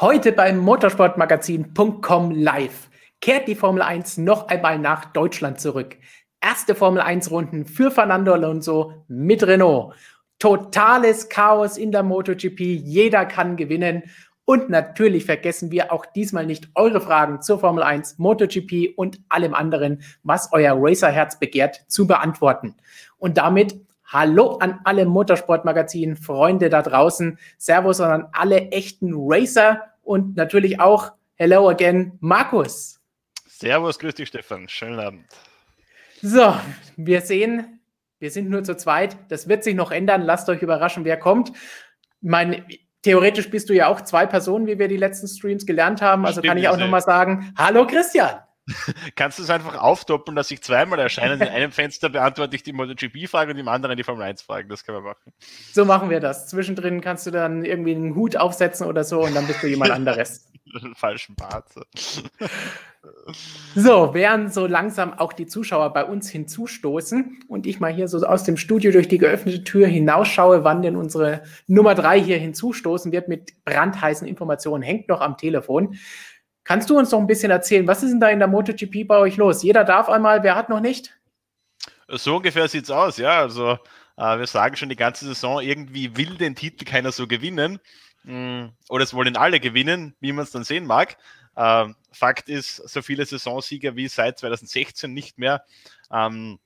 Heute beim motorsportmagazin.com live kehrt die Formel 1 noch einmal nach Deutschland zurück. Erste Formel 1 Runden für Fernando Alonso mit Renault. Totales Chaos in der MotoGP. Jeder kann gewinnen. Und natürlich vergessen wir auch diesmal nicht eure Fragen zur Formel 1, MotoGP und allem anderen, was euer Racerherz begehrt, zu beantworten. Und damit Hallo an alle Motorsportmagazin-Freunde da draußen. Servus an alle echten Racer und natürlich auch Hello again, Markus. Servus, grüß dich, Stefan. Schönen Abend. So, wir sehen, wir sind nur zu zweit. Das wird sich noch ändern. Lasst euch überraschen, wer kommt. Mein, theoretisch bist du ja auch zwei Personen, wie wir die letzten Streams gelernt haben. Also Stimmt, kann ich auch nochmal sagen, hallo Christian. Kannst du es einfach auftoppen, dass ich zweimal erscheine? In einem Fenster beantworte ich die MotoGP-Frage und im anderen die Formel 1-Fragen. Das können wir machen. So machen wir das. Zwischendrin kannst du dann irgendwie einen Hut aufsetzen oder so und dann bist du jemand anderes. Falschen Bart. So, während so langsam auch die Zuschauer bei uns hinzustoßen und ich mal hier so aus dem Studio durch die geöffnete Tür hinausschaue, wann denn unsere Nummer drei hier hinzustoßen wird mit brandheißen Informationen, hängt noch am Telefon. Kannst du uns noch ein bisschen erzählen, was ist denn da in der MotoGP bei euch los? Jeder darf einmal, wer hat noch nicht? So ungefähr sieht es aus, ja. Also äh, wir sagen schon die ganze Saison, irgendwie will den Titel keiner so gewinnen. Mm, oder es wollen alle gewinnen, wie man es dann sehen mag. Äh, Fakt ist, so viele Saisonsieger wie seit 2016 nicht mehr. Ähm,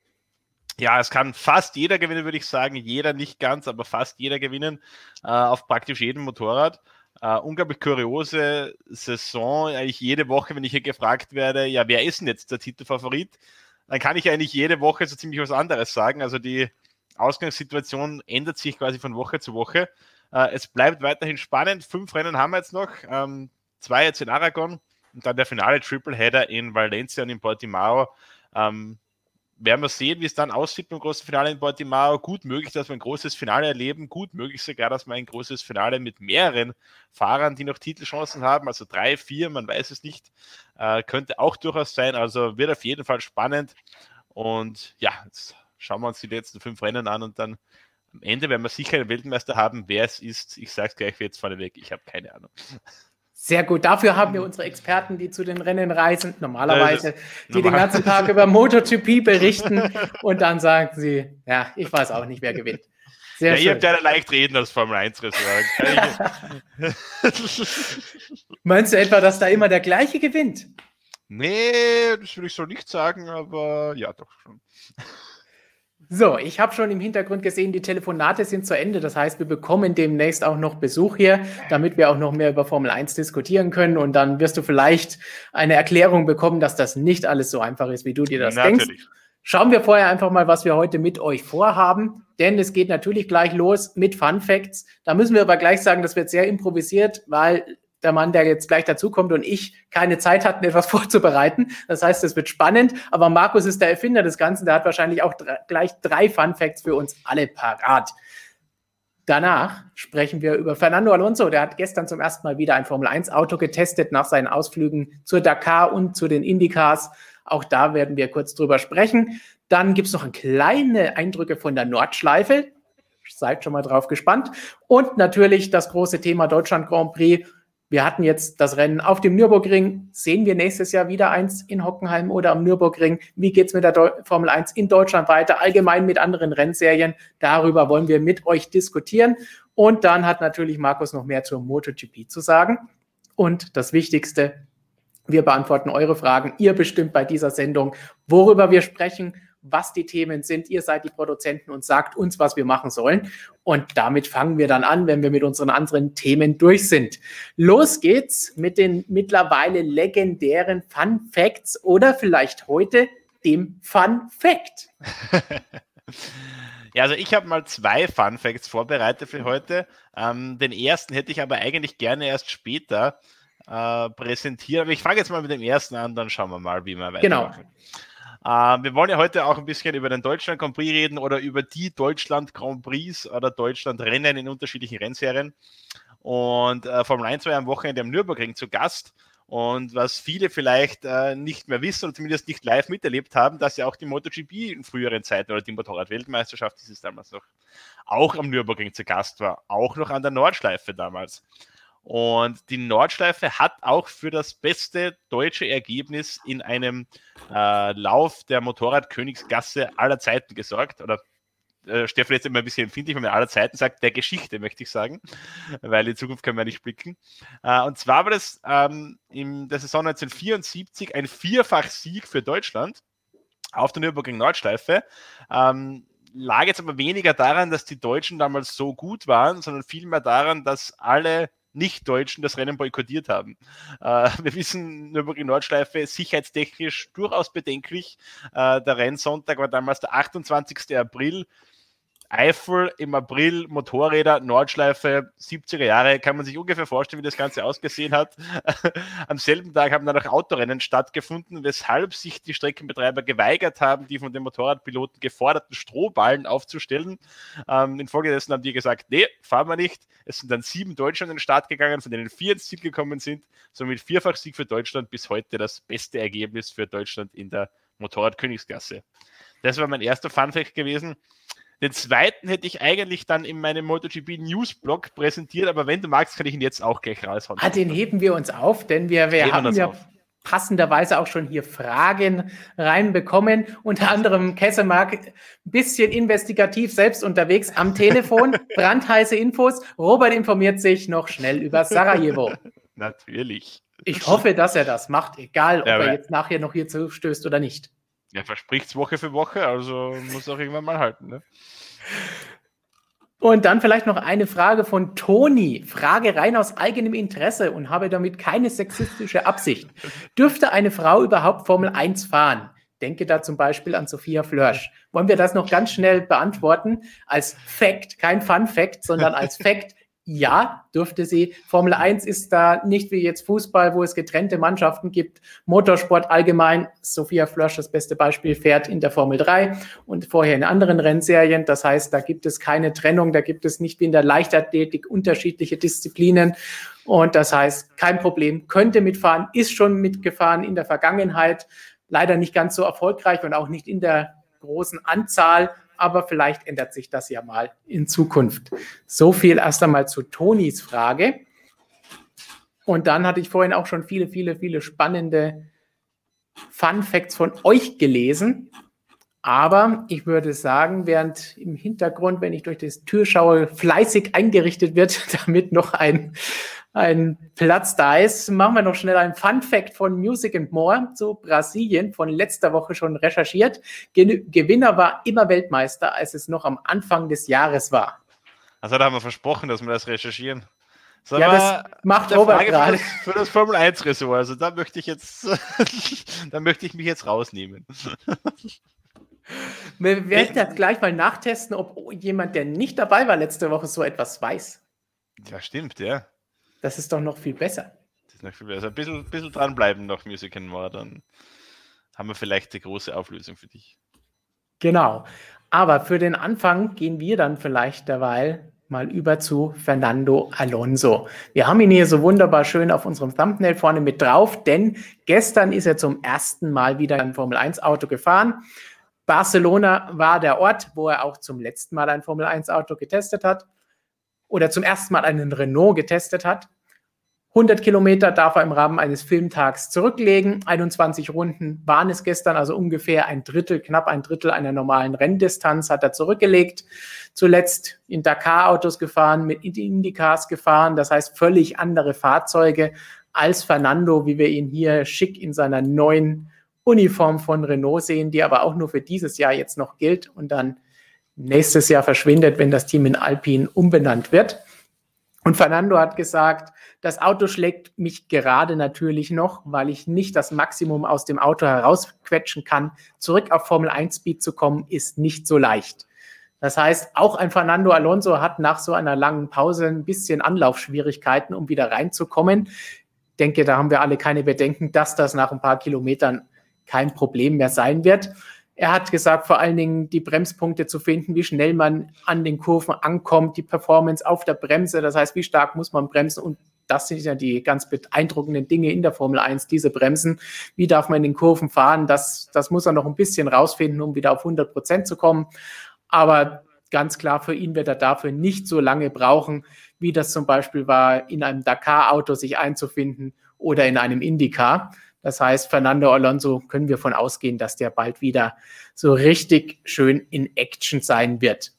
ja, es kann fast jeder gewinnen, würde ich sagen. Jeder nicht ganz, aber fast jeder gewinnen äh, auf praktisch jedem Motorrad. Uh, unglaublich kuriose Saison. Eigentlich jede Woche, wenn ich hier gefragt werde, ja, wer ist denn jetzt der Titelfavorit? Dann kann ich eigentlich jede Woche so ziemlich was anderes sagen. Also die Ausgangssituation ändert sich quasi von Woche zu Woche. Uh, es bleibt weiterhin spannend. Fünf Rennen haben wir jetzt noch. Ähm, zwei jetzt in Aragon und dann der finale Tripleheader in Valencia und in Portimao. Ähm, werden wir sehen, wie es dann aussieht beim großen Finale in Portimao. Gut möglich, dass wir ein großes Finale erleben. Gut möglich sogar, dass wir ein großes Finale mit mehreren Fahrern, die noch Titelchancen haben, also drei, vier, man weiß es nicht. Äh, könnte auch durchaus sein. Also wird auf jeden Fall spannend. Und ja, jetzt schauen wir uns die letzten fünf Rennen an und dann am Ende werden wir sicher einen Weltmeister haben. Wer es ist, ich sage es gleich jetzt vorneweg, ich habe keine Ahnung. Sehr gut. Dafür haben wir unsere Experten, die zu den Rennen reisen, normalerweise, die normal. den ganzen Tag über MotoGP berichten und dann sagen sie, ja, ich weiß auch nicht, wer gewinnt. Sehr ja, schön. ihr habt ja leicht reden als Formel 1 Restaurant. Meinst du etwa, dass da immer der gleiche gewinnt? Nee, das will ich so nicht sagen, aber ja, doch schon. So, ich habe schon im Hintergrund gesehen, die Telefonate sind zu Ende. Das heißt, wir bekommen demnächst auch noch Besuch hier, damit wir auch noch mehr über Formel 1 diskutieren können. Und dann wirst du vielleicht eine Erklärung bekommen, dass das nicht alles so einfach ist, wie du dir das natürlich. denkst. Schauen wir vorher einfach mal, was wir heute mit euch vorhaben. Denn es geht natürlich gleich los mit Fun Facts. Da müssen wir aber gleich sagen, das wird sehr improvisiert, weil der Mann, der jetzt gleich dazukommt und ich keine Zeit hatten, etwas vorzubereiten. Das heißt, es wird spannend. Aber Markus ist der Erfinder des Ganzen. Der hat wahrscheinlich auch gleich drei Fun Facts für uns alle parat. Danach sprechen wir über Fernando Alonso. Der hat gestern zum ersten Mal wieder ein Formel-1-Auto getestet nach seinen Ausflügen zur Dakar und zu den Indycars. Auch da werden wir kurz drüber sprechen. Dann gibt es noch kleine Eindrücke von der Nordschleife. Seid schon mal drauf gespannt. Und natürlich das große Thema Deutschland Grand Prix wir hatten jetzt das Rennen auf dem Nürburgring. Sehen wir nächstes Jahr wieder eins in Hockenheim oder am Nürburgring? Wie geht es mit der Deu Formel 1 in Deutschland weiter? Allgemein mit anderen Rennserien. Darüber wollen wir mit euch diskutieren. Und dann hat natürlich Markus noch mehr zur MotoGP zu sagen. Und das Wichtigste, wir beantworten eure Fragen. Ihr bestimmt bei dieser Sendung, worüber wir sprechen was die Themen sind. Ihr seid die Produzenten und sagt uns, was wir machen sollen. Und damit fangen wir dann an, wenn wir mit unseren anderen Themen durch sind. Los geht's mit den mittlerweile legendären Fun Facts oder vielleicht heute dem Fun Fact. Ja, also ich habe mal zwei Fun Facts vorbereitet für heute. Ähm, den ersten hätte ich aber eigentlich gerne erst später äh, präsentieren. Aber ich fange jetzt mal mit dem ersten an, dann schauen wir mal, wie wir weitermachen. Genau. Äh, wir wollen ja heute auch ein bisschen über den Deutschland Grand Prix reden oder über die Deutschland Grand Prix oder Deutschland Rennen in unterschiedlichen Rennserien. Und äh, Formel 1 war ja am Wochenende am Nürburgring zu Gast. Und was viele vielleicht äh, nicht mehr wissen oder zumindest nicht live miterlebt haben, dass ja auch die MotoGP in früheren Zeiten oder die Motorrad-Weltmeisterschaft, die es damals noch, auch am Nürburgring zu Gast war, auch noch an der Nordschleife damals. Und die Nordschleife hat auch für das beste deutsche Ergebnis in einem äh, Lauf der Motorradkönigsgasse aller Zeiten gesorgt. Oder äh, Stefan jetzt immer ein bisschen empfindlich, wenn man aller Zeiten sagt, der Geschichte, möchte ich sagen, weil in Zukunft können wir nicht blicken. Äh, und zwar war das ähm, in der Saison 1974 ein Vierfach-Sieg für Deutschland auf der Nürburgring Nordschleife. Ähm, lag jetzt aber weniger daran, dass die Deutschen damals so gut waren, sondern vielmehr daran, dass alle nicht-Deutschen das Rennen boykottiert haben. Äh, wir wissen, Nürburgring Nordschleife sicherheitstechnisch durchaus bedenklich. Äh, der Rennsonntag war damals der 28. April. Eifel im April, Motorräder, Nordschleife, 70er Jahre, kann man sich ungefähr vorstellen, wie das Ganze ausgesehen hat. Am selben Tag haben dann auch Autorennen stattgefunden, weshalb sich die Streckenbetreiber geweigert haben, die von den Motorradpiloten geforderten Strohballen aufzustellen. Ähm, infolgedessen haben die gesagt, nee, fahren wir nicht. Es sind dann sieben Deutsche an den Start gegangen, von denen vier ins Ziel gekommen sind. Somit Vierfachsieg für Deutschland, bis heute das beste Ergebnis für Deutschland in der Motorradkönigsklasse. Das war mein erster Funfact gewesen. Den zweiten hätte ich eigentlich dann in meinem MotoGP News-Blog präsentiert, aber wenn du magst, kann ich ihn jetzt auch gleich raushauen. Ah, den heben wir uns auf, denn wir, wir haben ja auf. passenderweise auch schon hier Fragen reinbekommen. Unter anderem Kessemark, ein bisschen investigativ selbst unterwegs am Telefon, brandheiße Infos. Robert informiert sich noch schnell über Sarajevo. Natürlich. Ich hoffe, dass er das macht, egal ob ja, er jetzt nachher noch hier zustößt oder nicht. Er verspricht es Woche für Woche, also muss auch irgendwann mal halten. Ne? Und dann vielleicht noch eine Frage von Toni. Frage rein aus eigenem Interesse und habe damit keine sexistische Absicht. Dürfte eine Frau überhaupt Formel 1 fahren? Denke da zum Beispiel an Sophia Flörsch. Wollen wir das noch ganz schnell beantworten? Als Fact, kein Fun Fact, sondern als Fact. Ja, dürfte sie. Formel 1 ist da nicht wie jetzt Fußball, wo es getrennte Mannschaften gibt. Motorsport allgemein. Sophia Flörsch, das beste Beispiel, fährt in der Formel 3 und vorher in anderen Rennserien. Das heißt, da gibt es keine Trennung. Da gibt es nicht wie in der Leichtathletik unterschiedliche Disziplinen. Und das heißt, kein Problem, könnte mitfahren, ist schon mitgefahren in der Vergangenheit. Leider nicht ganz so erfolgreich und auch nicht in der großen Anzahl aber vielleicht ändert sich das ja mal in Zukunft. So viel erst einmal zu Tonis Frage. Und dann hatte ich vorhin auch schon viele, viele, viele spannende Fun Facts von euch gelesen. Aber ich würde sagen, während im Hintergrund, wenn ich durch das Tür schaue, fleißig eingerichtet wird, damit noch ein ein Platz da ist, machen wir noch schnell ein Fun Fact von Music and More zu Brasilien von letzter Woche schon recherchiert. Ge Gewinner war immer Weltmeister, als es noch am Anfang des Jahres war. Also da haben wir versprochen, dass wir das recherchieren. So, ja, das macht Robert gerade. Für, für das Formel 1 Ressort. Also da möchte ich jetzt, da möchte ich mich jetzt rausnehmen. Wir werden jetzt gleich mal nachtesten, ob jemand, der nicht dabei war letzte Woche, so etwas weiß. Ja, stimmt, ja. Das ist doch noch viel besser. Das ist noch viel besser. Ein bisschen, bisschen dranbleiben noch Music and More, dann haben wir vielleicht eine große Auflösung für dich. Genau. Aber für den Anfang gehen wir dann vielleicht derweil mal über zu Fernando Alonso. Wir haben ihn hier so wunderbar schön auf unserem Thumbnail vorne mit drauf, denn gestern ist er zum ersten Mal wieder ein Formel 1 Auto gefahren. Barcelona war der Ort, wo er auch zum letzten Mal ein Formel 1 Auto getestet hat oder zum ersten Mal einen Renault getestet hat. 100 Kilometer darf er im Rahmen eines Filmtags zurücklegen. 21 Runden waren es gestern, also ungefähr ein Drittel, knapp ein Drittel einer normalen Renndistanz hat er zurückgelegt. Zuletzt in Dakar-Autos gefahren, mit Indycars gefahren, das heißt völlig andere Fahrzeuge als Fernando, wie wir ihn hier schick in seiner neuen Uniform von Renault sehen, die aber auch nur für dieses Jahr jetzt noch gilt und dann nächstes Jahr verschwindet, wenn das Team in Alpine umbenannt wird. Und Fernando hat gesagt, das Auto schlägt mich gerade natürlich noch, weil ich nicht das Maximum aus dem Auto herausquetschen kann. Zurück auf Formel 1 Speed zu kommen, ist nicht so leicht. Das heißt, auch ein Fernando Alonso hat nach so einer langen Pause ein bisschen Anlaufschwierigkeiten, um wieder reinzukommen. Ich denke, da haben wir alle keine Bedenken, dass das nach ein paar Kilometern kein Problem mehr sein wird. Er hat gesagt, vor allen Dingen die Bremspunkte zu finden, wie schnell man an den Kurven ankommt, die Performance auf der Bremse, das heißt, wie stark muss man bremsen und das sind ja die ganz beeindruckenden Dinge in der Formel 1, diese Bremsen. Wie darf man in den Kurven fahren? Das, das muss er noch ein bisschen rausfinden, um wieder auf 100 Prozent zu kommen. Aber ganz klar, für ihn wird er dafür nicht so lange brauchen, wie das zum Beispiel war, in einem Dakar-Auto sich einzufinden oder in einem Indycar. Das heißt, Fernando Alonso können wir von ausgehen, dass der bald wieder so richtig schön in Action sein wird.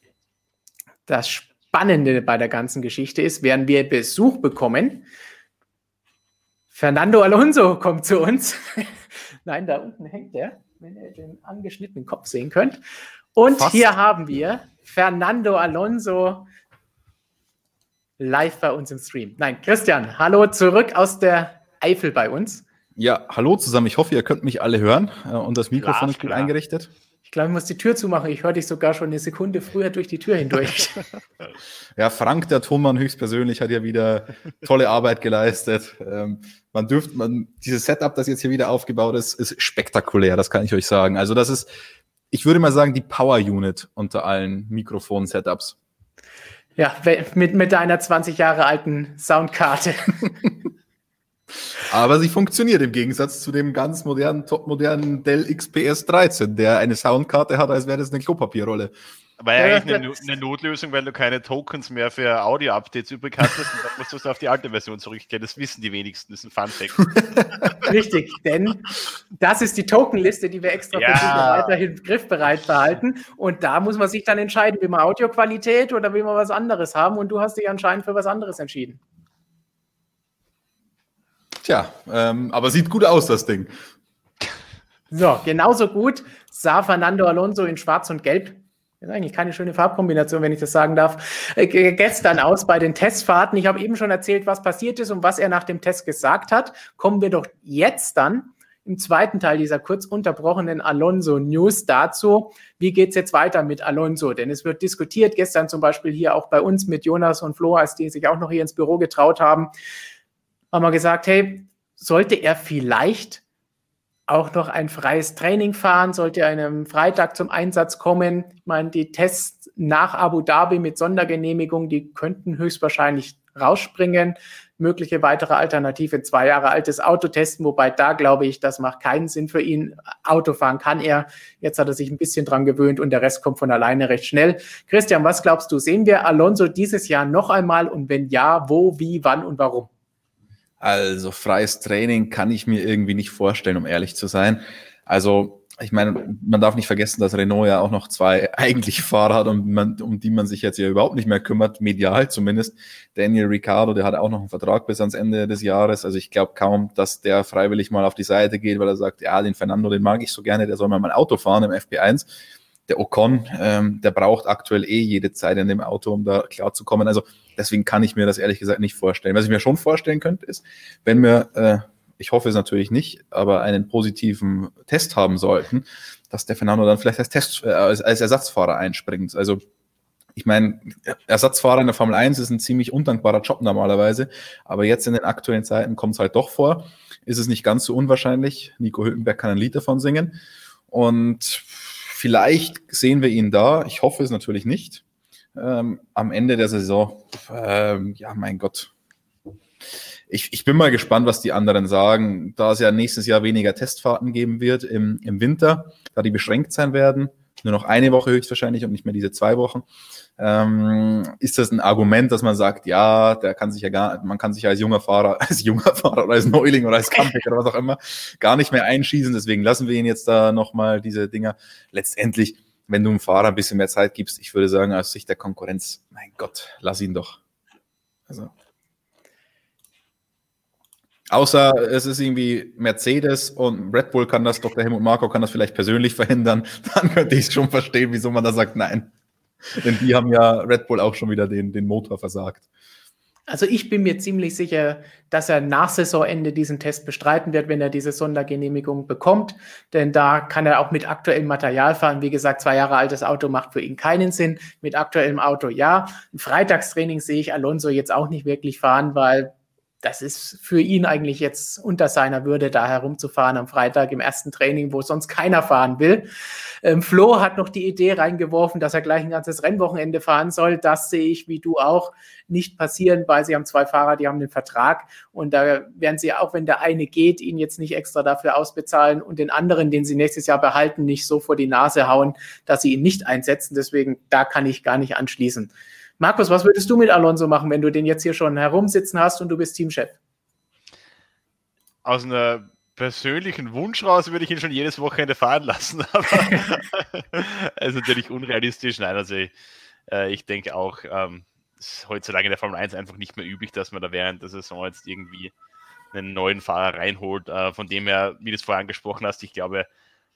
Das Spannende bei der ganzen Geschichte ist, werden wir Besuch bekommen. Fernando Alonso kommt zu uns. Nein, da unten hängt er, wenn ihr den angeschnittenen Kopf sehen könnt. Und Fast. hier haben wir Fernando Alonso live bei uns im Stream. Nein, Christian, hallo zurück aus der Eifel bei uns. Ja, hallo zusammen. Ich hoffe, ihr könnt mich alle hören äh, und das Mikrofon klar, ist gut klar. eingerichtet. Ich glaube, ich muss die Tür zumachen. Ich höre dich sogar schon eine Sekunde früher durch die Tür hindurch. ja, Frank, der Tonmann höchstpersönlich, hat ja wieder tolle Arbeit geleistet. Ähm, man dürft, man, dieses Setup, das jetzt hier wieder aufgebaut ist, ist spektakulär, das kann ich euch sagen. Also das ist, ich würde mal sagen, die Power Unit unter allen Mikrofon-Setups. Ja, mit, mit deiner 20 Jahre alten Soundkarte. Aber sie funktioniert im Gegensatz zu dem ganz modernen, topmodernen Dell XPS 13, der eine Soundkarte hat, als wäre das eine Klopapierrolle. War ja, eigentlich eine, eine, Notlösung, weil du keine Tokens mehr für Audio-Updates übrig hattest und dann musst du auf die alte Version zurückgehen. Das wissen die wenigsten, das ist ein Fun-Fact. Richtig, denn das ist die Tokenliste, die wir extra ja. für dich weiterhin griffbereit behalten. Und da muss man sich dann entscheiden, will man Audioqualität oder will man was anderes haben? Und du hast dich anscheinend für was anderes entschieden. Tja, ähm, aber sieht gut aus, das Ding. So, genauso gut sah Fernando Alonso in Schwarz und Gelb ist eigentlich keine schöne Farbkombination, wenn ich das sagen darf. Äh, gestern aus bei den Testfahrten. Ich habe eben schon erzählt, was passiert ist und was er nach dem Test gesagt hat. Kommen wir doch jetzt dann im zweiten Teil dieser kurz unterbrochenen Alonso News dazu. Wie geht es jetzt weiter mit Alonso? Denn es wird diskutiert, gestern zum Beispiel hier auch bei uns mit Jonas und Flo, als die sich auch noch hier ins Büro getraut haben, haben wir gesagt, hey, sollte er vielleicht auch noch ein freies Training fahren, sollte er einem Freitag zum Einsatz kommen. Ich meine, die Tests nach Abu Dhabi mit Sondergenehmigung, die könnten höchstwahrscheinlich rausspringen. Mögliche weitere Alternative, zwei Jahre altes Auto testen, wobei da glaube ich, das macht keinen Sinn für ihn. Autofahren kann er. Jetzt hat er sich ein bisschen dran gewöhnt und der Rest kommt von alleine recht schnell. Christian, was glaubst du? Sehen wir Alonso dieses Jahr noch einmal und wenn ja, wo, wie, wann und warum? Also freies Training kann ich mir irgendwie nicht vorstellen, um ehrlich zu sein. Also ich meine, man darf nicht vergessen, dass Renault ja auch noch zwei eigentliche Fahrer hat, um, man, um die man sich jetzt ja überhaupt nicht mehr kümmert, medial zumindest. Daniel Ricciardo, der hat auch noch einen Vertrag bis ans Ende des Jahres. Also ich glaube kaum, dass der freiwillig mal auf die Seite geht, weil er sagt, ja, den Fernando, den mag ich so gerne, der soll mal mein Auto fahren im FP1. Der Ocon, ähm, der braucht aktuell eh jede Zeit in dem Auto, um da klar zu kommen. Also Deswegen kann ich mir das ehrlich gesagt nicht vorstellen. Was ich mir schon vorstellen könnte, ist, wenn wir, äh, ich hoffe es natürlich nicht, aber einen positiven Test haben sollten, dass der Fernando dann vielleicht als, Test, äh, als, als Ersatzfahrer einspringt. Also ich meine, Ersatzfahrer in der Formel 1 ist ein ziemlich undankbarer Job normalerweise, aber jetzt in den aktuellen Zeiten kommt es halt doch vor. Ist es nicht ganz so unwahrscheinlich. Nico Hülkenberg kann ein Lied davon singen. Und vielleicht sehen wir ihn da. Ich hoffe es natürlich nicht ähm, am Ende der Saison. Ähm, ja, mein Gott. Ich, ich bin mal gespannt, was die anderen sagen. Da es ja nächstes Jahr weniger Testfahrten geben wird im, im Winter, da die beschränkt sein werden, nur noch eine Woche höchstwahrscheinlich und nicht mehr diese zwei Wochen, ähm, ist das ein Argument, dass man sagt, ja, der kann sich ja gar, man kann sich als junger Fahrer, als junger Fahrer oder als Neuling oder als Comeback oder was auch immer gar nicht mehr einschießen. Deswegen lassen wir ihn jetzt da nochmal diese Dinger. Letztendlich wenn du dem Fahrer ein bisschen mehr Zeit gibst, ich würde sagen, aus Sicht der Konkurrenz, mein Gott, lass ihn doch. Also. Außer es ist irgendwie Mercedes und Red Bull kann das, Dr. Helmut Marko kann das vielleicht persönlich verhindern, dann könnte ich schon verstehen, wieso man da sagt, nein. Denn die haben ja Red Bull auch schon wieder den, den Motor versagt. Also ich bin mir ziemlich sicher, dass er nach Saisonende diesen Test bestreiten wird, wenn er diese Sondergenehmigung bekommt. Denn da kann er auch mit aktuellem Material fahren. Wie gesagt, zwei Jahre altes Auto macht für ihn keinen Sinn. Mit aktuellem Auto ja. Ein Freitagstraining sehe ich Alonso jetzt auch nicht wirklich fahren, weil das ist für ihn eigentlich jetzt unter seiner Würde, da herumzufahren am Freitag im ersten Training, wo sonst keiner fahren will. Ähm, Flo hat noch die Idee reingeworfen, dass er gleich ein ganzes Rennwochenende fahren soll. Das sehe ich, wie du auch, nicht passieren, weil sie haben zwei Fahrer, die haben den Vertrag und da werden sie, auch wenn der eine geht, ihn jetzt nicht extra dafür ausbezahlen und den anderen, den sie nächstes Jahr behalten, nicht so vor die Nase hauen, dass sie ihn nicht einsetzen. Deswegen, da kann ich gar nicht anschließen. Markus, was würdest du mit Alonso machen, wenn du den jetzt hier schon herumsitzen hast und du bist Teamchef? Aus einer persönlichen Wunsch raus würde ich ihn schon jedes Wochenende fahren lassen, aber ist natürlich unrealistisch. Nein, also ich, äh, ich denke auch, ähm, es ist heutzutage in der Formel 1 einfach nicht mehr üblich, dass man da während der Saison jetzt irgendwie einen neuen Fahrer reinholt. Äh, von dem her, wie du es vorher angesprochen hast, ich glaube,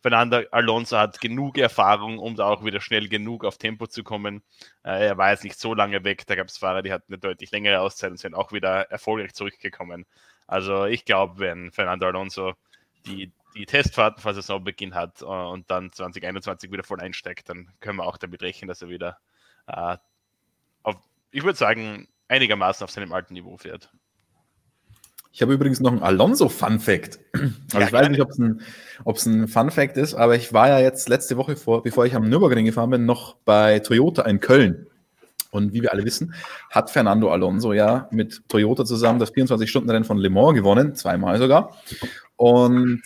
Fernando Alonso hat genug Erfahrung, um da auch wieder schnell genug auf Tempo zu kommen. Äh, er war jetzt nicht so lange weg. Da gab es Fahrer, die hatten eine deutlich längere Auszeit und sind auch wieder erfolgreich zurückgekommen. Also ich glaube, wenn Fernando Alonso die, die Testfahrten vor Saisonbeginn hat äh, und dann 2021 wieder voll einsteigt, dann können wir auch damit rechnen, dass er wieder äh, auf, ich würde sagen, einigermaßen auf seinem alten Niveau fährt. Ich habe übrigens noch einen Alonso-Fun-Fact. Also ja, ich weiß nicht, ob es ein, ein Fun-Fact ist, aber ich war ja jetzt letzte Woche, vor, bevor ich am Nürburgring gefahren bin, noch bei Toyota in Köln. Und wie wir alle wissen, hat Fernando Alonso ja mit Toyota zusammen das 24-Stunden-Rennen von Le Mans gewonnen, zweimal sogar. Und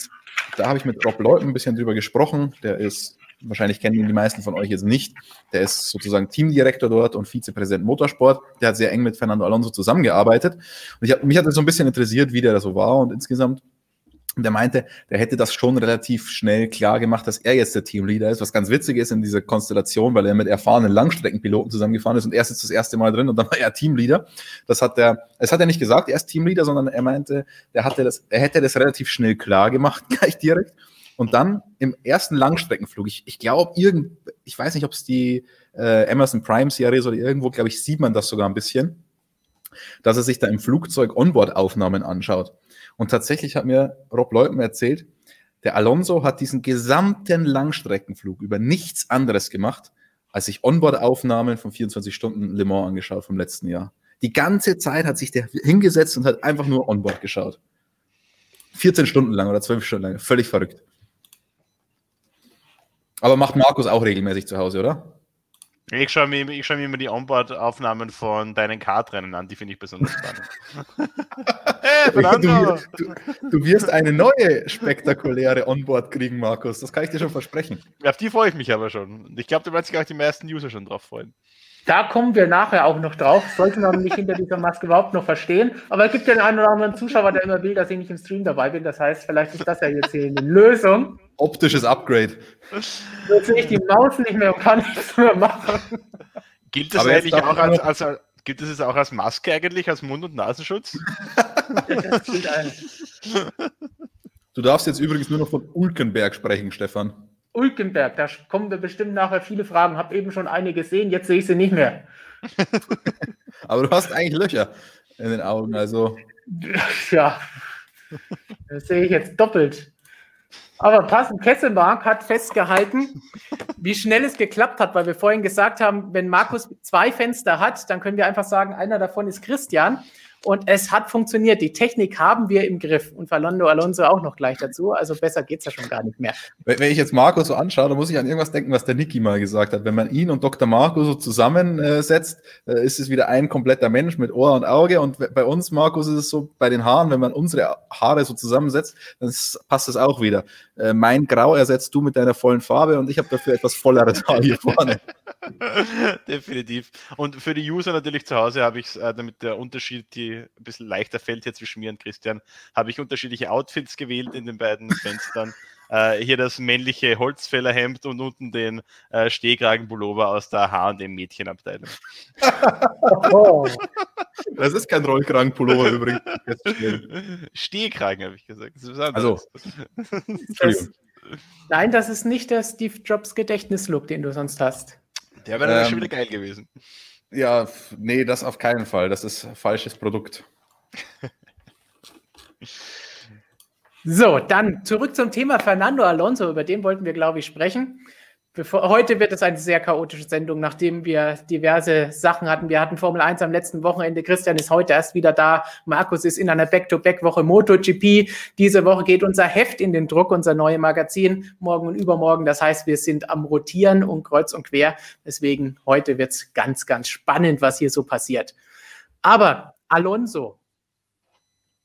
da habe ich mit Rob Lloyd ein bisschen drüber gesprochen. Der ist wahrscheinlich kennen ihn die meisten von euch jetzt nicht. Der ist sozusagen Teamdirektor dort und Vizepräsident Motorsport. Der hat sehr eng mit Fernando Alonso zusammengearbeitet. Und ich hab, mich hat das so ein bisschen interessiert, wie der da so war und insgesamt. Und der meinte, der hätte das schon relativ schnell klar gemacht, dass er jetzt der Teamleader ist, was ganz witzig ist in dieser Konstellation, weil er mit erfahrenen Langstreckenpiloten zusammengefahren ist und er ist jetzt das erste Mal drin und dann war er Teamleader. Das hat er, es hat er nicht gesagt, er ist Teamleader, sondern er meinte, der hatte das, er hätte das relativ schnell klar gemacht, gleich direkt. Und dann im ersten Langstreckenflug, ich, ich glaube, irgend, ich weiß nicht, ob es die äh, Amazon Prime Serie ist oder irgendwo, glaube ich, sieht man das sogar ein bisschen, dass er sich da im Flugzeug Onboard-Aufnahmen anschaut. Und tatsächlich hat mir Rob Leutman erzählt, der Alonso hat diesen gesamten Langstreckenflug über nichts anderes gemacht, als sich Onboard-Aufnahmen von 24 Stunden Le Mans angeschaut vom letzten Jahr. Die ganze Zeit hat sich der hingesetzt und hat einfach nur Onboard geschaut. 14 Stunden lang oder 12 Stunden lang. Völlig verrückt. Aber macht Markus auch regelmäßig zu Hause, oder? Ich schaue mir, schau mir immer die Onboard-Aufnahmen von deinen Kartrennen an, die finde ich besonders spannend. hey, du, du, du, wirst eine neue spektakuläre Onboard kriegen, Markus. Das kann ich dir schon versprechen. Auf die freue ich mich aber schon. Ich glaube, da werden sich auch die meisten User schon drauf freuen. Da kommen wir nachher auch noch drauf. Sollte man mich hinter dieser Maske überhaupt noch verstehen. Aber es gibt ja den einen oder anderen Zuschauer, der immer will, dass ich nicht im Stream dabei bin. Das heißt, vielleicht ist das ja jetzt hier eine Lösung. Optisches Upgrade. Jetzt sehe ich die Maus nicht mehr und kann nichts mehr machen. Gilt das eigentlich auch als, als, als, gilt das auch als Maske eigentlich, als Mund- und Nasenschutz? das gilt Du darfst jetzt übrigens nur noch von Ulkenberg sprechen, Stefan. Ulkenberg, da kommen wir bestimmt nachher viele Fragen. Hab eben schon eine gesehen, jetzt sehe ich sie nicht mehr. Aber du hast eigentlich Löcher in den Augen, also. Ja, das sehe ich jetzt doppelt. Aber passend, Kesselmark hat festgehalten, wie schnell es geklappt hat, weil wir vorhin gesagt haben, wenn Markus zwei Fenster hat, dann können wir einfach sagen, einer davon ist Christian. Und es hat funktioniert. Die Technik haben wir im Griff. Und Fernando Alonso auch noch gleich dazu. Also besser geht es ja schon gar nicht mehr. Wenn ich jetzt Marco so anschaue, dann muss ich an irgendwas denken, was der Niki mal gesagt hat. Wenn man ihn und Dr. Marco so zusammensetzt, äh, ist es wieder ein kompletter Mensch mit Ohr und Auge. Und bei uns, Markus, ist es so, bei den Haaren, wenn man unsere Haare so zusammensetzt, dann passt es auch wieder. Äh, mein Grau ersetzt du mit deiner vollen Farbe und ich habe dafür etwas volleres Haar hier vorne. Definitiv. Und für die User natürlich zu Hause habe ich, äh, damit der Unterschied die ein bisschen leichter fällt hier zwischen mir und Christian, habe ich unterschiedliche Outfits gewählt in den beiden Fenstern. Äh, hier das männliche Holzfällerhemd und unten den äh, Stehkragenpullover aus der H&M Mädchenabteilung. Oh. Das ist kein Rollkragenpullover übrigens. Stehkragen, habe ich gesagt. Das also. Das, nein, das ist nicht der Steve Jobs Gedächtnislook, den du sonst hast. Der wäre ähm, schon wieder geil gewesen. Ja, nee, das auf keinen Fall. Das ist falsches Produkt. so, dann zurück zum Thema Fernando Alonso. Über den wollten wir, glaube ich, sprechen. Bevor, heute wird es eine sehr chaotische Sendung, nachdem wir diverse Sachen hatten. Wir hatten Formel 1 am letzten Wochenende. Christian ist heute erst wieder da. Markus ist in einer Back-to-Back-Woche MotoGP. Diese Woche geht unser Heft in den Druck, unser neues Magazin, morgen und übermorgen. Das heißt, wir sind am Rotieren und kreuz und quer. Deswegen heute wird es ganz, ganz spannend, was hier so passiert. Aber Alonso,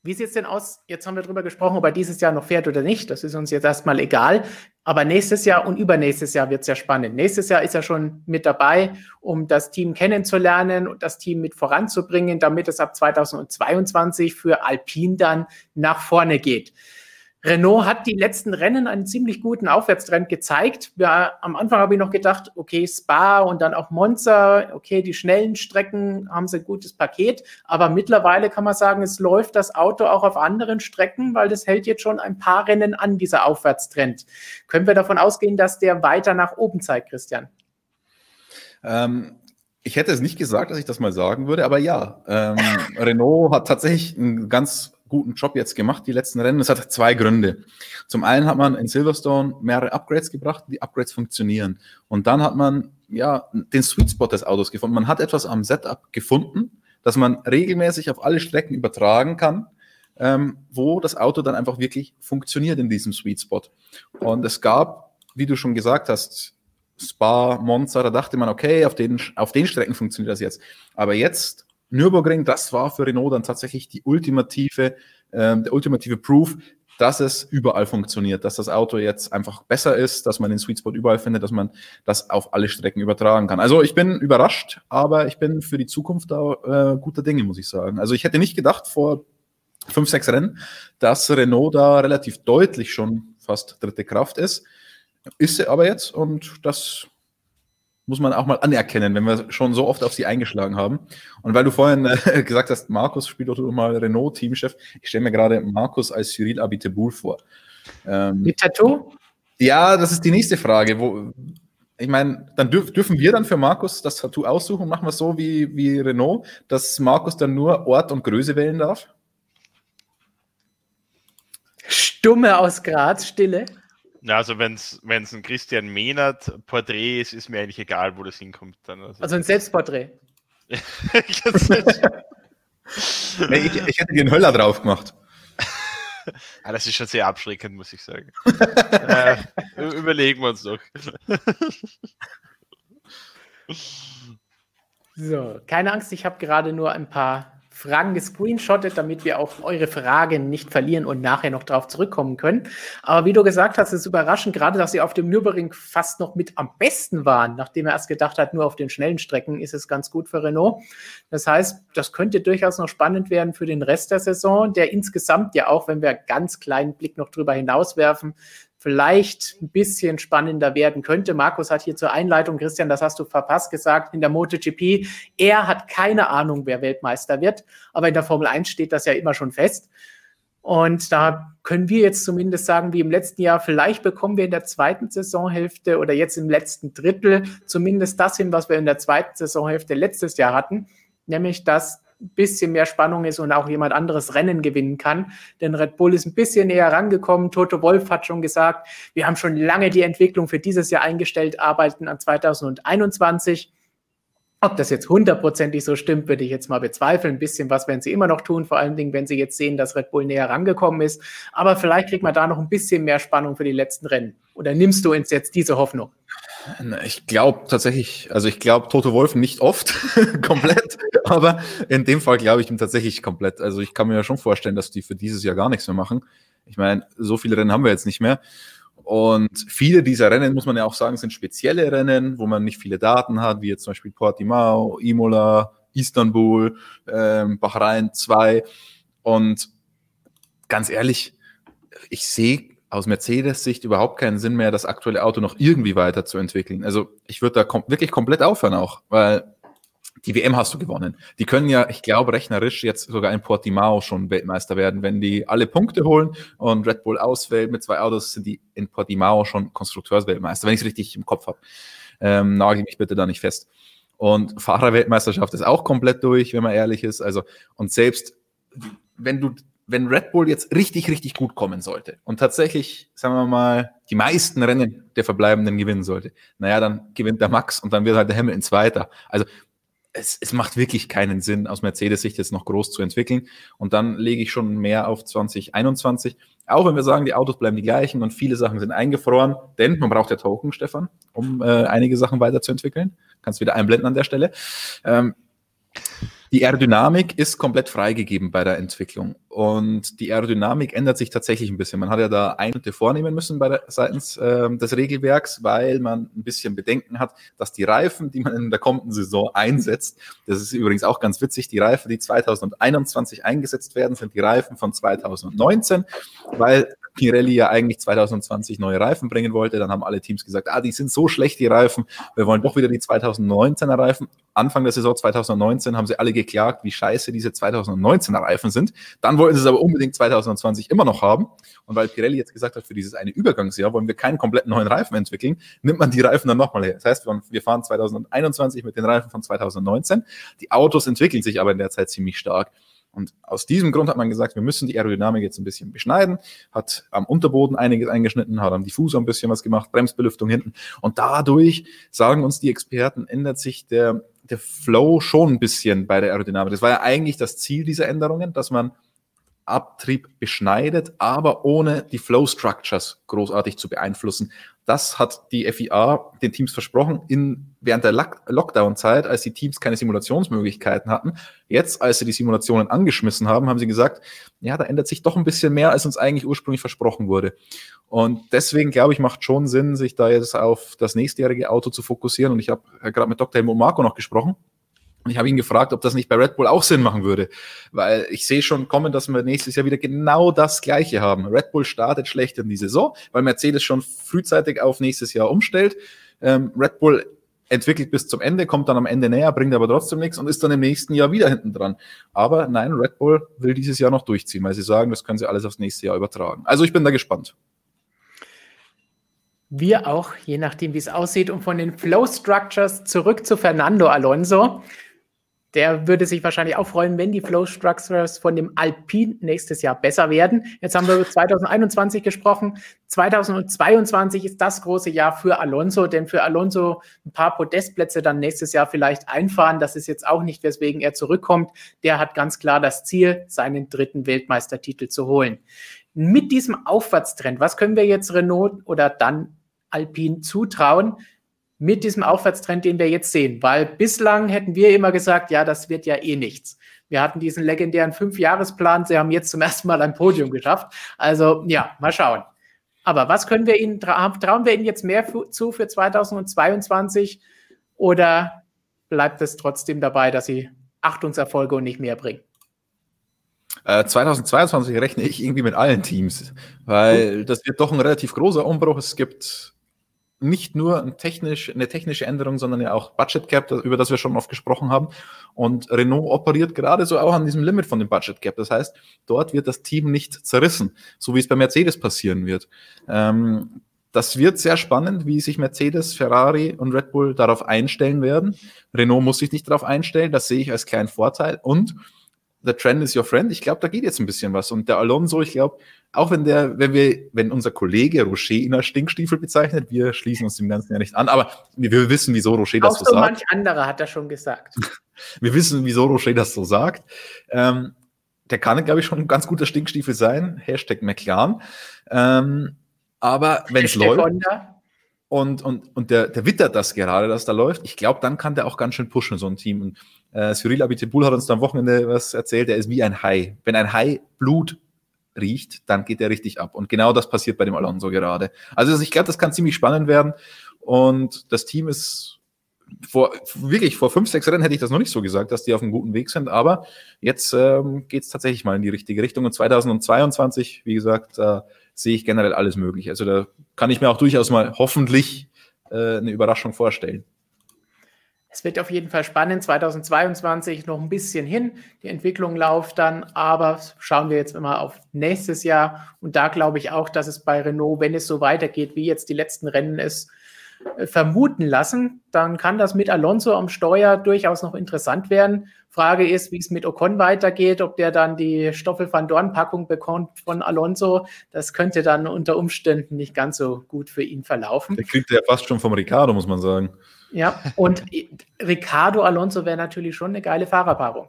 wie sieht es denn aus? Jetzt haben wir darüber gesprochen, ob er dieses Jahr noch fährt oder nicht. Das ist uns jetzt erstmal egal. Aber nächstes Jahr und übernächstes Jahr wird es ja spannend. Nächstes Jahr ist er schon mit dabei, um das Team kennenzulernen und das Team mit voranzubringen, damit es ab 2022 für Alpine dann nach vorne geht. Renault hat die letzten Rennen einen ziemlich guten Aufwärtstrend gezeigt. Ja, am Anfang habe ich noch gedacht, okay, Spa und dann auch Monza, okay, die schnellen Strecken haben sie ein gutes Paket. Aber mittlerweile kann man sagen, es läuft das Auto auch auf anderen Strecken, weil das hält jetzt schon ein paar Rennen an, dieser Aufwärtstrend. Können wir davon ausgehen, dass der weiter nach oben zeigt, Christian? Ähm, ich hätte es nicht gesagt, dass ich das mal sagen würde, aber ja, ähm, Renault hat tatsächlich einen ganz guten Job jetzt gemacht, die letzten Rennen. Das hat zwei Gründe. Zum einen hat man in Silverstone mehrere Upgrades gebracht, die Upgrades funktionieren. Und dann hat man ja den Sweet Spot des Autos gefunden. Man hat etwas am Setup gefunden, das man regelmäßig auf alle Strecken übertragen kann, ähm, wo das Auto dann einfach wirklich funktioniert in diesem Sweet Spot. Und es gab, wie du schon gesagt hast, Spa, Monza, da dachte man, okay, auf den, auf den Strecken funktioniert das jetzt. Aber jetzt Nürburgring, das war für Renault dann tatsächlich die ultimative, äh, der ultimative Proof, dass es überall funktioniert, dass das Auto jetzt einfach besser ist, dass man den Sweet Spot überall findet, dass man das auf alle Strecken übertragen kann. Also ich bin überrascht, aber ich bin für die Zukunft da äh, guter Dinge, muss ich sagen. Also ich hätte nicht gedacht vor fünf, sechs Rennen, dass Renault da relativ deutlich schon fast dritte Kraft ist. Ist sie aber jetzt und das muss man auch mal anerkennen, wenn wir schon so oft auf sie eingeschlagen haben. Und weil du vorhin äh, gesagt hast, Markus spielt doch mal Renault-Teamchef, ich stelle mir gerade Markus als Cyril Abiteboul vor. Ähm, Mit Tattoo? Ja, das ist die nächste Frage. Wo, ich meine, dann dürf, dürfen wir dann für Markus das Tattoo aussuchen, machen wir es so wie, wie Renault, dass Markus dann nur Ort und Größe wählen darf? Stumme aus Graz, Stille. Ja, also wenn es ein Christian Mehnert Porträt ist, ist mir eigentlich egal, wo das hinkommt. Dann. Also, also ein Selbstporträt. ich, ich, ich hätte den Höller drauf gemacht. ah, das ist schon sehr abschreckend, muss ich sagen. äh, überlegen wir uns doch. so, keine Angst, ich habe gerade nur ein paar Fragen gescreenshottet, damit wir auch eure Fragen nicht verlieren und nachher noch darauf zurückkommen können. Aber wie du gesagt hast, ist überraschend, gerade dass sie auf dem Nürburgring fast noch mit am besten waren, nachdem er erst gedacht hat, nur auf den schnellen Strecken ist es ganz gut für Renault. Das heißt, das könnte durchaus noch spannend werden für den Rest der Saison, der insgesamt ja auch, wenn wir ganz kleinen Blick noch drüber hinauswerfen, vielleicht ein bisschen spannender werden könnte. Markus hat hier zur Einleitung, Christian, das hast du verpasst, gesagt, in der MotoGP, er hat keine Ahnung, wer Weltmeister wird, aber in der Formel 1 steht das ja immer schon fest. Und da können wir jetzt zumindest sagen, wie im letzten Jahr, vielleicht bekommen wir in der zweiten Saisonhälfte oder jetzt im letzten Drittel zumindest das hin, was wir in der zweiten Saisonhälfte letztes Jahr hatten, nämlich dass ein bisschen mehr Spannung ist und auch jemand anderes Rennen gewinnen kann. Denn Red Bull ist ein bisschen näher rangekommen. Toto Wolf hat schon gesagt, wir haben schon lange die Entwicklung für dieses Jahr eingestellt, arbeiten an 2021. Ob das jetzt hundertprozentig so stimmt, würde ich jetzt mal bezweifeln. Ein bisschen was werden sie immer noch tun, vor allen Dingen, wenn sie jetzt sehen, dass Red Bull näher rangekommen ist. Aber vielleicht kriegt man da noch ein bisschen mehr Spannung für die letzten Rennen. Oder nimmst du uns jetzt diese Hoffnung? Ich glaube tatsächlich, also ich glaube Toto Wolf nicht oft komplett, aber in dem Fall glaube ich ihm tatsächlich komplett. Also ich kann mir ja schon vorstellen, dass die für dieses Jahr gar nichts mehr machen. Ich meine, so viele Rennen haben wir jetzt nicht mehr. Und viele dieser Rennen, muss man ja auch sagen, sind spezielle Rennen, wo man nicht viele Daten hat, wie jetzt zum Beispiel Portimao, Imola, Istanbul, ähm, Bahrain 2. Und ganz ehrlich, ich sehe aus Mercedes-Sicht überhaupt keinen Sinn mehr, das aktuelle Auto noch irgendwie weiterzuentwickeln. Also ich würde da kom wirklich komplett aufhören auch, weil die WM hast du gewonnen. Die können ja, ich glaube, rechnerisch jetzt sogar in Portimao schon Weltmeister werden. Wenn die alle Punkte holen und Red Bull ausfällt mit zwei Autos, sind die in Portimao schon Konstrukteursweltmeister, wenn ich es richtig im Kopf habe. Ähm, nagel mich bitte da nicht fest. Und Fahrerweltmeisterschaft ist auch komplett durch, wenn man ehrlich ist. Also, und selbst wenn du wenn Red Bull jetzt richtig, richtig gut kommen sollte und tatsächlich, sagen wir mal, die meisten Rennen der Verbleibenden gewinnen sollte, naja, dann gewinnt der Max und dann wird halt der Hamilton Zweiter. Also es, es macht wirklich keinen Sinn, aus Mercedes-Sicht jetzt noch groß zu entwickeln. Und dann lege ich schon mehr auf 2021. Auch wenn wir sagen, die Autos bleiben die gleichen und viele Sachen sind eingefroren, denn man braucht ja Token, Stefan, um äh, einige Sachen weiterzuentwickeln. Kannst wieder einblenden an der Stelle. Ähm, die Aerodynamik ist komplett freigegeben bei der Entwicklung. Und die Aerodynamik ändert sich tatsächlich ein bisschen. Man hat ja da Einschnitte vornehmen müssen bei der, seitens äh, des Regelwerks, weil man ein bisschen Bedenken hat, dass die Reifen, die man in der kommenden Saison einsetzt, das ist übrigens auch ganz witzig, die Reifen, die 2021 eingesetzt werden, sind die Reifen von 2019, weil Pirelli ja eigentlich 2020 neue Reifen bringen wollte. Dann haben alle Teams gesagt, ah, die sind so schlecht, die Reifen. Wir wollen doch wieder die 2019er Reifen. Anfang der Saison 2019 haben sie alle geklagt, wie scheiße diese 2019er Reifen sind. Dann wollten sie es aber unbedingt 2020 immer noch haben. Und weil Pirelli jetzt gesagt hat, für dieses eine Übergangsjahr wollen wir keinen kompletten neuen Reifen entwickeln, nimmt man die Reifen dann nochmal her. Das heißt, wir fahren 2021 mit den Reifen von 2019. Die Autos entwickeln sich aber in der Zeit ziemlich stark. Und aus diesem Grund hat man gesagt, wir müssen die Aerodynamik jetzt ein bisschen beschneiden, hat am Unterboden einiges eingeschnitten, hat am Diffusor ein bisschen was gemacht, Bremsbelüftung hinten. Und dadurch, sagen uns die Experten, ändert sich der, der Flow schon ein bisschen bei der Aerodynamik. Das war ja eigentlich das Ziel dieser Änderungen, dass man Abtrieb beschneidet, aber ohne die Flow Structures großartig zu beeinflussen. Das hat die FIA den Teams versprochen in, während der Lockdown-Zeit, als die Teams keine Simulationsmöglichkeiten hatten. Jetzt, als sie die Simulationen angeschmissen haben, haben sie gesagt, ja, da ändert sich doch ein bisschen mehr, als uns eigentlich ursprünglich versprochen wurde. Und deswegen, glaube ich, macht schon Sinn, sich da jetzt auf das nächstjährige Auto zu fokussieren. Und ich habe gerade mit Dr. Helmut Marco noch gesprochen. Und ich habe ihn gefragt, ob das nicht bei Red Bull auch Sinn machen würde. Weil ich sehe schon kommen, dass wir nächstes Jahr wieder genau das Gleiche haben. Red Bull startet schlecht in die Saison, weil Mercedes schon frühzeitig auf nächstes Jahr umstellt. Ähm, Red Bull entwickelt bis zum Ende, kommt dann am Ende näher, bringt aber trotzdem nichts und ist dann im nächsten Jahr wieder hinten dran. Aber nein, Red Bull will dieses Jahr noch durchziehen, weil sie sagen, das können sie alles aufs nächste Jahr übertragen. Also ich bin da gespannt. Wir auch, je nachdem, wie es aussieht. Und von den Flow Structures zurück zu Fernando Alonso der würde sich wahrscheinlich auch freuen, wenn die Flow Structures von dem Alpine nächstes Jahr besser werden. Jetzt haben wir über 2021 gesprochen. 2022 ist das große Jahr für Alonso, denn für Alonso ein paar Podestplätze dann nächstes Jahr vielleicht einfahren. Das ist jetzt auch nicht, weswegen er zurückkommt. Der hat ganz klar das Ziel, seinen dritten Weltmeistertitel zu holen. Mit diesem Aufwärtstrend, was können wir jetzt Renault oder dann Alpine zutrauen? Mit diesem Aufwärtstrend, den wir jetzt sehen. Weil bislang hätten wir immer gesagt, ja, das wird ja eh nichts. Wir hatten diesen legendären Fünfjahresplan. Sie haben jetzt zum ersten Mal ein Podium geschafft. Also ja, mal schauen. Aber was können wir Ihnen trauen wir Ihnen jetzt mehr zu für 2022 oder bleibt es trotzdem dabei, dass Sie Achtungserfolge und nicht mehr bringen? 2022 äh, rechne ich irgendwie mit allen Teams, weil das wird doch ein relativ großer Umbruch. Es gibt nicht nur ein technisch, eine technische Änderung, sondern ja auch Budget Cap, über das wir schon oft gesprochen haben. Und Renault operiert gerade so auch an diesem Limit von dem Budget Cap. Das heißt, dort wird das Team nicht zerrissen, so wie es bei Mercedes passieren wird. Ähm, das wird sehr spannend, wie sich Mercedes, Ferrari und Red Bull darauf einstellen werden. Renault muss sich nicht darauf einstellen, das sehe ich als kleinen Vorteil. Und the trend is your friend. Ich glaube, da geht jetzt ein bisschen was. Und der Alonso, ich glaube, auch wenn der, wenn wir, wenn unser Kollege Rocher ihn als Stinkstiefel bezeichnet, wir schließen uns dem Ganzen ja nicht an, aber wir wissen, wieso Rocher das auch so, so sagt. manch anderer hat das schon gesagt. wir wissen, wieso Rocher das so sagt. Ähm, der kann, glaube ich, schon ein ganz guter Stinkstiefel sein. Hashtag McLaren. Ähm, aber wenn es läuft. Honda. Und, und, und der, der wittert das gerade, dass da läuft. Ich glaube, dann kann der auch ganz schön pushen, so ein Team. Und äh, Cyril Abiteboul hat uns da am Wochenende was erzählt, der ist wie ein Hai. Wenn ein Hai Blut riecht, dann geht er richtig ab. Und genau das passiert bei dem Alonso gerade. Also ich glaube, das kann ziemlich spannend werden. Und das Team ist vor, wirklich vor fünf, sechs Rennen hätte ich das noch nicht so gesagt, dass die auf einem guten Weg sind. Aber jetzt ähm, geht es tatsächlich mal in die richtige Richtung. Und 2022, wie gesagt, äh, sehe ich generell alles möglich. Also da kann ich mir auch durchaus mal hoffentlich äh, eine Überraschung vorstellen. Es wird auf jeden Fall spannend. 2022 noch ein bisschen hin. Die Entwicklung läuft dann, aber schauen wir jetzt immer auf nächstes Jahr. Und da glaube ich auch, dass es bei Renault, wenn es so weitergeht, wie jetzt die letzten Rennen ist, äh, vermuten lassen, dann kann das mit Alonso am Steuer durchaus noch interessant werden. Frage ist, wie es mit Ocon weitergeht, ob der dann die Stoffel van Dorn Packung bekommt von Alonso. Das könnte dann unter Umständen nicht ganz so gut für ihn verlaufen. Der kriegt ja fast schon vom Ricardo, muss man sagen. Ja, und Ricardo Alonso wäre natürlich schon eine geile Fahrerpaarung.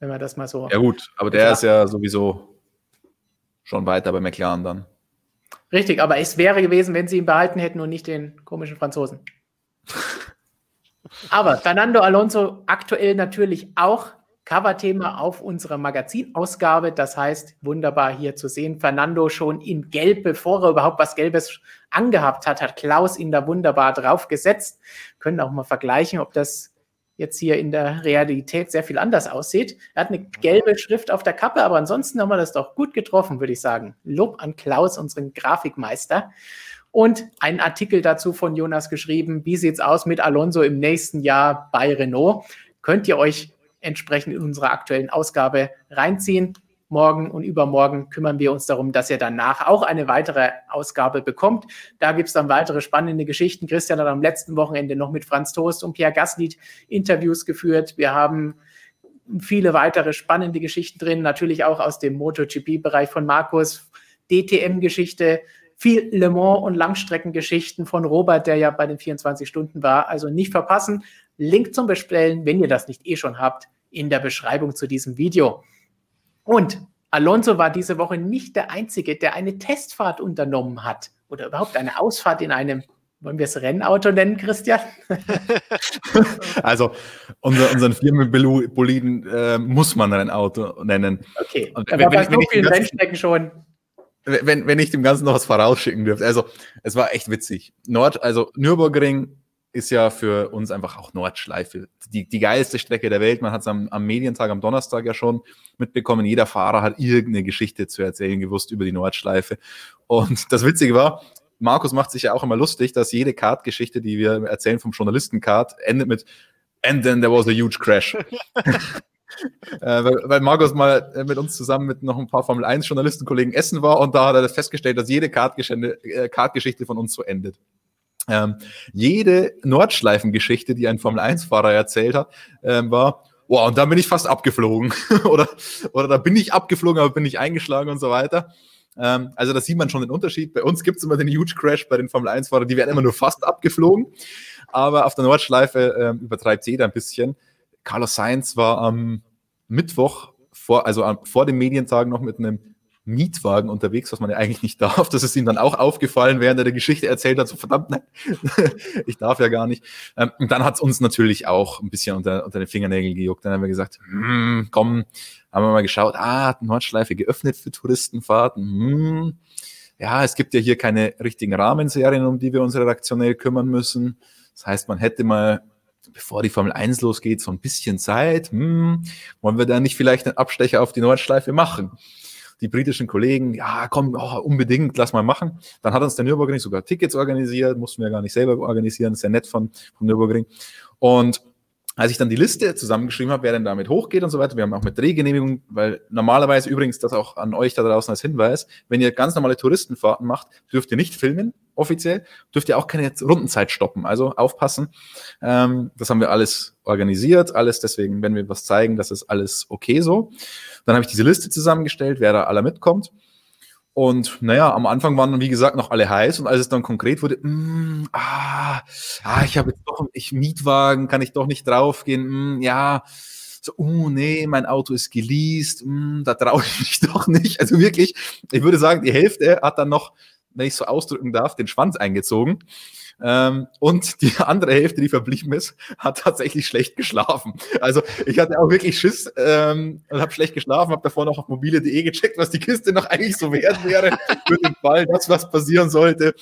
Wenn man das mal so. Ja, gut, aber der ist ja sowieso schon weiter bei McLaren dann. Richtig, aber es wäre gewesen, wenn sie ihn behalten hätten und nicht den komischen Franzosen. aber Fernando Alonso aktuell natürlich auch Coverthema auf unserer Magazinausgabe. Das heißt, wunderbar hier zu sehen. Fernando schon in Gelb, bevor er überhaupt was Gelbes angehabt hat, hat Klaus ihn da wunderbar drauf gesetzt. Können auch mal vergleichen, ob das jetzt hier in der Realität sehr viel anders aussieht. Er hat eine gelbe Schrift auf der Kappe, aber ansonsten haben wir das doch gut getroffen, würde ich sagen. Lob an Klaus, unseren Grafikmeister. Und einen Artikel dazu von Jonas geschrieben, wie sieht es aus mit Alonso im nächsten Jahr bei Renault? Könnt ihr euch entsprechend in unserer aktuellen Ausgabe reinziehen morgen und übermorgen kümmern wir uns darum, dass ihr danach auch eine weitere Ausgabe bekommt. Da gibt es dann weitere spannende Geschichten. Christian hat am letzten Wochenende noch mit Franz Toast und Pierre Gaslied Interviews geführt. Wir haben viele weitere spannende Geschichten drin, natürlich auch aus dem MotoGP-Bereich von Markus, DTM-Geschichte, viel Le Mans und Langstreckengeschichten von Robert, der ja bei den 24 Stunden war. Also nicht verpassen. Link zum Bestellen, wenn ihr das nicht eh schon habt, in der Beschreibung zu diesem Video. Und Alonso war diese Woche nicht der Einzige, der eine Testfahrt unternommen hat oder überhaupt eine Ausfahrt in einem, wollen wir es Rennauto nennen, Christian? also unser, unseren Firmenboliden äh, muss man Rennauto nennen. Okay, Und wenn, wenn, so vielen Rennstrecken schon. Wenn, wenn ich dem Ganzen noch was vorausschicken dürfte. Also es war echt witzig. Nord, also Nürburgring ist ja für uns einfach auch Nordschleife. Die, die geilste Strecke der Welt. Man hat es am, am Medientag am Donnerstag ja schon mitbekommen. Jeder Fahrer hat irgendeine Geschichte zu erzählen gewusst über die Nordschleife. Und das Witzige war, Markus macht sich ja auch immer lustig, dass jede Kart-Geschichte, die wir erzählen vom Journalisten-Card, endet mit And then there was a huge crash. Äh, weil, weil, Markus mal äh, mit uns zusammen mit noch ein paar Formel 1 Journalistenkollegen essen war und da hat er festgestellt, dass jede Kartgeschichte, äh, Kartgeschichte von uns so endet. Ähm, jede Nordschleifengeschichte, die ein Formel-1-Fahrer erzählt hat, ähm, war, wow, und da bin ich fast abgeflogen. oder, oder da bin ich abgeflogen, aber bin ich eingeschlagen und so weiter. Ähm, also da sieht man schon den Unterschied. Bei uns gibt es immer den Huge Crash bei den Formel-1-Fahrern, die werden immer nur fast abgeflogen. Aber auf der Nordschleife ähm, übertreibt jeder ein bisschen. Carlos Sainz war am Mittwoch, vor, also vor dem Medientag noch mit einem Mietwagen unterwegs, was man ja eigentlich nicht darf. Das ist ihm dann auch aufgefallen, während er die Geschichte erzählt hat. So verdammt, nein, ich darf ja gar nicht. Ähm, und dann hat es uns natürlich auch ein bisschen unter, unter den Fingernägeln gejuckt. Dann haben wir gesagt, hm, komm, haben wir mal geschaut, ah, hat Nordschleife geöffnet für Touristenfahrten. Hm, ja, es gibt ja hier keine richtigen Rahmenserien, um die wir uns redaktionell kümmern müssen. Das heißt, man hätte mal bevor die Formel 1 losgeht, so ein bisschen Zeit. Hm, wollen wir da nicht vielleicht einen Abstecher auf die Nordschleife machen? Die britischen Kollegen, ja, komm, oh, unbedingt, lass mal machen. Dann hat uns der Nürburgring sogar Tickets organisiert, mussten wir gar nicht selber organisieren, ja nett von, vom Nürburgring. Und als ich dann die Liste zusammengeschrieben habe, wer denn damit hochgeht und so weiter, wir haben auch mit Drehgenehmigung, weil normalerweise übrigens das auch an euch da draußen als Hinweis, wenn ihr ganz normale Touristenfahrten macht, dürft ihr nicht filmen, offiziell, dürft ihr auch keine Rundenzeit stoppen. Also aufpassen. Ähm, das haben wir alles organisiert, alles deswegen, wenn wir was zeigen, das ist alles okay so. Dann habe ich diese Liste zusammengestellt, wer da aller mitkommt. Und naja, am Anfang waren, wie gesagt, noch alle heiß und als es dann konkret wurde, mm, ah, ah, ich habe jetzt doch, ich Mietwagen, kann ich doch nicht draufgehen, mm, ja, so, oh nee, mein Auto ist geleast, mm, da traue ich mich doch nicht. Also wirklich, ich würde sagen, die Hälfte hat dann noch, wenn ich so ausdrücken darf, den Schwanz eingezogen. Ähm, und die andere Hälfte, die verblieben ist, hat tatsächlich schlecht geschlafen. Also ich hatte auch wirklich Schiss ähm, und habe schlecht geschlafen, habe davor noch auf mobile.de gecheckt, was die Kiste noch eigentlich so wert wäre für den Fall, dass was passieren sollte.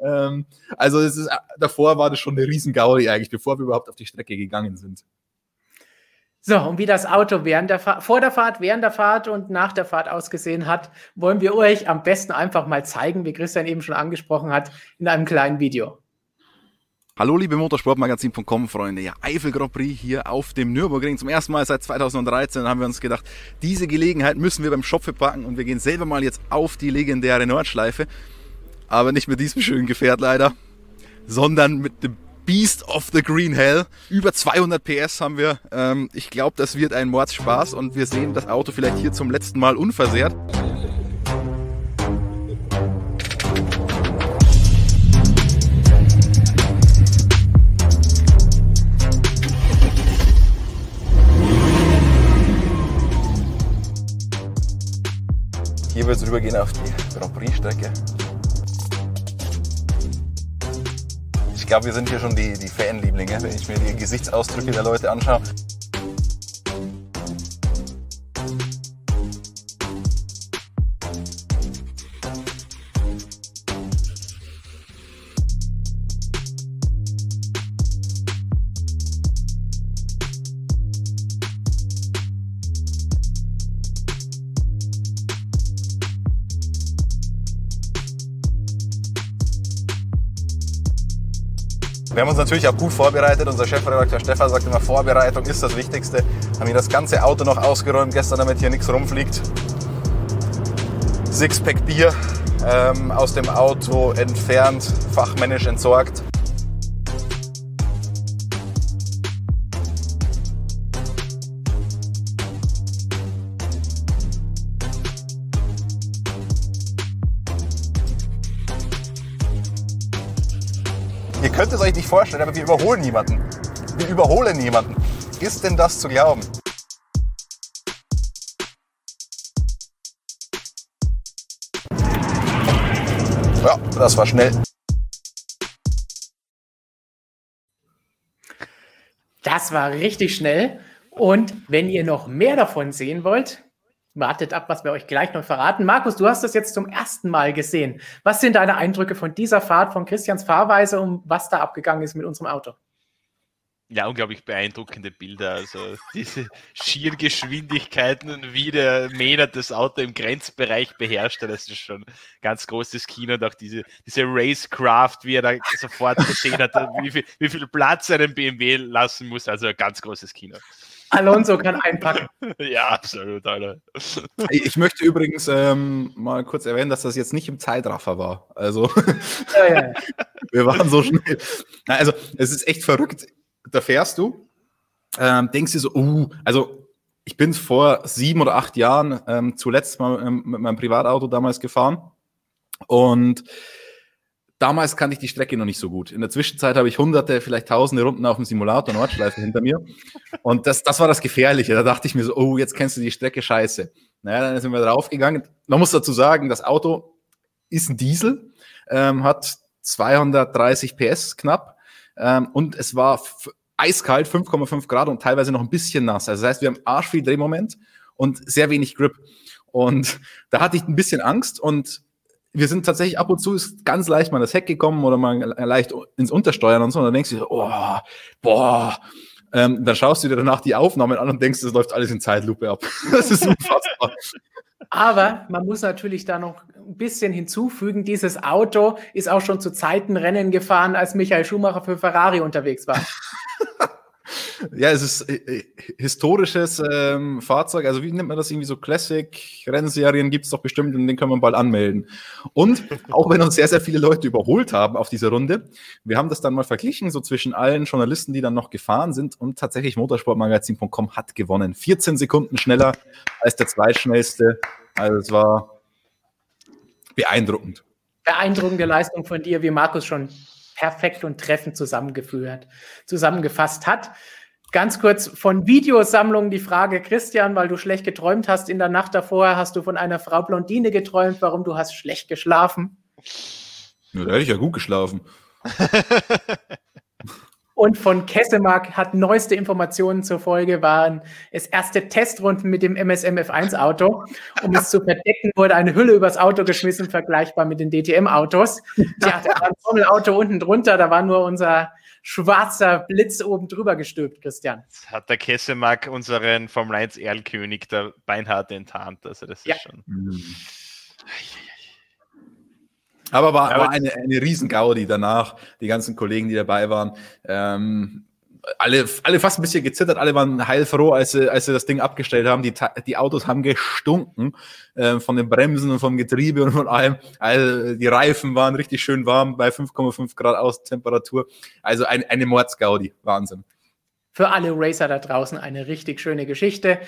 Ähm, also es ist, davor war das schon eine Riesengaudi eigentlich, bevor wir überhaupt auf die Strecke gegangen sind. So, und wie das Auto während der Fahrt, vor der Fahrt, während der Fahrt und nach der Fahrt ausgesehen hat, wollen wir euch am besten einfach mal zeigen, wie Christian eben schon angesprochen hat, in einem kleinen Video. Hallo liebe Motorsportmagazin.com Freunde, ja Eifel Grand Prix hier auf dem Nürburgring. Zum ersten Mal seit 2013 haben wir uns gedacht, diese Gelegenheit müssen wir beim Schopfe packen und wir gehen selber mal jetzt auf die legendäre Nordschleife. Aber nicht mit diesem schönen Gefährt leider. sondern mit dem Beast of the Green Hell. Über 200 PS haben wir. Ähm, ich glaube, das wird ein Mordspaß und wir sehen das Auto vielleicht hier zum letzten Mal unversehrt. Hier wird es rübergehen auf die Grand Prix-Strecke. Ich glaube, wir sind hier schon die, die Fanlieblinge, wenn ich mir die Gesichtsausdrücke der Leute anschaue. Wir haben uns natürlich auch gut vorbereitet. Unser Chefredakteur Stefan sagt immer, Vorbereitung ist das Wichtigste. Haben hier das ganze Auto noch ausgeräumt gestern, damit hier nichts rumfliegt. Sixpack Bier ähm, aus dem Auto entfernt, fachmännisch entsorgt. Vorstellen, aber wir überholen niemanden. Wir überholen niemanden. Ist denn das zu glauben? Ja, das war schnell. Das war richtig schnell. Und wenn ihr noch mehr davon sehen wollt, wartet ab, was wir euch gleich noch verraten. Markus, du hast das jetzt zum ersten Mal gesehen. Was sind deine Eindrücke von dieser Fahrt, von Christians Fahrweise und was da abgegangen ist mit unserem Auto? Ja, unglaublich beeindruckende Bilder. Also diese schieren und wie der Maynard das Auto im Grenzbereich beherrscht, das ist schon ganz großes Kino. Und auch diese, diese Racecraft, wie er da sofort gesehen hat, wie viel, wie viel Platz einem BMW lassen muss. Also ein ganz großes Kino. Alonso kann einpacken. ja, absolut, Alter. Ich möchte übrigens ähm, mal kurz erwähnen, dass das jetzt nicht im Zeitraffer war. Also, Ja, ja. wir waren so schnell. Also, es ist echt verrückt. Da fährst du, ähm, denkst dir so, uh, also ich bin vor sieben oder acht Jahren ähm, zuletzt mal ähm, mit meinem Privatauto damals gefahren und damals kannte ich die Strecke noch nicht so gut. In der Zwischenzeit habe ich hunderte, vielleicht tausende Runden auf dem Simulator Nordschleife hinter mir und das, das war das Gefährliche. Da dachte ich mir so, oh, jetzt kennst du die Strecke scheiße. Naja, dann sind wir draufgegangen. Man muss dazu sagen, das Auto ist ein Diesel, ähm, hat 230 PS knapp ähm, und es war eiskalt, 5,5 Grad und teilweise noch ein bisschen nass. Also das heißt, wir haben arsch viel Drehmoment und sehr wenig Grip. Und da hatte ich ein bisschen Angst und wir sind tatsächlich ab und zu ist ganz leicht mal das Heck gekommen oder mal leicht ins Untersteuern und so. Und dann denkst du, dir, oh, boah. Ähm, dann schaust du dir danach die Aufnahmen an und denkst, das läuft alles in Zeitlupe ab. Das ist unfassbar. Aber man muss natürlich da noch ein bisschen hinzufügen, dieses Auto ist auch schon zu Zeiten Rennen gefahren, als Michael Schumacher für Ferrari unterwegs war. Ja, es ist äh, historisches ähm, Fahrzeug. Also wie nennt man das irgendwie so Classic-Rennserien gibt es doch bestimmt und den können wir bald anmelden. Und auch wenn uns sehr, sehr viele Leute überholt haben auf dieser Runde, wir haben das dann mal verglichen, so zwischen allen Journalisten, die dann noch gefahren sind und tatsächlich motorsportmagazin.com hat gewonnen. 14 Sekunden schneller als der zweitschnellste. Also es war beeindruckend. Beeindruckende Leistung von dir, wie Markus schon perfekt und treffend zusammengeführt, zusammengefasst hat. Ganz kurz von Videosammlungen die Frage, Christian, weil du schlecht geträumt hast in der Nacht davor, hast du von einer Frau Blondine geträumt, warum du hast schlecht geschlafen? Ja, da hätte ich ja gut geschlafen. Und von Kessemark hat neueste Informationen zur Folge, waren es erste Testrunden mit dem MSM F1 Auto. Um es zu verdecken, wurde eine Hülle übers Auto geschmissen, vergleichbar mit den DTM-Autos. Ja, da war ein Formelauto unten drunter, da war nur unser schwarzer Blitz oben drüber gestülpt, Christian. Hat der Kessemark unseren Formel 1 Erlkönig der Beinhard enttarnt. Also das ist Ja. schon. Aber war, war eine, eine Riesengaudi danach, die ganzen Kollegen, die dabei waren. Ähm, alle, alle fast ein bisschen gezittert, alle waren heilfroh, als sie, als sie das Ding abgestellt haben. Die, die Autos haben gestunken äh, von den Bremsen und vom Getriebe und von allem. Also die Reifen waren richtig schön warm bei 5,5 Grad Außentemperatur. Also ein, eine Mordsgaudi, Wahnsinn. Für alle Racer da draußen eine richtig schöne Geschichte.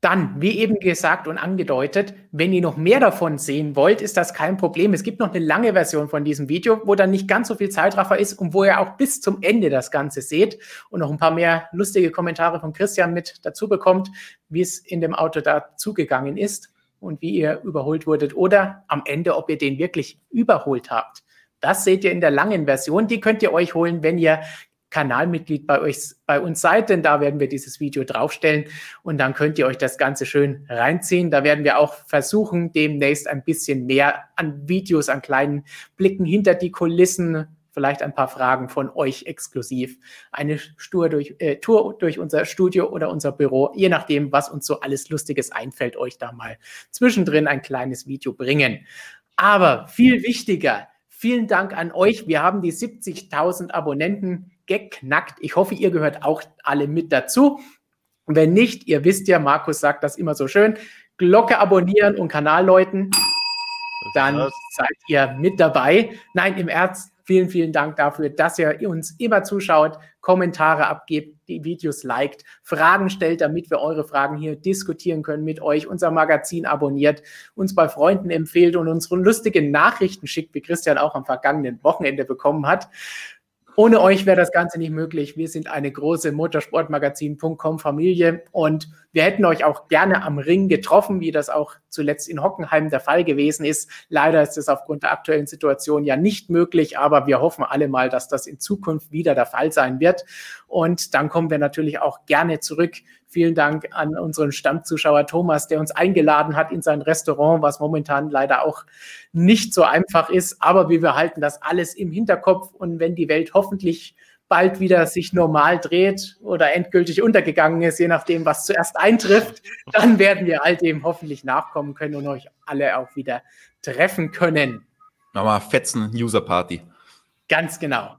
Dann, wie eben gesagt und angedeutet, wenn ihr noch mehr davon sehen wollt, ist das kein Problem. Es gibt noch eine lange Version von diesem Video, wo dann nicht ganz so viel Zeitraffer ist und wo ihr auch bis zum Ende das Ganze seht und noch ein paar mehr lustige Kommentare von Christian mit dazu bekommt, wie es in dem Auto da zugegangen ist und wie ihr überholt wurdet oder am Ende, ob ihr den wirklich überholt habt. Das seht ihr in der langen Version. Die könnt ihr euch holen, wenn ihr Kanalmitglied bei euch, bei uns seid, denn da werden wir dieses Video draufstellen und dann könnt ihr euch das Ganze schön reinziehen. Da werden wir auch versuchen, demnächst ein bisschen mehr an Videos, an kleinen Blicken hinter die Kulissen, vielleicht ein paar Fragen von euch exklusiv, eine Tour durch, äh, Tour durch unser Studio oder unser Büro, je nachdem, was uns so alles Lustiges einfällt, euch da mal zwischendrin ein kleines Video bringen. Aber viel wichtiger, vielen Dank an euch. Wir haben die 70.000 Abonnenten geknackt. Ich hoffe, ihr gehört auch alle mit dazu. Und wenn nicht, ihr wisst ja, Markus sagt das immer so schön, Glocke abonnieren und Kanal läuten, dann seid ihr mit dabei. Nein, im Ernst, vielen, vielen Dank dafür, dass ihr uns immer zuschaut, Kommentare abgebt, die Videos liked, Fragen stellt, damit wir eure Fragen hier diskutieren können mit euch, unser Magazin abonniert, uns bei Freunden empfehlt und unsere lustigen Nachrichten schickt, wie Christian auch am vergangenen Wochenende bekommen hat. Ohne euch wäre das Ganze nicht möglich. Wir sind eine große Motorsportmagazin.com Familie und wir hätten euch auch gerne am Ring getroffen, wie das auch zuletzt in Hockenheim der Fall gewesen ist. Leider ist es aufgrund der aktuellen Situation ja nicht möglich, aber wir hoffen alle mal, dass das in Zukunft wieder der Fall sein wird. Und dann kommen wir natürlich auch gerne zurück Vielen Dank an unseren Stammzuschauer Thomas, der uns eingeladen hat in sein Restaurant, was momentan leider auch nicht so einfach ist. Aber wir behalten das alles im Hinterkopf. Und wenn die Welt hoffentlich bald wieder sich normal dreht oder endgültig untergegangen ist, je nachdem, was zuerst eintrifft, dann werden wir all dem hoffentlich nachkommen können und euch alle auch wieder treffen können. Nochmal fetzen User Party. Ganz genau.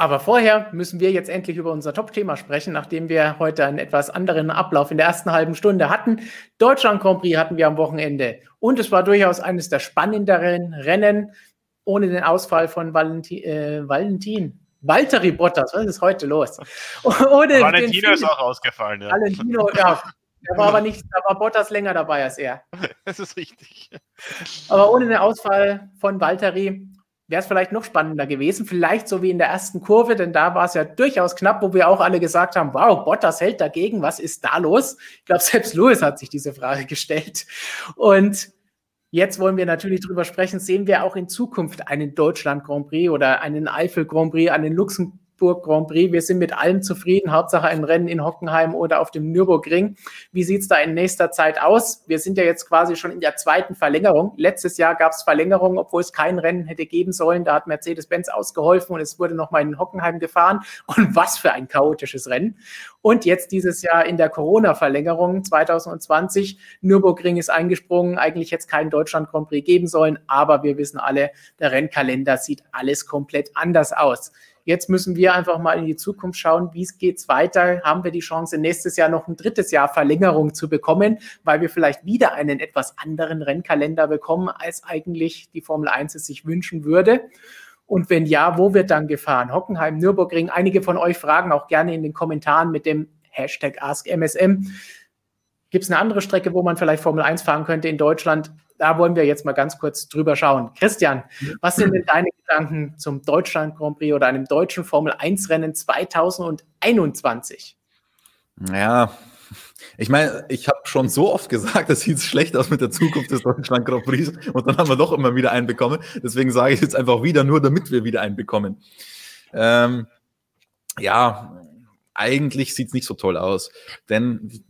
Aber vorher müssen wir jetzt endlich über unser Top-Thema sprechen, nachdem wir heute einen etwas anderen Ablauf in der ersten halben Stunde hatten. Deutschland Grand Prix hatten wir am Wochenende und es war durchaus eines der spannenderen Rennen ohne den Ausfall von Valentin, äh, Valentin. Valtteri Bottas, was ist heute los? Ohne Valentino ist auch ausgefallen. Ja. Valentino, ja. Da war aber nicht, da war Bottas länger dabei als er. Das ist richtig. Aber ohne den Ausfall von Valtteri wäre es vielleicht noch spannender gewesen. Vielleicht so wie in der ersten Kurve, denn da war es ja durchaus knapp, wo wir auch alle gesagt haben, wow, Bottas hält dagegen, was ist da los? Ich glaube, selbst Lewis hat sich diese Frage gestellt. Und jetzt wollen wir natürlich drüber sprechen, sehen wir auch in Zukunft einen Deutschland Grand Prix oder einen Eifel Grand Prix, einen Luxemburg Duisburg Grand Prix. Wir sind mit allem zufrieden. Hauptsache ein Rennen in Hockenheim oder auf dem Nürburgring. Wie sieht es da in nächster Zeit aus? Wir sind ja jetzt quasi schon in der zweiten Verlängerung. Letztes Jahr gab es Verlängerung, obwohl es kein Rennen hätte geben sollen. Da hat Mercedes-Benz ausgeholfen und es wurde nochmal in Hockenheim gefahren. Und was für ein chaotisches Rennen. Und jetzt dieses Jahr in der Corona-Verlängerung 2020. Nürburgring ist eingesprungen. Eigentlich hätte es keinen Deutschland Grand Prix geben sollen. Aber wir wissen alle, der Rennkalender sieht alles komplett anders aus. Jetzt müssen wir einfach mal in die Zukunft schauen, wie es geht weiter. Haben wir die Chance, nächstes Jahr noch ein drittes Jahr Verlängerung zu bekommen, weil wir vielleicht wieder einen etwas anderen Rennkalender bekommen, als eigentlich die Formel 1 es sich wünschen würde? Und wenn ja, wo wird dann gefahren? Hockenheim, Nürburgring. Einige von euch fragen auch gerne in den Kommentaren mit dem Hashtag AskMSM. Gibt es eine andere Strecke, wo man vielleicht Formel 1 fahren könnte in Deutschland? Da wollen wir jetzt mal ganz kurz drüber schauen. Christian, was sind denn deine Gedanken zum Deutschland Grand Prix oder einem deutschen Formel 1 Rennen 2021? Ja, ich meine, ich habe schon so oft gesagt, das sieht schlecht aus mit der Zukunft des Deutschland Grand Prix und dann haben wir doch immer wieder einen bekommen. Deswegen sage ich jetzt einfach wieder, nur damit wir wieder einen bekommen. Ähm, ja, eigentlich sieht es nicht so toll aus, denn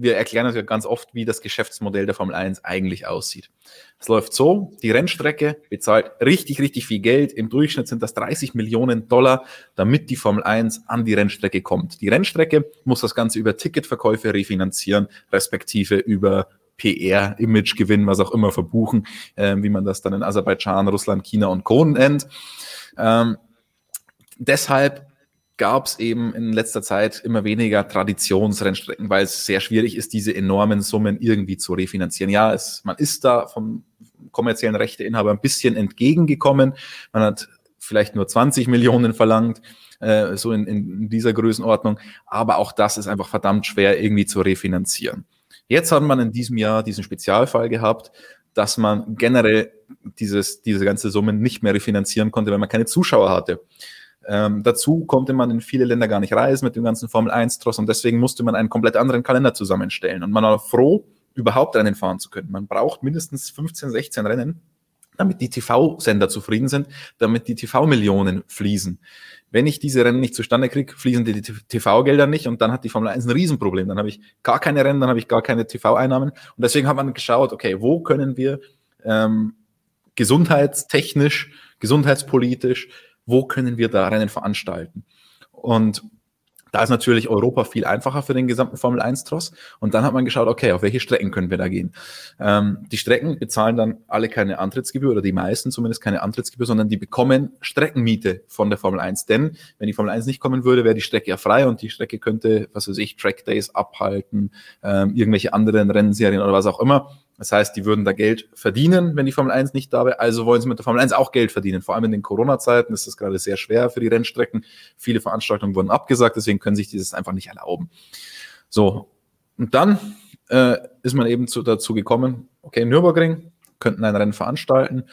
wir erklären uns ja ganz oft, wie das Geschäftsmodell der Formel 1 eigentlich aussieht. Es läuft so, die Rennstrecke bezahlt richtig, richtig viel Geld. Im Durchschnitt sind das 30 Millionen Dollar, damit die Formel 1 an die Rennstrecke kommt. Die Rennstrecke muss das Ganze über Ticketverkäufe refinanzieren, respektive über PR, Imagegewinn, was auch immer verbuchen, äh, wie man das dann in Aserbaidschan, Russland, China und Co. nennt. Ähm, deshalb gab es eben in letzter Zeit immer weniger Traditionsrennstrecken, weil es sehr schwierig ist, diese enormen Summen irgendwie zu refinanzieren. Ja, es, man ist da vom kommerziellen Rechteinhaber ein bisschen entgegengekommen. Man hat vielleicht nur 20 Millionen verlangt, äh, so in, in dieser Größenordnung. Aber auch das ist einfach verdammt schwer irgendwie zu refinanzieren. Jetzt hat man in diesem Jahr diesen Spezialfall gehabt, dass man generell dieses, diese ganze Summe nicht mehr refinanzieren konnte, weil man keine Zuschauer hatte. Ähm, dazu konnte man in viele Länder gar nicht reisen mit dem ganzen Formel 1-Tross und deswegen musste man einen komplett anderen Kalender zusammenstellen. Und man war froh, überhaupt Rennen fahren zu können. Man braucht mindestens 15, 16 Rennen, damit die TV-Sender zufrieden sind, damit die TV-Millionen fließen. Wenn ich diese Rennen nicht zustande kriege, fließen die TV-Gelder nicht und dann hat die Formel 1 ein Riesenproblem. Dann habe ich gar keine Rennen, dann habe ich gar keine TV-Einnahmen. Und deswegen hat man geschaut, okay, wo können wir ähm, gesundheitstechnisch, gesundheitspolitisch, wo können wir da Rennen veranstalten? Und da ist natürlich Europa viel einfacher für den gesamten Formel 1-Tross. Und dann hat man geschaut, okay, auf welche Strecken können wir da gehen? Ähm, die Strecken bezahlen dann alle keine Antrittsgebühr oder die meisten zumindest keine Antrittsgebühr, sondern die bekommen Streckenmiete von der Formel 1. Denn wenn die Formel 1 nicht kommen würde, wäre die Strecke ja frei und die Strecke könnte, was weiß ich, Track Days abhalten, ähm, irgendwelche anderen Rennserien oder was auch immer. Das heißt, die würden da Geld verdienen, wenn die Formel 1 nicht da wäre. Also wollen sie mit der Formel 1 auch Geld verdienen. Vor allem in den Corona-Zeiten ist das gerade sehr schwer für die Rennstrecken. Viele Veranstaltungen wurden abgesagt, deswegen können sich dieses einfach nicht erlauben. So, und dann äh, ist man eben zu, dazu gekommen, okay, Nürburgring könnten ein Rennen veranstalten.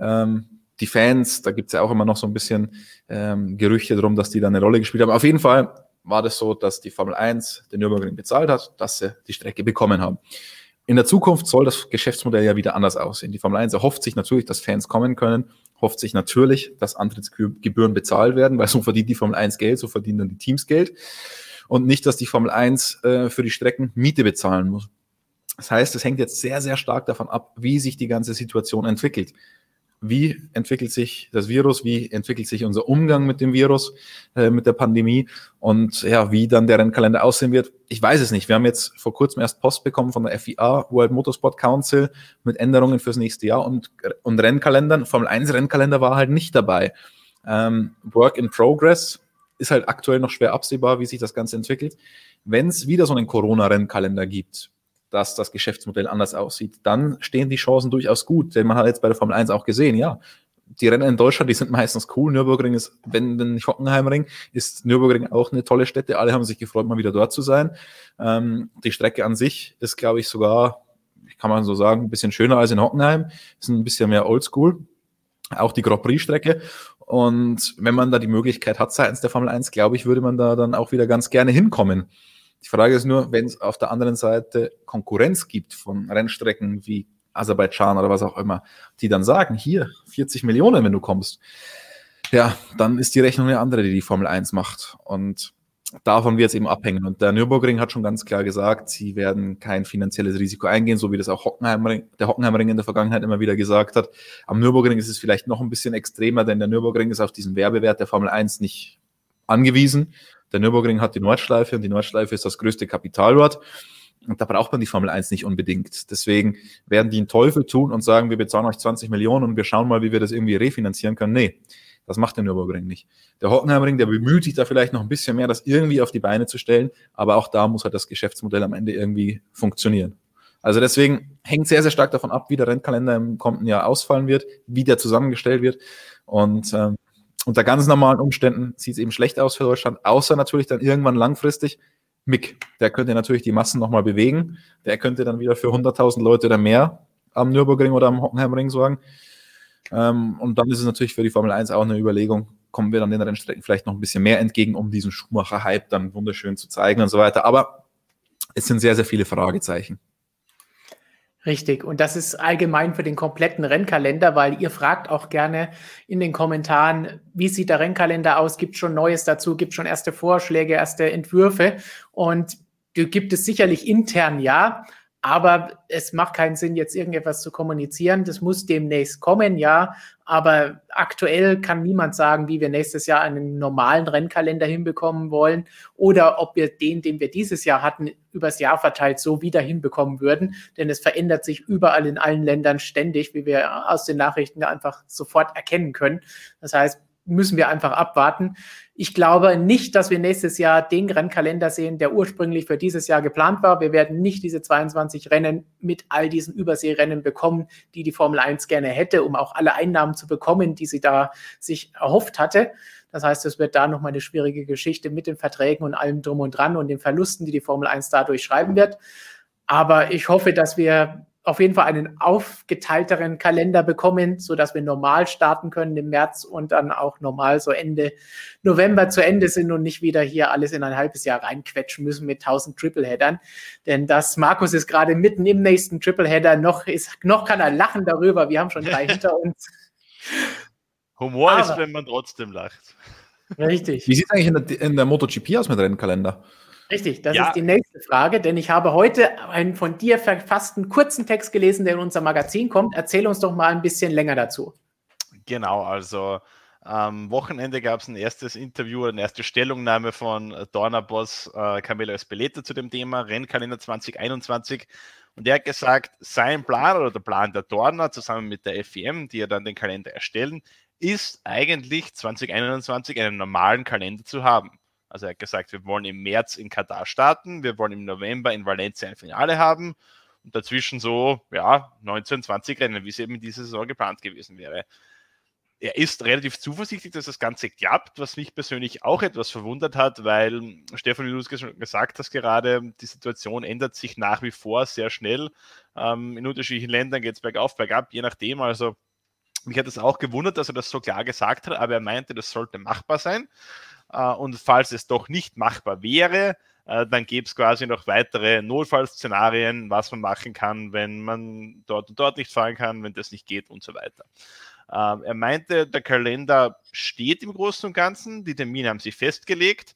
Ähm, die Fans, da gibt es ja auch immer noch so ein bisschen ähm, Gerüchte drum, dass die da eine Rolle gespielt haben. Auf jeden Fall war das so, dass die Formel 1 den Nürburgring bezahlt hat, dass sie die Strecke bekommen haben. In der Zukunft soll das Geschäftsmodell ja wieder anders aussehen. Die Formel 1 erhofft sich natürlich, dass Fans kommen können, hofft sich natürlich, dass Antrittsgebühren bezahlt werden, weil so verdient die Formel 1 Geld, so verdienen dann die Teams Geld. Und nicht, dass die Formel 1 äh, für die Strecken Miete bezahlen muss. Das heißt, es hängt jetzt sehr, sehr stark davon ab, wie sich die ganze Situation entwickelt wie entwickelt sich das Virus, wie entwickelt sich unser Umgang mit dem Virus, äh, mit der Pandemie und ja, wie dann der Rennkalender aussehen wird. Ich weiß es nicht. Wir haben jetzt vor kurzem erst Post bekommen von der FIA, World Motorsport Council, mit Änderungen fürs nächste Jahr und, und Rennkalendern. Formel 1 Rennkalender war halt nicht dabei. Ähm, Work in Progress ist halt aktuell noch schwer absehbar, wie sich das Ganze entwickelt. Wenn es wieder so einen Corona-Rennkalender gibt, dass das Geschäftsmodell anders aussieht, dann stehen die Chancen durchaus gut. Denn man hat jetzt bei der Formel 1 auch gesehen, ja, die Rennen in Deutschland, die sind meistens cool. Nürburgring ist, wenn nicht Hockenheimring, ist Nürburgring auch eine tolle Stätte. Alle haben sich gefreut, mal wieder dort zu sein. Ähm, die Strecke an sich ist, glaube ich, sogar, kann man so sagen, ein bisschen schöner als in Hockenheim. Ist ein bisschen mehr Oldschool. Auch die Grand Prix-Strecke. Und wenn man da die Möglichkeit hat seitens der Formel 1, glaube ich, würde man da dann auch wieder ganz gerne hinkommen. Die Frage ist nur, wenn es auf der anderen Seite Konkurrenz gibt von Rennstrecken wie Aserbaidschan oder was auch immer, die dann sagen, hier 40 Millionen, wenn du kommst, ja, dann ist die Rechnung eine andere, die die Formel 1 macht. Und davon wird es eben abhängen. Und der Nürburgring hat schon ganz klar gesagt, sie werden kein finanzielles Risiko eingehen, so wie das auch Hockenheimring, der Hockenheimring in der Vergangenheit immer wieder gesagt hat. Am Nürburgring ist es vielleicht noch ein bisschen extremer, denn der Nürburgring ist auf diesen Werbewert der Formel 1 nicht angewiesen. Der Nürburgring hat die Nordschleife und die Nordschleife ist das größte Kapitalort. Und da braucht man die Formel 1 nicht unbedingt. Deswegen werden die einen Teufel tun und sagen, wir bezahlen euch 20 Millionen und wir schauen mal, wie wir das irgendwie refinanzieren können. Nee, das macht der Nürburgring nicht. Der Hockenheimring, der bemüht sich da vielleicht noch ein bisschen mehr, das irgendwie auf die Beine zu stellen. Aber auch da muss halt das Geschäftsmodell am Ende irgendwie funktionieren. Also deswegen hängt sehr, sehr stark davon ab, wie der Rennkalender im kommenden Jahr ausfallen wird, wie der zusammengestellt wird. Und ähm, unter ganz normalen Umständen sieht es eben schlecht aus für Deutschland, außer natürlich dann irgendwann langfristig Mick. Der könnte natürlich die Massen nochmal bewegen. Der könnte dann wieder für 100.000 Leute oder mehr am Nürburgring oder am Hockenheimring sorgen. Ähm, und dann ist es natürlich für die Formel 1 auch eine Überlegung, kommen wir dann den Rennstrecken vielleicht noch ein bisschen mehr entgegen, um diesen Schumacher-Hype dann wunderschön zu zeigen und so weiter. Aber es sind sehr, sehr viele Fragezeichen. Richtig. Und das ist allgemein für den kompletten Rennkalender, weil ihr fragt auch gerne in den Kommentaren, wie sieht der Rennkalender aus? Gibt schon Neues dazu? Gibt schon erste Vorschläge, erste Entwürfe? Und die gibt es sicherlich intern, ja. Aber es macht keinen Sinn, jetzt irgendetwas zu kommunizieren. Das muss demnächst kommen, ja. Aber aktuell kann niemand sagen, wie wir nächstes Jahr einen normalen Rennkalender hinbekommen wollen oder ob wir den, den wir dieses Jahr hatten, übers Jahr verteilt so wieder hinbekommen würden. Denn es verändert sich überall in allen Ländern ständig, wie wir aus den Nachrichten einfach sofort erkennen können. Das heißt, müssen wir einfach abwarten. Ich glaube nicht, dass wir nächstes Jahr den Rennkalender sehen, der ursprünglich für dieses Jahr geplant war. Wir werden nicht diese 22 Rennen mit all diesen Überseerennen bekommen, die die Formel 1 gerne hätte, um auch alle Einnahmen zu bekommen, die sie da sich erhofft hatte. Das heißt, es wird da nochmal eine schwierige Geschichte mit den Verträgen und allem drum und dran und den Verlusten, die die Formel 1 dadurch schreiben wird. Aber ich hoffe, dass wir auf jeden Fall einen aufgeteilteren Kalender bekommen, so dass wir normal starten können im März und dann auch normal so Ende November zu Ende sind und nicht wieder hier alles in ein halbes Jahr reinquetschen müssen mit 1000 Tripleheadern. Denn das Markus ist gerade mitten im nächsten Tripleheader noch ist, noch kann er lachen darüber. Wir haben schon drei hinter uns. Humor Aber, ist, wenn man trotzdem lacht. Richtig. Wie sieht es eigentlich in der, in der MotoGP aus mit Rennkalender? Richtig, das ja. ist die nächste Frage, denn ich habe heute einen von dir verfassten kurzen Text gelesen, der in unser Magazin kommt. Erzähl uns doch mal ein bisschen länger dazu. Genau, also am Wochenende gab es ein erstes Interview, eine erste Stellungnahme von Dorner-Boss äh, Camilo Espeleta zu dem Thema Rennkalender 2021. Und er hat gesagt, sein Plan oder der Plan der Dorner zusammen mit der FIM, die ja dann den Kalender erstellen, ist eigentlich 2021 einen normalen Kalender zu haben. Also er hat gesagt, wir wollen im März in Katar starten, wir wollen im November in Valencia ein Finale haben und dazwischen so, ja, 19, 20 Rennen, wie es eben in dieser Saison geplant gewesen wäre. Er ist relativ zuversichtlich, dass das Ganze klappt, was mich persönlich auch etwas verwundert hat, weil Stefan, wie du es gesagt hast gerade, die Situation ändert sich nach wie vor sehr schnell. Ähm, in unterschiedlichen Ländern geht es bergauf, bergab, je nachdem. Also mich hat es auch gewundert, dass er das so klar gesagt hat, aber er meinte, das sollte machbar sein. Äh, und falls es doch nicht machbar wäre, äh, dann gäbe es quasi noch weitere Notfallszenarien, was man machen kann, wenn man dort und dort nicht fahren kann, wenn das nicht geht und so weiter. Ähm, er meinte, der Kalender steht im Großen und Ganzen, die Termine haben sich festgelegt.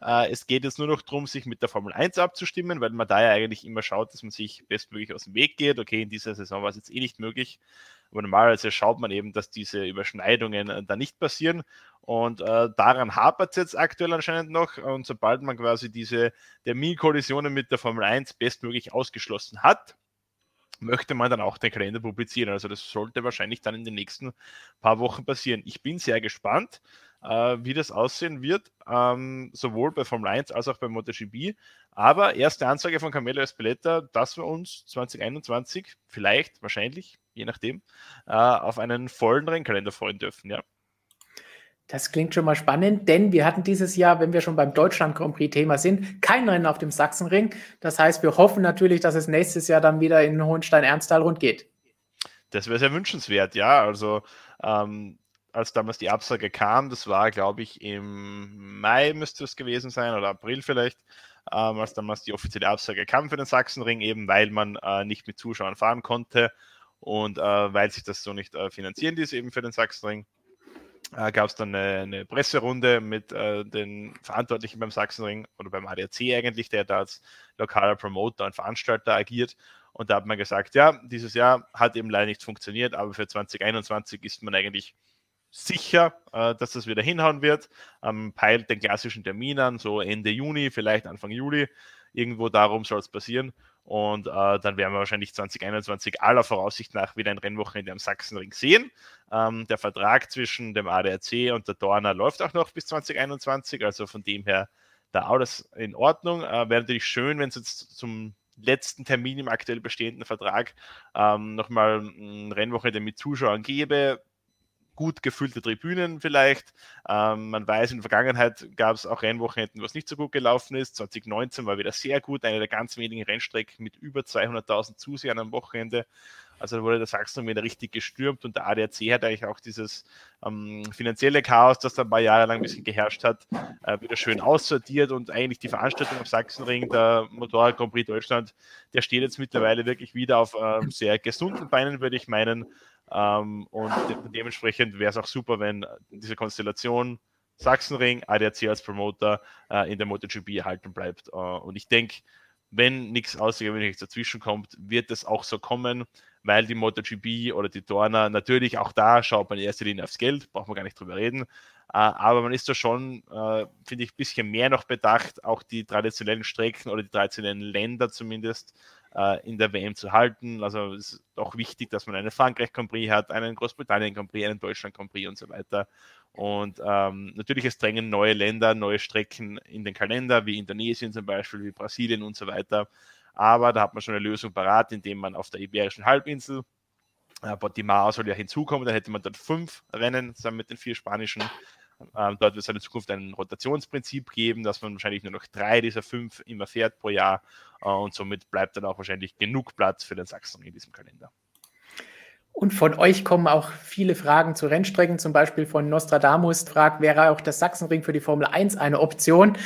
Äh, es geht jetzt nur noch darum, sich mit der Formel 1 abzustimmen, weil man da ja eigentlich immer schaut, dass man sich bestmöglich aus dem Weg geht. Okay, in dieser Saison war es jetzt eh nicht möglich, aber normalerweise schaut man eben, dass diese Überschneidungen äh, da nicht passieren. Und äh, daran hapert es jetzt aktuell anscheinend noch. Und sobald man quasi diese Terminkollisionen mit der Formel 1 bestmöglich ausgeschlossen hat, möchte man dann auch den Kalender publizieren. Also das sollte wahrscheinlich dann in den nächsten paar Wochen passieren. Ich bin sehr gespannt, wie das aussehen wird, ähm, sowohl bei Formel 1 als auch bei MotoGP. Aber erste Ansage von Camelo Espeleta, dass wir uns 2021 vielleicht, wahrscheinlich, je nachdem, äh, auf einen vollen Rennkalender freuen dürfen. Ja. Das klingt schon mal spannend, denn wir hatten dieses Jahr, wenn wir schon beim Deutschland Grand Prix Thema sind, kein Rennen auf dem Sachsenring. Das heißt, wir hoffen natürlich, dass es nächstes Jahr dann wieder in Hohenstein-Ernsthal rund geht. Das wäre sehr wünschenswert, ja. Also, ähm, als damals die Absage kam, das war, glaube ich, im Mai müsste es gewesen sein oder April vielleicht, ähm, als damals die offizielle Absage kam für den Sachsenring, eben weil man äh, nicht mit Zuschauern fahren konnte und äh, weil sich das so nicht äh, finanzieren ließ, eben für den Sachsenring äh, gab es dann eine, eine, Presserunde mit äh, den Verantwortlichen beim Sachsenring oder beim ADAC eigentlich, der da als lokaler Promoter und Veranstalter agiert. Und da hat man gesagt, ja, dieses Jahr hat eben leider nicht funktioniert, aber für 2021 ist man eigentlich sicher, äh, dass das wieder hinhauen wird. Ähm, peilt den klassischen Termin an, so Ende Juni, vielleicht Anfang Juli. Irgendwo darum soll es passieren. Und äh, dann werden wir wahrscheinlich 2021 aller Voraussicht nach wieder ein Rennwochenende am Sachsenring sehen. Ähm, der Vertrag zwischen dem ADAC und der Dorner läuft auch noch bis 2021, also von dem her da alles in Ordnung. Äh, Wäre natürlich schön, wenn es jetzt zum letzten Termin im aktuell bestehenden Vertrag ähm, nochmal ein Rennwochenende mit Zuschauern gäbe gut gefüllte Tribünen vielleicht. Ähm, man weiß, in der Vergangenheit gab es auch Rennwochenenden, was nicht so gut gelaufen ist. 2019 war wieder sehr gut, eine der ganz wenigen Rennstrecken mit über 200.000 Zusehern am Wochenende. Also da wurde der Sachsen wieder richtig gestürmt und der ADAC hat eigentlich auch dieses ähm, finanzielle Chaos, das da ein paar Jahre lang ein bisschen geherrscht hat, äh, wieder schön aussortiert und eigentlich die Veranstaltung am Sachsenring, der Motorrad Grand Prix Deutschland, der steht jetzt mittlerweile wirklich wieder auf ähm, sehr gesunden Beinen, würde ich meinen. Ähm, und de dementsprechend wäre es auch super, wenn diese Konstellation Sachsenring, ADAC als Promoter äh, in der MotoGP erhalten bleibt. Uh, und ich denke, wenn nichts Außergewöhnliches dazwischen kommt, wird es auch so kommen, weil die MotoGP oder die Dorner natürlich auch da schaut man in erster Linie aufs Geld, braucht man gar nicht drüber reden. Äh, aber man ist da schon, äh, finde ich, ein bisschen mehr noch bedacht, auch die traditionellen Strecken oder die traditionellen Länder zumindest äh, in der WM zu halten. Also es ist auch wichtig, dass man einen Frankreich Grand Prix hat, einen Großbritannien Grand Prix, einen Deutschland Grand Prix und so weiter. Und ähm, natürlich es drängen neue Länder, neue Strecken in den Kalender, wie Indonesien zum Beispiel, wie Brasilien und so weiter. Aber da hat man schon eine Lösung parat, indem man auf der Iberischen Halbinsel äh, Portimao soll ja hinzukommen, da hätte man dort fünf Rennen zusammen mit den vier spanischen. Ähm, dort wird es in Zukunft ein Rotationsprinzip geben, dass man wahrscheinlich nur noch drei dieser fünf immer fährt pro Jahr äh, und somit bleibt dann auch wahrscheinlich genug Platz für den Sachsen in diesem Kalender. Und von euch kommen auch viele Fragen zu Rennstrecken, zum Beispiel von Nostradamus fragt, wäre auch das Sachsenring für die Formel 1 eine Option?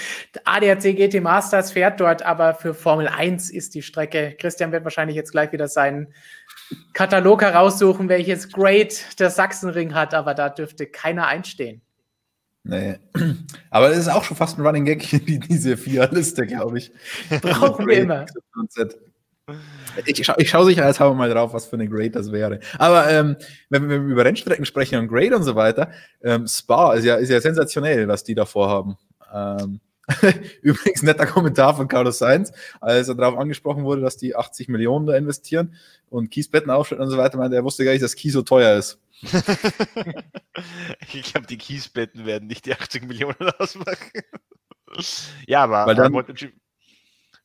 ADAC GT Masters fährt dort, aber für Formel 1 ist die Strecke. Christian wird wahrscheinlich jetzt gleich wieder seinen Katalog heraussuchen, welches Great der Sachsenring hat, aber da dürfte keiner einstehen. Nee. Aber es ist auch schon fast ein Running Gag, diese Vier-Liste, glaube ich. Brauchen wir immer. Ich, scha ich schaue sicherheitshalber mal drauf, was für eine Grade das wäre. Aber ähm, wenn, wenn, wir über Rennstrecken sprechen und Grade und so weiter, ähm, Spa ist ja, ist ja sensationell, was die da vorhaben. Ähm, übrigens netter Kommentar von Carlos Sainz, als er darauf angesprochen wurde, dass die 80 Millionen da investieren und Kiesbetten aufstellen und so weiter, meinte er wusste gar nicht, dass Kies so teuer ist. ich glaube, die Kiesbetten werden nicht die 80 Millionen ausmachen. ja, aber dann,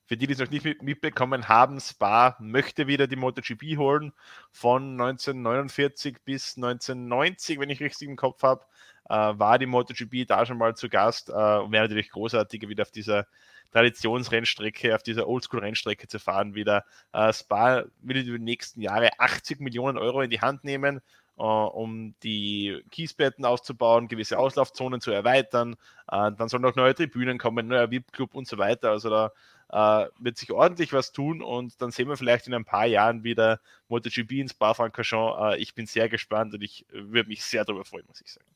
für die, die es noch nicht mitbekommen haben, Spa möchte wieder die MotoGP holen. Von 1949 bis 1990, wenn ich richtig im Kopf habe, äh, war die MotoGP da schon mal zu Gast äh, und wäre natürlich großartig, wieder auf dieser Traditionsrennstrecke, auf dieser Oldschool-Rennstrecke zu fahren wieder. Äh, Spa will die nächsten Jahre 80 Millionen Euro in die Hand nehmen äh, um die Kiesbetten auszubauen, gewisse Auslaufzonen zu erweitern. Äh, dann sollen auch neue Tribünen kommen, neuer VIP-Club und so weiter. Also da äh, wird sich ordentlich was tun und dann sehen wir vielleicht in ein paar Jahren wieder MotoGP ins Spa-Francorchamps. Äh, ich bin sehr gespannt und ich äh, würde mich sehr darüber freuen, muss ich sagen.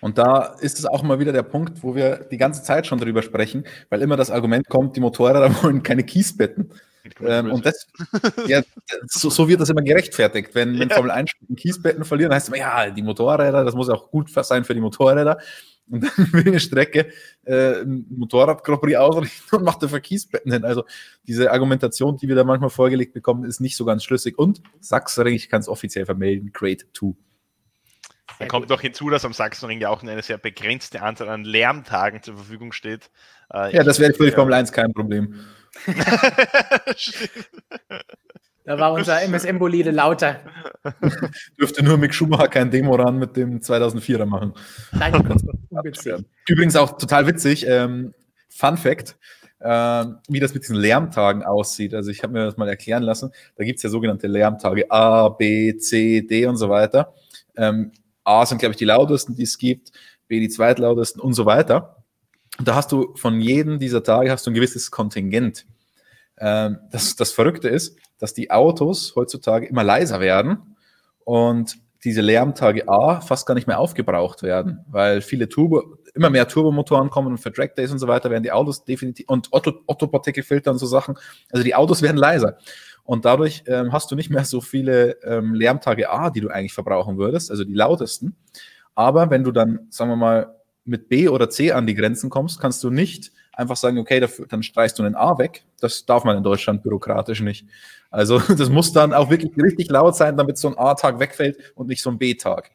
Und da ist es auch mal wieder der Punkt, wo wir die ganze Zeit schon drüber sprechen, weil immer das Argument kommt, die Motorräder wollen keine Kiesbetten. Ähm, und das, ja, so, so, wird das immer gerechtfertigt. Wenn, wenn ja. Formel 1 Kiesbetten verlieren, heißt es immer, ja, die Motorräder, das muss auch gut sein für die Motorräder und dann will eine Strecke äh, ein Motorrad ausrichten und macht dafür Kiesbetten hin. Also diese Argumentation, die wir da manchmal vorgelegt bekommen, ist nicht so ganz schlüssig. Und Sachsenring, ich kann es offiziell vermelden, Great 2. Dann kommt noch hinzu, dass am Sachsenring ja auch eine sehr begrenzte Anzahl an Lärmtagen zur Verfügung steht. Äh, ja, das wäre für die Formel 1 kein Problem. Da war unser MSM-Bolide lauter. Dürfte nur Mick Schumacher kein Demo ran mit dem 2004er machen. Nein. Übrigens auch total witzig, ähm, Fun Fact, äh, wie das mit diesen Lärmtagen aussieht. Also ich habe mir das mal erklären lassen. Da gibt es ja sogenannte Lärmtage A, B, C, D und so weiter. Ähm, A sind, glaube ich, die lautesten, die es gibt, B die zweitlautesten und so weiter. Und da hast du von jedem dieser Tage hast du ein gewisses Kontingent. Ähm, das, das Verrückte ist, dass die Autos heutzutage immer leiser werden und diese Lärmtage A fast gar nicht mehr aufgebraucht werden, weil viele Turbo, immer mehr Turbomotoren kommen und für Drag Days und so weiter werden die Autos definitiv und Otto, Otto-Partikelfilter und so Sachen. Also die Autos werden leiser. Und dadurch ähm, hast du nicht mehr so viele ähm, Lärmtage A, die du eigentlich verbrauchen würdest, also die lautesten. Aber wenn du dann, sagen wir mal, mit B oder C an die Grenzen kommst, kannst du nicht einfach sagen, okay, dafür, dann streichst du einen A weg. Das darf man in Deutschland bürokratisch nicht. Also das muss dann auch wirklich richtig laut sein, damit so ein A-Tag wegfällt und nicht so ein B-Tag.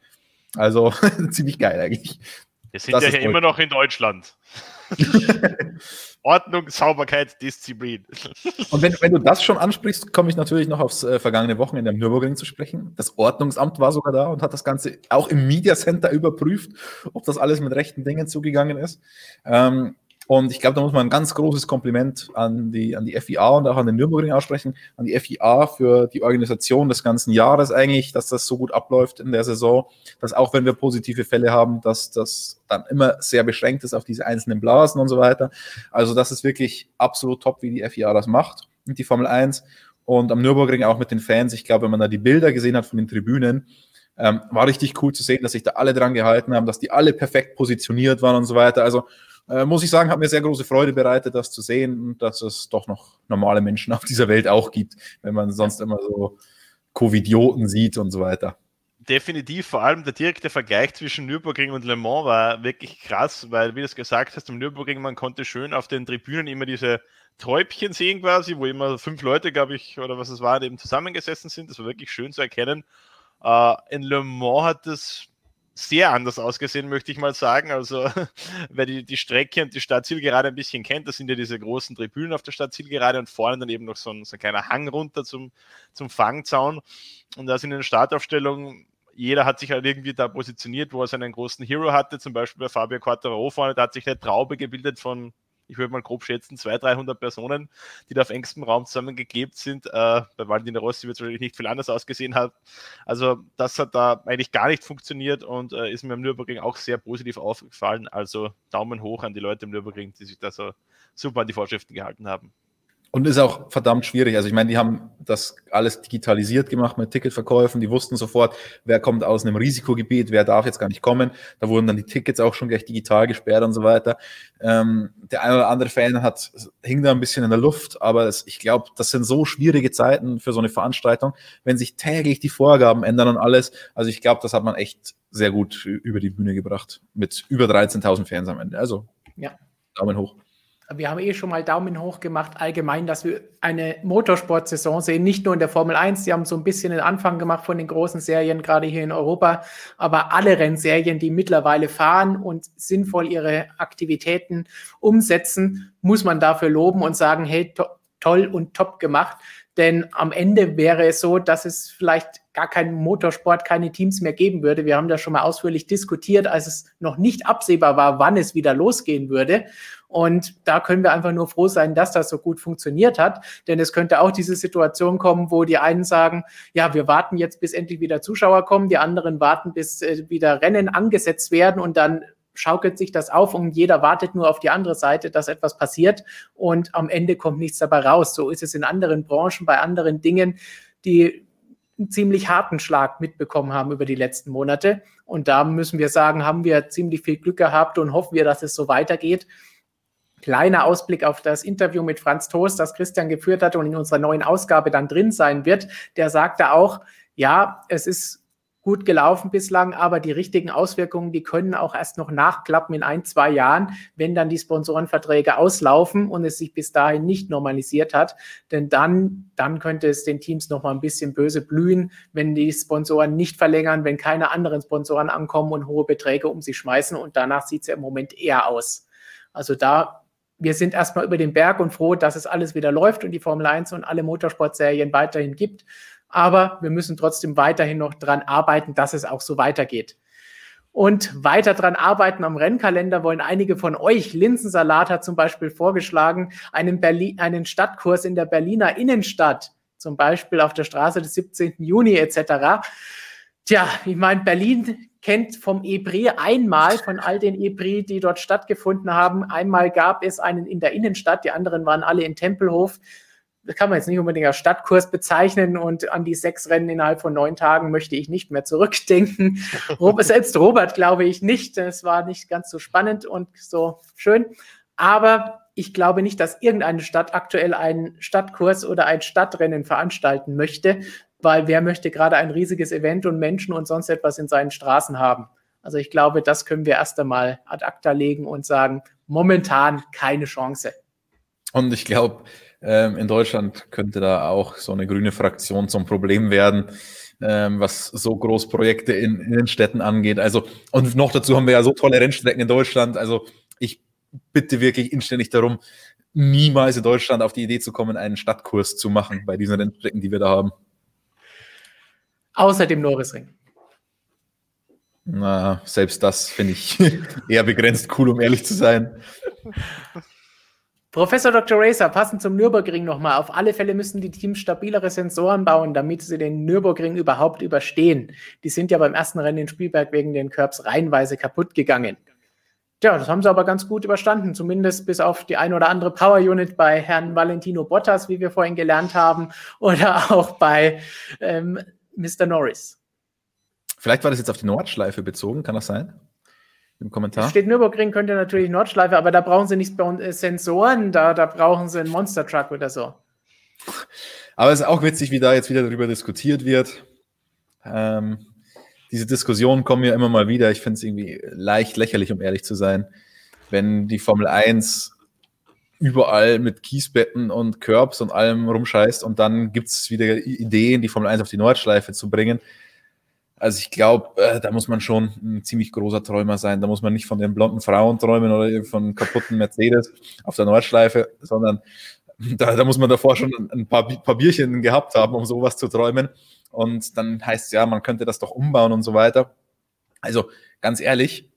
Also ziemlich geil eigentlich. Wir sind das ja hier immer noch in Deutschland. Ordnung, Sauberkeit, Disziplin. Und wenn, wenn, du das schon ansprichst, komme ich natürlich noch aufs äh, vergangene Wochenende am Nürburgring zu sprechen. Das Ordnungsamt war sogar da und hat das Ganze auch im Media Center überprüft, ob das alles mit rechten Dingen zugegangen ist. Ähm, und ich glaube, da muss man ein ganz großes Kompliment an die, an die FIA und auch an den Nürburgring aussprechen, an die FIA für die Organisation des ganzen Jahres eigentlich, dass das so gut abläuft in der Saison, dass auch wenn wir positive Fälle haben, dass das dann immer sehr beschränkt ist auf diese einzelnen Blasen und so weiter. Also das ist wirklich absolut top, wie die FIA das macht mit die Formel 1 und am Nürburgring auch mit den Fans. Ich glaube, wenn man da die Bilder gesehen hat von den Tribünen, ähm, war richtig cool zu sehen, dass sich da alle dran gehalten haben, dass die alle perfekt positioniert waren und so weiter. Also äh, muss ich sagen, hat mir sehr große Freude bereitet, das zu sehen und dass es doch noch normale Menschen auf dieser Welt auch gibt, wenn man sonst immer so Covidioten sieht und so weiter. Definitiv, vor allem der direkte Vergleich zwischen Nürburgring und Le Mans war wirklich krass, weil, wie du es gesagt hast, am Nürburgring, man konnte schön auf den Tribünen immer diese Träubchen sehen quasi, wo immer fünf Leute, glaube ich, oder was es war, eben zusammengesessen sind. Das war wirklich schön zu erkennen. Uh, in Le Mans hat das sehr anders ausgesehen, möchte ich mal sagen. Also, wer die, die Strecke und die Stadtzielgerade ein bisschen kennt, das sind ja diese großen Tribünen auf der Stadtzielgerade und vorne dann eben noch so ein, so ein kleiner Hang runter zum, zum Fangzaun. Und da sind in der Startaufstellung jeder hat sich halt irgendwie da positioniert, wo er seinen großen Hero hatte, zum Beispiel bei Fabio Quattaro vorne, da hat sich eine Traube gebildet von ich würde mal grob schätzen, 200, 300 Personen, die da auf engstem Raum zusammengeklebt sind. Äh, bei Valentino Rossi wird es wahrscheinlich nicht viel anders ausgesehen haben. Also das hat da eigentlich gar nicht funktioniert und äh, ist mir im Nürburgring auch sehr positiv aufgefallen. Also Daumen hoch an die Leute im Nürburgring, die sich da so super an die Vorschriften gehalten haben. Und ist auch verdammt schwierig. Also ich meine, die haben das alles digitalisiert gemacht mit Ticketverkäufen. Die wussten sofort, wer kommt aus einem Risikogebiet, wer darf jetzt gar nicht kommen. Da wurden dann die Tickets auch schon gleich digital gesperrt und so weiter. Ähm, der eine oder andere Fan hat, hing da ein bisschen in der Luft, aber es, ich glaube, das sind so schwierige Zeiten für so eine Veranstaltung, wenn sich täglich die Vorgaben ändern und alles. Also ich glaube, das hat man echt sehr gut über die Bühne gebracht mit über 13.000 Fans am Ende. Also ja. Daumen hoch wir haben eh schon mal Daumen hoch gemacht, allgemein, dass wir eine Motorsport-Saison sehen, nicht nur in der Formel 1, die haben so ein bisschen den Anfang gemacht von den großen Serien, gerade hier in Europa, aber alle Rennserien, die mittlerweile fahren und sinnvoll ihre Aktivitäten umsetzen, muss man dafür loben und sagen, hey, to toll und top gemacht. Denn am Ende wäre es so, dass es vielleicht gar keinen Motorsport, keine Teams mehr geben würde. Wir haben da schon mal ausführlich diskutiert, als es noch nicht absehbar war, wann es wieder losgehen würde. Und da können wir einfach nur froh sein, dass das so gut funktioniert hat. Denn es könnte auch diese Situation kommen, wo die einen sagen, ja, wir warten jetzt, bis endlich wieder Zuschauer kommen, die anderen warten, bis äh, wieder Rennen angesetzt werden und dann schaukelt sich das auf und jeder wartet nur auf die andere Seite, dass etwas passiert und am Ende kommt nichts dabei raus. So ist es in anderen Branchen, bei anderen Dingen, die einen ziemlich harten Schlag mitbekommen haben über die letzten Monate. Und da müssen wir sagen, haben wir ziemlich viel Glück gehabt und hoffen wir, dass es so weitergeht kleiner Ausblick auf das Interview mit Franz Toast, das Christian geführt hat und in unserer neuen Ausgabe dann drin sein wird. Der sagte auch, ja, es ist gut gelaufen bislang, aber die richtigen Auswirkungen, die können auch erst noch nachklappen in ein, zwei Jahren, wenn dann die Sponsorenverträge auslaufen und es sich bis dahin nicht normalisiert hat. Denn dann, dann könnte es den Teams noch mal ein bisschen böse blühen, wenn die Sponsoren nicht verlängern, wenn keine anderen Sponsoren ankommen und hohe Beträge um sich schmeißen. Und danach sieht es ja im Moment eher aus. Also da wir sind erstmal über den Berg und froh, dass es alles wieder läuft und die Formel 1 und alle Motorsportserien weiterhin gibt. Aber wir müssen trotzdem weiterhin noch dran arbeiten, dass es auch so weitergeht. Und weiter dran arbeiten am Rennkalender wollen einige von euch. Linsensalat hat zum Beispiel vorgeschlagen, einen, Berlin, einen Stadtkurs in der Berliner Innenstadt, zum Beispiel auf der Straße des 17. Juni etc. Tja, ich meine, Berlin kennt vom EBRI einmal, von all den EBRI, die dort stattgefunden haben. Einmal gab es einen in der Innenstadt, die anderen waren alle in Tempelhof. Das kann man jetzt nicht unbedingt als Stadtkurs bezeichnen und an die sechs Rennen innerhalb von neun Tagen möchte ich nicht mehr zurückdenken. Selbst Robert glaube ich nicht. Es war nicht ganz so spannend und so schön. Aber ich glaube nicht, dass irgendeine Stadt aktuell einen Stadtkurs oder ein Stadtrennen veranstalten möchte, weil wer möchte gerade ein riesiges Event und Menschen und sonst etwas in seinen Straßen haben? Also ich glaube, das können wir erst einmal ad acta legen und sagen, momentan keine Chance. Und ich glaube, ähm, in Deutschland könnte da auch so eine grüne Fraktion zum Problem werden, ähm, was so Großprojekte in, in den Städten angeht. Also, und noch dazu haben wir ja so tolle Rennstrecken in Deutschland. Also ich bitte wirklich inständig darum, niemals in Deutschland auf die Idee zu kommen, einen Stadtkurs zu machen bei diesen Rennstrecken, die wir da haben. Außer dem Norrisring. Na, selbst das finde ich eher begrenzt cool, um ehrlich zu sein. Professor Dr. Racer, passend zum Nürburgring nochmal. Auf alle Fälle müssen die Teams stabilere Sensoren bauen, damit sie den Nürburgring überhaupt überstehen. Die sind ja beim ersten Rennen in Spielberg wegen den Curbs reihenweise kaputt gegangen. Tja, das haben sie aber ganz gut überstanden, zumindest bis auf die ein oder andere Power Unit bei Herrn Valentino Bottas, wie wir vorhin gelernt haben, oder auch bei ähm, Mr. Norris. Vielleicht war das jetzt auf die Nordschleife bezogen, kann das sein? Im Kommentar. Steht Nürburgring könnte natürlich Nordschleife, aber da brauchen sie nicht äh, Sensoren, da, da brauchen sie einen Monster Truck oder so. Aber es ist auch witzig, wie da jetzt wieder darüber diskutiert wird. Ähm, diese Diskussionen kommen ja immer mal wieder. Ich finde es irgendwie leicht lächerlich, um ehrlich zu sein, wenn die Formel 1 überall mit Kiesbetten und Curbs und allem rumscheißt und dann gibt es wieder Ideen, die Formel 1 auf die Nordschleife zu bringen. Also ich glaube, äh, da muss man schon ein ziemlich großer Träumer sein. Da muss man nicht von den blonden Frauen träumen oder von kaputten Mercedes auf der Nordschleife, sondern da, da muss man davor schon ein paar, paar Bierchen gehabt haben, um sowas zu träumen. Und dann heißt es ja, man könnte das doch umbauen und so weiter. Also ganz ehrlich,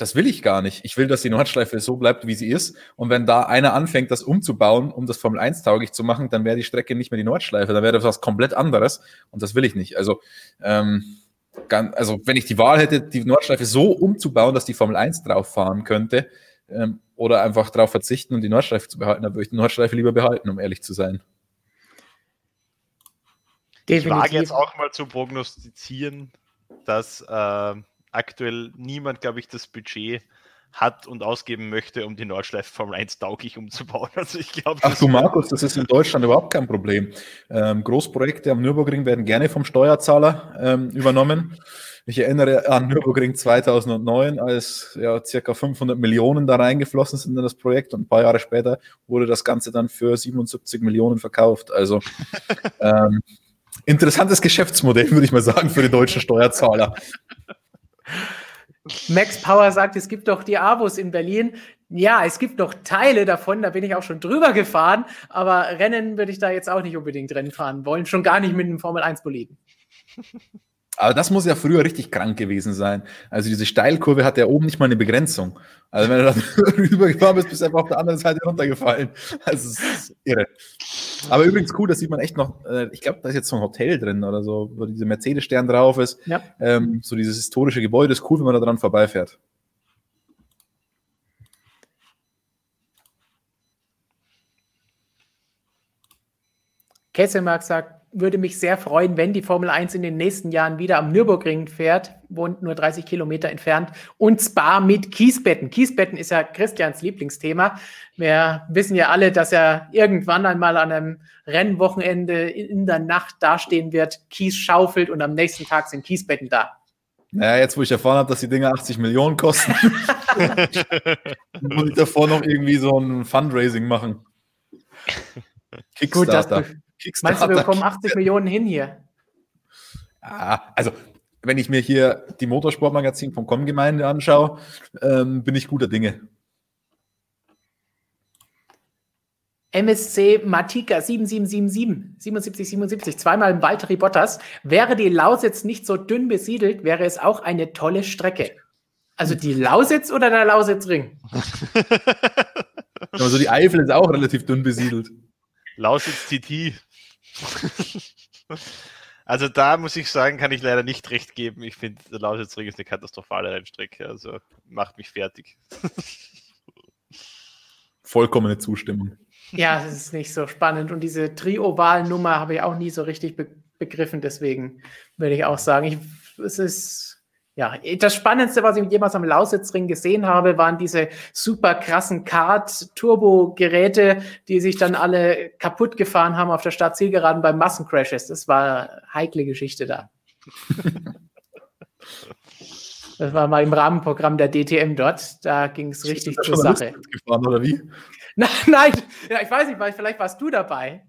das will ich gar nicht. Ich will, dass die Nordschleife so bleibt, wie sie ist. Und wenn da einer anfängt, das umzubauen, um das Formel 1 tauglich zu machen, dann wäre die Strecke nicht mehr die Nordschleife, dann wäre das was komplett anderes. Und das will ich nicht. Also, ähm, ganz, also wenn ich die Wahl hätte, die Nordschleife so umzubauen, dass die Formel 1 drauf fahren könnte, ähm, oder einfach darauf verzichten und die Nordschleife zu behalten, dann würde ich die Nordschleife lieber behalten, um ehrlich zu sein. Definitiv. Ich wage jetzt auch mal zu prognostizieren, dass äh, aktuell niemand, glaube ich, das Budget hat und ausgeben möchte, um die Nordschleife Formel 1 tauglich umzubauen. Also ich glaube, Ach du Markus, das ist in Deutschland überhaupt kein Problem. Ähm, Großprojekte am Nürburgring werden gerne vom Steuerzahler ähm, übernommen. Ich erinnere an Nürburgring 2009, als ja circa 500 Millionen da reingeflossen sind in das Projekt und ein paar Jahre später wurde das Ganze dann für 77 Millionen verkauft. Also ähm, interessantes Geschäftsmodell, würde ich mal sagen, für die deutschen Steuerzahler. Max Power sagt, es gibt doch die Avos in Berlin. Ja, es gibt noch Teile davon, da bin ich auch schon drüber gefahren, aber Rennen würde ich da jetzt auch nicht unbedingt Rennen fahren wollen, schon gar nicht mit einem Formel 1 Boliden. Aber das muss ja früher richtig krank gewesen sein. Also diese Steilkurve hat ja oben nicht mal eine Begrenzung. Also wenn du da rübergefahren bist, bist du einfach auf der anderen Seite runtergefallen. Also es ist irre. Aber übrigens cool, das sieht man echt noch, äh, ich glaube, da ist jetzt so ein Hotel drin oder so, wo diese Mercedes-Stern drauf ist. Ja. Ähm, so dieses historische Gebäude ist cool, wenn man da dran vorbeifährt. Kesselmark sagt, würde mich sehr freuen, wenn die Formel 1 in den nächsten Jahren wieder am Nürburgring fährt, wohnt nur 30 Kilometer entfernt, und zwar mit Kiesbetten. Kiesbetten ist ja Christians Lieblingsthema. Wir wissen ja alle, dass er irgendwann einmal an einem Rennwochenende in der Nacht dastehen wird, Kies schaufelt und am nächsten Tag sind Kiesbetten da. Naja, jetzt wo ich erfahren habe, dass die Dinge 80 Millionen kosten, muss ich davor noch irgendwie so ein Fundraising machen. Kickstarter. Gut, Meinst du, wir bekommen 80 Millionen hin hier? Ja, also wenn ich mir hier die Motorsportmagazin von Com-Gemeinde anschaue, ähm, bin ich guter Dinge. MSC Matika 7777, 7777, zweimal im Valtteri Bottas. Wäre die Lausitz nicht so dünn besiedelt, wäre es auch eine tolle Strecke. Also die Lausitz oder der Lausitzring? also die Eifel ist auch relativ dünn besiedelt. Lausitz TT. also da muss ich sagen, kann ich leider nicht recht geben. Ich finde, der Lausitzring ist eine katastrophale Rennstrecke. Also macht mich fertig. Vollkommene Zustimmung. Ja, es ist nicht so spannend. Und diese Trioval-Nummer habe ich auch nie so richtig be begriffen. Deswegen würde ich auch sagen, ich, es ist ja, das Spannendste, was ich jemals am Lausitzring gesehen habe, waren diese super krassen Kart-Turbo-Geräte, die sich dann alle kaputt gefahren haben auf der Stadt Zielgeraden beim Massencrashes. Das war heikle Geschichte da. das war mal im Rahmenprogramm der DTM dort. Da ging es richtig zur Sache. Gefahren, oder wie? Nein, nein, ja, ich weiß nicht, vielleicht warst du dabei.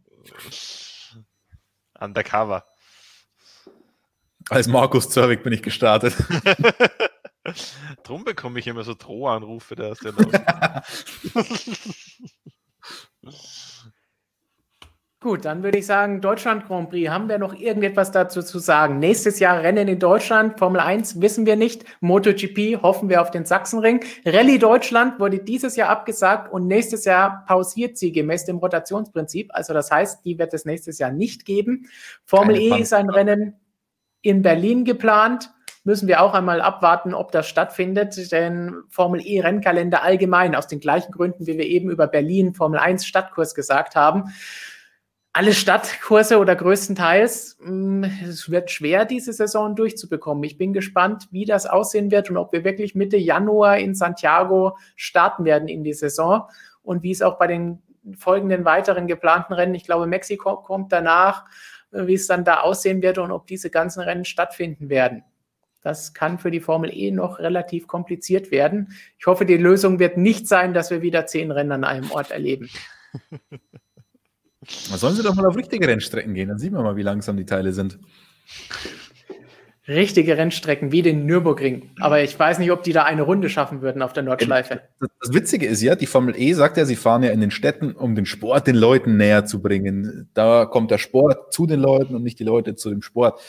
Undercover. Als Markus Zerwig bin ich gestartet. Drum bekomme ich immer so Drohanrufe da aus der Gut, dann würde ich sagen, Deutschland Grand Prix. Haben wir noch irgendetwas dazu zu sagen? Nächstes Jahr Rennen in Deutschland, Formel 1 wissen wir nicht. MotoGP hoffen wir auf den Sachsenring. Rallye Deutschland wurde dieses Jahr abgesagt und nächstes Jahr pausiert sie gemäß dem Rotationsprinzip. Also das heißt, die wird es nächstes Jahr nicht geben. Formel Keine E ist ein Rennen in Berlin geplant. Müssen wir auch einmal abwarten, ob das stattfindet, denn Formel E Rennkalender allgemein, aus den gleichen Gründen, wie wir eben über Berlin Formel 1 Stadtkurs gesagt haben. Alle Stadtkurse oder größtenteils, mm, es wird schwer, diese Saison durchzubekommen. Ich bin gespannt, wie das aussehen wird und ob wir wirklich Mitte Januar in Santiago starten werden in die Saison und wie es auch bei den folgenden weiteren geplanten Rennen. Ich glaube, Mexiko kommt danach, wie es dann da aussehen wird und ob diese ganzen Rennen stattfinden werden. Das kann für die Formel E noch relativ kompliziert werden. Ich hoffe, die Lösung wird nicht sein, dass wir wieder zehn Rennen an einem Ort erleben. Sollen sie doch mal auf richtige Rennstrecken gehen, dann sehen wir mal, wie langsam die Teile sind richtige Rennstrecken wie den Nürburgring. Aber ich weiß nicht, ob die da eine Runde schaffen würden auf der Nordschleife. Das Witzige ist ja, die Formel E sagt ja, sie fahren ja in den Städten, um den Sport den Leuten näher zu bringen. Da kommt der Sport zu den Leuten und nicht die Leute zu dem Sport.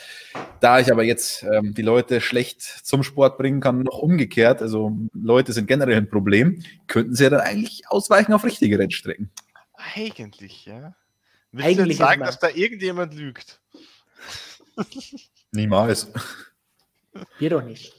Da ich aber jetzt ähm, die Leute schlecht zum Sport bringen kann, noch umgekehrt, also Leute sind generell ein Problem, könnten sie ja dann eigentlich ausweichen auf richtige Rennstrecken. Eigentlich, ja. Willst eigentlich du sagen, dass da irgendjemand lügt? Niemals. Wir doch nicht.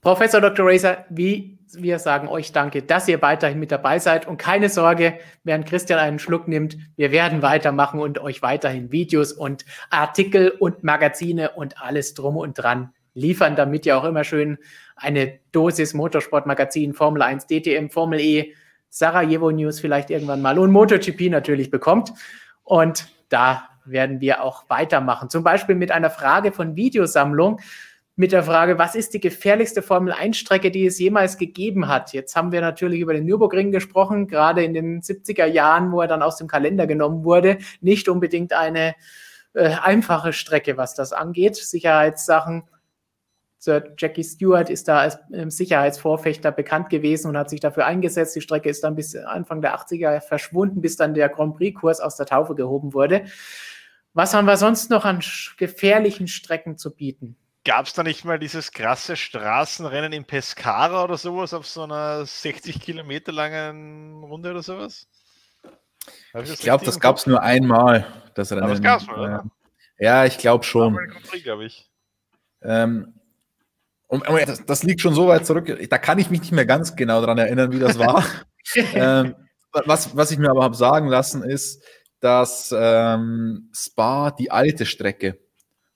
Professor Dr. Racer, wie wir sagen euch danke, dass ihr weiterhin mit dabei seid und keine Sorge, während Christian einen Schluck nimmt, wir werden weitermachen und euch weiterhin Videos und Artikel und Magazine und alles drum und dran liefern, damit ihr auch immer schön eine Dosis Motorsportmagazin, Formel 1, DTM, Formel E, Sarajevo News vielleicht irgendwann mal und MotoGP natürlich bekommt. Und da werden wir auch weitermachen. Zum Beispiel mit einer Frage von Videosammlung, mit der Frage, was ist die gefährlichste Formel-1-Strecke, die es jemals gegeben hat? Jetzt haben wir natürlich über den Nürburgring gesprochen, gerade in den 70er Jahren, wo er dann aus dem Kalender genommen wurde. Nicht unbedingt eine äh, einfache Strecke, was das angeht. Sicherheitssachen. Sir Jackie Stewart ist da als ähm, Sicherheitsvorfechter bekannt gewesen und hat sich dafür eingesetzt. Die Strecke ist dann bis Anfang der 80er verschwunden, bis dann der Grand Prix-Kurs aus der Taufe gehoben wurde. Was haben wir sonst noch an gefährlichen Strecken zu bieten? Gab es da nicht mal dieses krasse Straßenrennen in Pescara oder sowas auf so einer 60 Kilometer langen Runde oder sowas? Ich, ich glaube, das gab es nur einmal. Das Rennen. Aber das gab es mal, oder? Ja, ich glaube schon. Glaub ich. Ähm, und, das, das, liegt schon so weit zurück, da kann ich mich nicht mehr ganz genau daran erinnern, wie das war. ähm, was, was ich mir aber habe sagen lassen, ist, dass ähm, Spa die alte Strecke,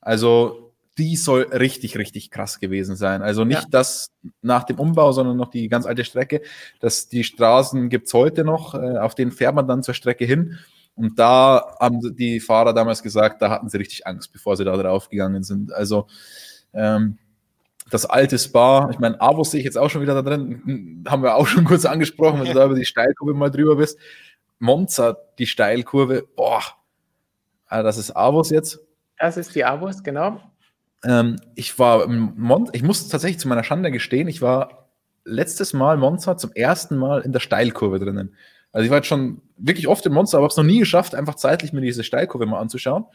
also die soll richtig, richtig krass gewesen sein. Also nicht ja. das nach dem Umbau, sondern noch die ganz alte Strecke. Dass die Straßen gibt's heute noch, äh, auf denen fährt man dann zur Strecke hin. Und da haben die Fahrer damals gesagt, da hatten sie richtig Angst, bevor sie da drauf gegangen sind. Also ähm, das alte Spa, ich meine, Avos sehe ich jetzt auch schon wieder da drin, haben wir auch schon kurz angesprochen, wenn du da über die Steilkurve mal drüber bist. Monza, die Steilkurve, boah, ah, das ist Avos jetzt. Das ist die Avos, genau. Ähm, ich war Monza, ich muss tatsächlich zu meiner Schande gestehen, ich war letztes Mal Monza zum ersten Mal in der Steilkurve drinnen. Also ich war jetzt schon wirklich oft in Monza, aber habe es noch nie geschafft, einfach zeitlich mir diese Steilkurve mal anzuschauen.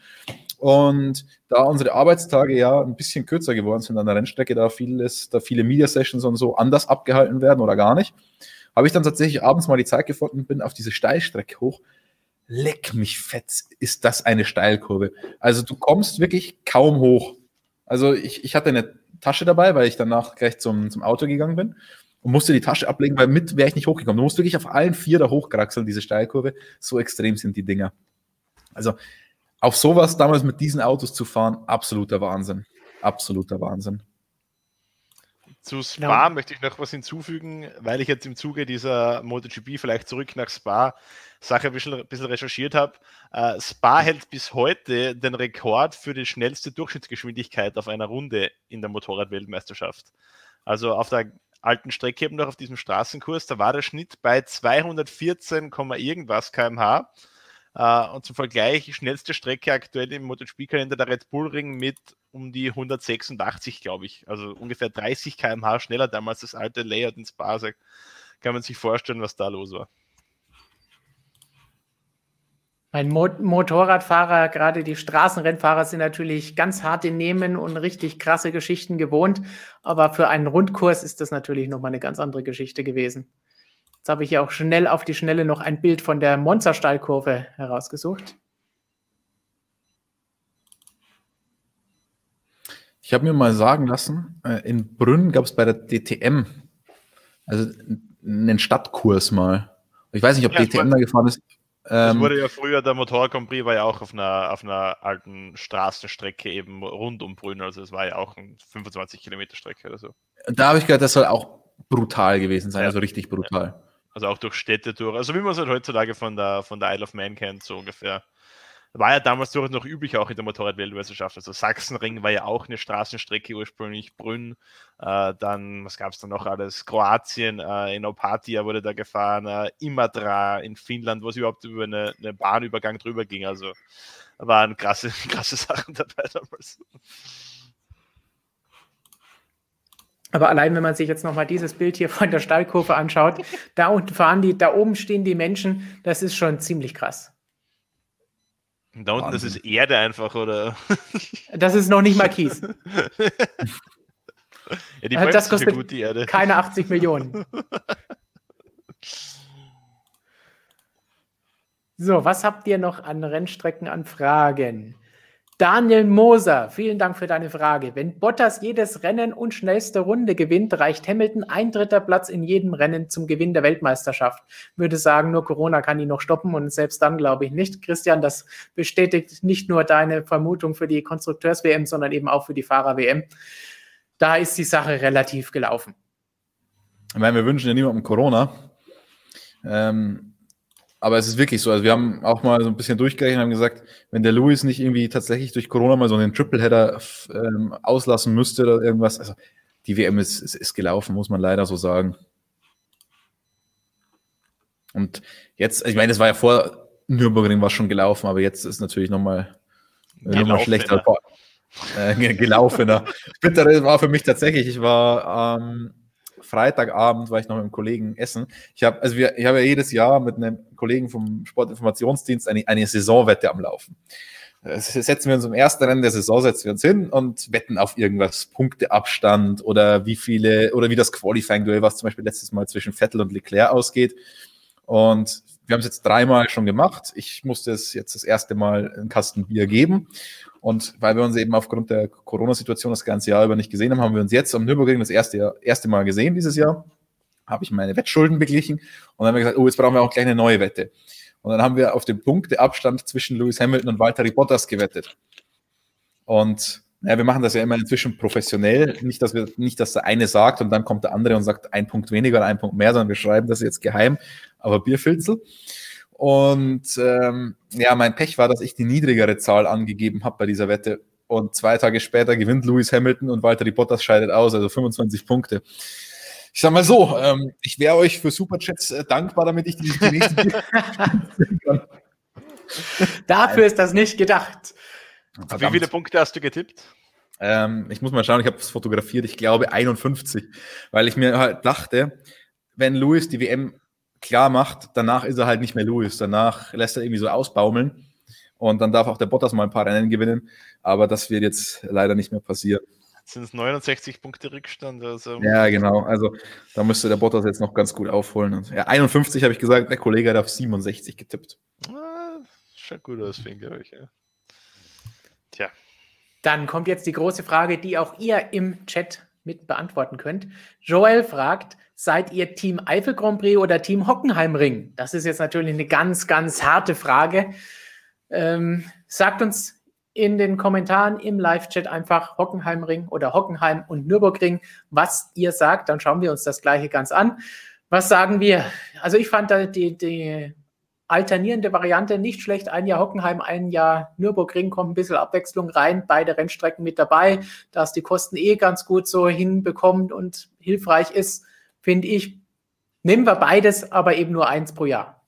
Und da unsere Arbeitstage ja ein bisschen kürzer geworden sind an der Rennstrecke, da vieles, da viele Media Sessions und so anders abgehalten werden oder gar nicht, habe ich dann tatsächlich abends mal die Zeit gefunden, bin auf diese Steilstrecke hoch. Leck mich fett, ist das eine Steilkurve. Also du kommst wirklich kaum hoch. Also ich, ich hatte eine Tasche dabei, weil ich danach gleich zum, zum Auto gegangen bin und musste die Tasche ablegen, weil mit wäre ich nicht hochgekommen. Du musst wirklich auf allen vier da hochkraxeln, diese Steilkurve. So extrem sind die Dinger. Also auf sowas damals mit diesen Autos zu fahren, absoluter Wahnsinn. Absoluter Wahnsinn. Zu Spa ja. möchte ich noch was hinzufügen, weil ich jetzt im Zuge dieser MotoGP vielleicht zurück nach Spa Sache ein bisschen, ein bisschen recherchiert habe. Uh, Spa hält bis heute den Rekord für die schnellste Durchschnittsgeschwindigkeit auf einer Runde in der Motorradweltmeisterschaft. Also auf der alten Strecke eben noch auf diesem Straßenkurs, da war der Schnitt bei 214, irgendwas kmh. Uh, und zum Vergleich, schnellste Strecke aktuell im MotoGP-Kalender der Red Bull Ring mit um die 186, glaube ich. Also ungefähr 30 km/h schneller damals das alte Layout ins Bar. Kann man sich vorstellen, was da los war. Ein Mo Motorradfahrer, gerade die Straßenrennfahrer sind natürlich ganz harte Nehmen und richtig krasse Geschichten gewohnt. Aber für einen Rundkurs ist das natürlich nochmal eine ganz andere Geschichte gewesen. Jetzt habe ich ja auch schnell auf die Schnelle noch ein Bild von der Monstersteilkurve herausgesucht. Ich habe mir mal sagen lassen, äh, in Brünn gab es bei der DTM also einen Stadtkurs mal. Ich weiß nicht, ob ja, DTM da gefahren ist. Das ähm, wurde ja früher, der Motor Grand Prix war ja auch auf einer, auf einer alten Straßenstrecke eben rund um Brünn, also es war ja auch eine 25 Kilometer Strecke oder so. Da habe ich gehört, das soll auch brutal gewesen sein, ja. also richtig brutal. Ja. Also auch durch Städte durch. Also wie man es halt heutzutage von der, von der Isle of Man kennt, so ungefähr. War ja damals durchaus noch üblich auch in der Motorrad-Weltmeisterschaft. Also Sachsenring war ja auch eine Straßenstrecke ursprünglich, Brünn. Äh, dann, was gab es da noch alles? Kroatien, äh, in Opatia wurde da gefahren, äh, Imatra in Finnland, wo es überhaupt über eine, eine Bahnübergang drüber ging. Also waren krasse, krasse Sachen dabei damals. Aber allein, wenn man sich jetzt nochmal dieses Bild hier von der Stallkurve anschaut, da unten fahren die, da oben stehen die Menschen, das ist schon ziemlich krass. Und da unten, Wahnsinn. das ist Erde einfach, oder? Das ist noch nicht mal Kies. ja, die das kostet gut, die Erde. keine 80 Millionen. So, was habt ihr noch an Rennstrecken an Fragen? Daniel Moser, vielen Dank für deine Frage. Wenn Bottas jedes Rennen und schnellste Runde gewinnt, reicht Hamilton ein dritter Platz in jedem Rennen zum Gewinn der Weltmeisterschaft. Würde sagen, nur Corona kann ihn noch stoppen und selbst dann glaube ich nicht. Christian, das bestätigt nicht nur deine Vermutung für die Konstrukteurs-WM, sondern eben auch für die Fahrer-WM. Da ist die Sache relativ gelaufen. Ich meine, wir wünschen ja niemandem Corona. Ähm, aber es ist wirklich so. Also wir haben auch mal so ein bisschen durchgerechnet und haben gesagt, wenn der Lewis nicht irgendwie tatsächlich durch Corona mal so einen Tripleheader ähm, auslassen müsste oder irgendwas, also die WM ist, ist, ist gelaufen, muss man leider so sagen. Und jetzt, ich meine, es war ja vor Nürburgring war schon gelaufen, aber jetzt ist natürlich nochmal noch mal schlechter. Äh, gelaufener. Bittere war für mich tatsächlich, ich war ähm, Freitagabend war ich noch mit einem Kollegen essen. Ich habe also wir, ich habe ja jedes Jahr mit einem Kollegen vom Sportinformationsdienst eine, eine Saisonwette am Laufen. Setzen wir uns im ersten Rennen der Saison setzen wir uns hin und wetten auf irgendwas, Punkteabstand oder wie viele oder wie das Qualifying-Duell, was zum Beispiel letztes Mal zwischen Vettel und Leclerc ausgeht. Und wir haben es jetzt dreimal schon gemacht. Ich musste es jetzt das erste Mal einen Kasten Bier geben. Und weil wir uns eben aufgrund der Corona-Situation das ganze Jahr über nicht gesehen haben, haben wir uns jetzt am Nürburgring das erste, erste Mal gesehen dieses Jahr. Habe ich meine Wettschulden beglichen und dann haben wir gesagt, oh, jetzt brauchen wir auch gleich eine neue Wette. Und dann haben wir auf den Punkteabstand zwischen Lewis Hamilton und Valtteri Bottas gewettet. Und ja, wir machen das ja immer inzwischen professionell. Nicht, dass wir, nicht, dass der eine sagt und dann kommt der andere und sagt ein Punkt weniger oder ein Punkt mehr, sondern wir schreiben das jetzt geheim, aber Bierfilzel. Und ähm, ja, mein Pech war, dass ich die niedrigere Zahl angegeben habe bei dieser Wette. Und zwei Tage später gewinnt Lewis Hamilton und Walter Bottas scheidet aus, also 25 Punkte. Ich sag mal so, ähm, ich wäre euch für Superchats äh, dankbar, damit ich die, die nächste kann. Dafür ist das nicht gedacht. Verdammt. Wie viele Punkte hast du getippt? Ähm, ich muss mal schauen, ich habe es fotografiert, ich glaube 51, weil ich mir halt dachte, wenn Lewis die WM klar macht, danach ist er halt nicht mehr Lewis. Danach lässt er irgendwie so ausbaumeln. Und dann darf auch der Bottas mal ein paar Rennen gewinnen. Aber das wird jetzt leider nicht mehr passieren. Sind es 69 Punkte Rückstand? Also. Ja, genau. Also da müsste der Bottas jetzt noch ganz gut aufholen. Und, ja, 51 habe ich gesagt, der Kollege hat auf 67 getippt. Ah, schaut gut aus, finde ich. Ja. Tja. Dann kommt jetzt die große Frage, die auch ihr im Chat mit beantworten könnt. Joel fragt, Seid ihr Team Eifel Grand Prix oder Team Hockenheimring? Das ist jetzt natürlich eine ganz, ganz harte Frage. Ähm, sagt uns in den Kommentaren im Live-Chat einfach Hockenheimring oder Hockenheim und Nürburgring, was ihr sagt. Dann schauen wir uns das gleiche ganz an. Was sagen wir? Also ich fand da die, die alternierende Variante nicht schlecht. Ein Jahr Hockenheim, ein Jahr Nürburgring, kommt ein bisschen Abwechslung rein, beide Rennstrecken mit dabei, dass die Kosten eh ganz gut so hinbekommt und hilfreich ist finde ich, nehmen wir beides, aber eben nur eins pro Jahr.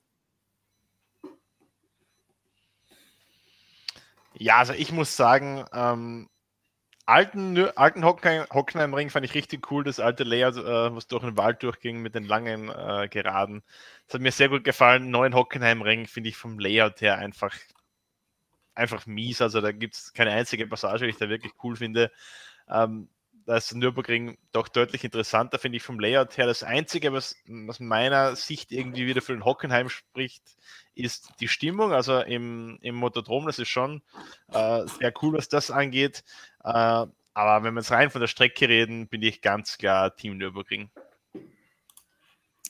Ja, also ich muss sagen, ähm, alten, alten Hockenheim-Ring fand ich richtig cool, das alte Layout, äh, was durch den Wald durchging mit den langen äh, Geraden. Das hat mir sehr gut gefallen. Neuen Hockenheim-Ring finde ich vom Layout her einfach, einfach mies. Also da gibt es keine einzige Passage, die ich da wirklich cool finde. Ähm, da ist Nürburgring doch deutlich interessanter, finde ich, vom Layout her. Das Einzige, was aus meiner Sicht irgendwie wieder für den Hockenheim spricht, ist die Stimmung. Also im, im Motodrom, das ist schon äh, sehr cool, was das angeht. Äh, aber wenn wir jetzt rein von der Strecke reden, bin ich ganz klar Team Nürburgring.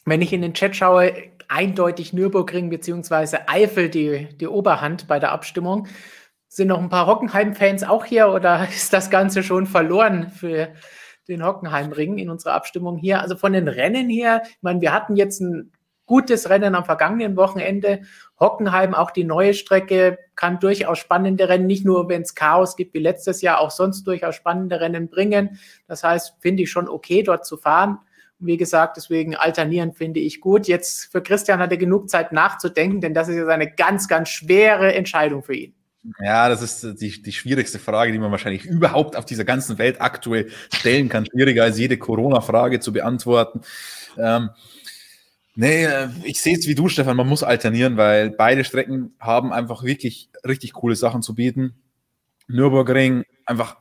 Wenn ich in den Chat schaue, eindeutig Nürburgring bzw. Eifel die, die Oberhand bei der Abstimmung. Sind noch ein paar Hockenheim-Fans auch hier oder ist das Ganze schon verloren für den Hockenheim-Ring in unserer Abstimmung hier? Also von den Rennen her, ich meine, wir hatten jetzt ein gutes Rennen am vergangenen Wochenende. Hockenheim, auch die neue Strecke, kann durchaus spannende Rennen, nicht nur wenn es Chaos gibt wie letztes Jahr, auch sonst durchaus spannende Rennen bringen. Das heißt, finde ich schon okay, dort zu fahren. Wie gesagt, deswegen alternieren finde ich gut. Jetzt für Christian hat er genug Zeit nachzudenken, denn das ist jetzt eine ganz, ganz schwere Entscheidung für ihn. Ja, das ist die, die schwierigste Frage, die man wahrscheinlich überhaupt auf dieser ganzen Welt aktuell stellen kann. Schwieriger als jede Corona-Frage zu beantworten. Ähm, nee, äh, ich sehe es wie du, Stefan. Man muss alternieren, weil beide Strecken haben einfach wirklich richtig coole Sachen zu bieten. Nürburgring einfach äh,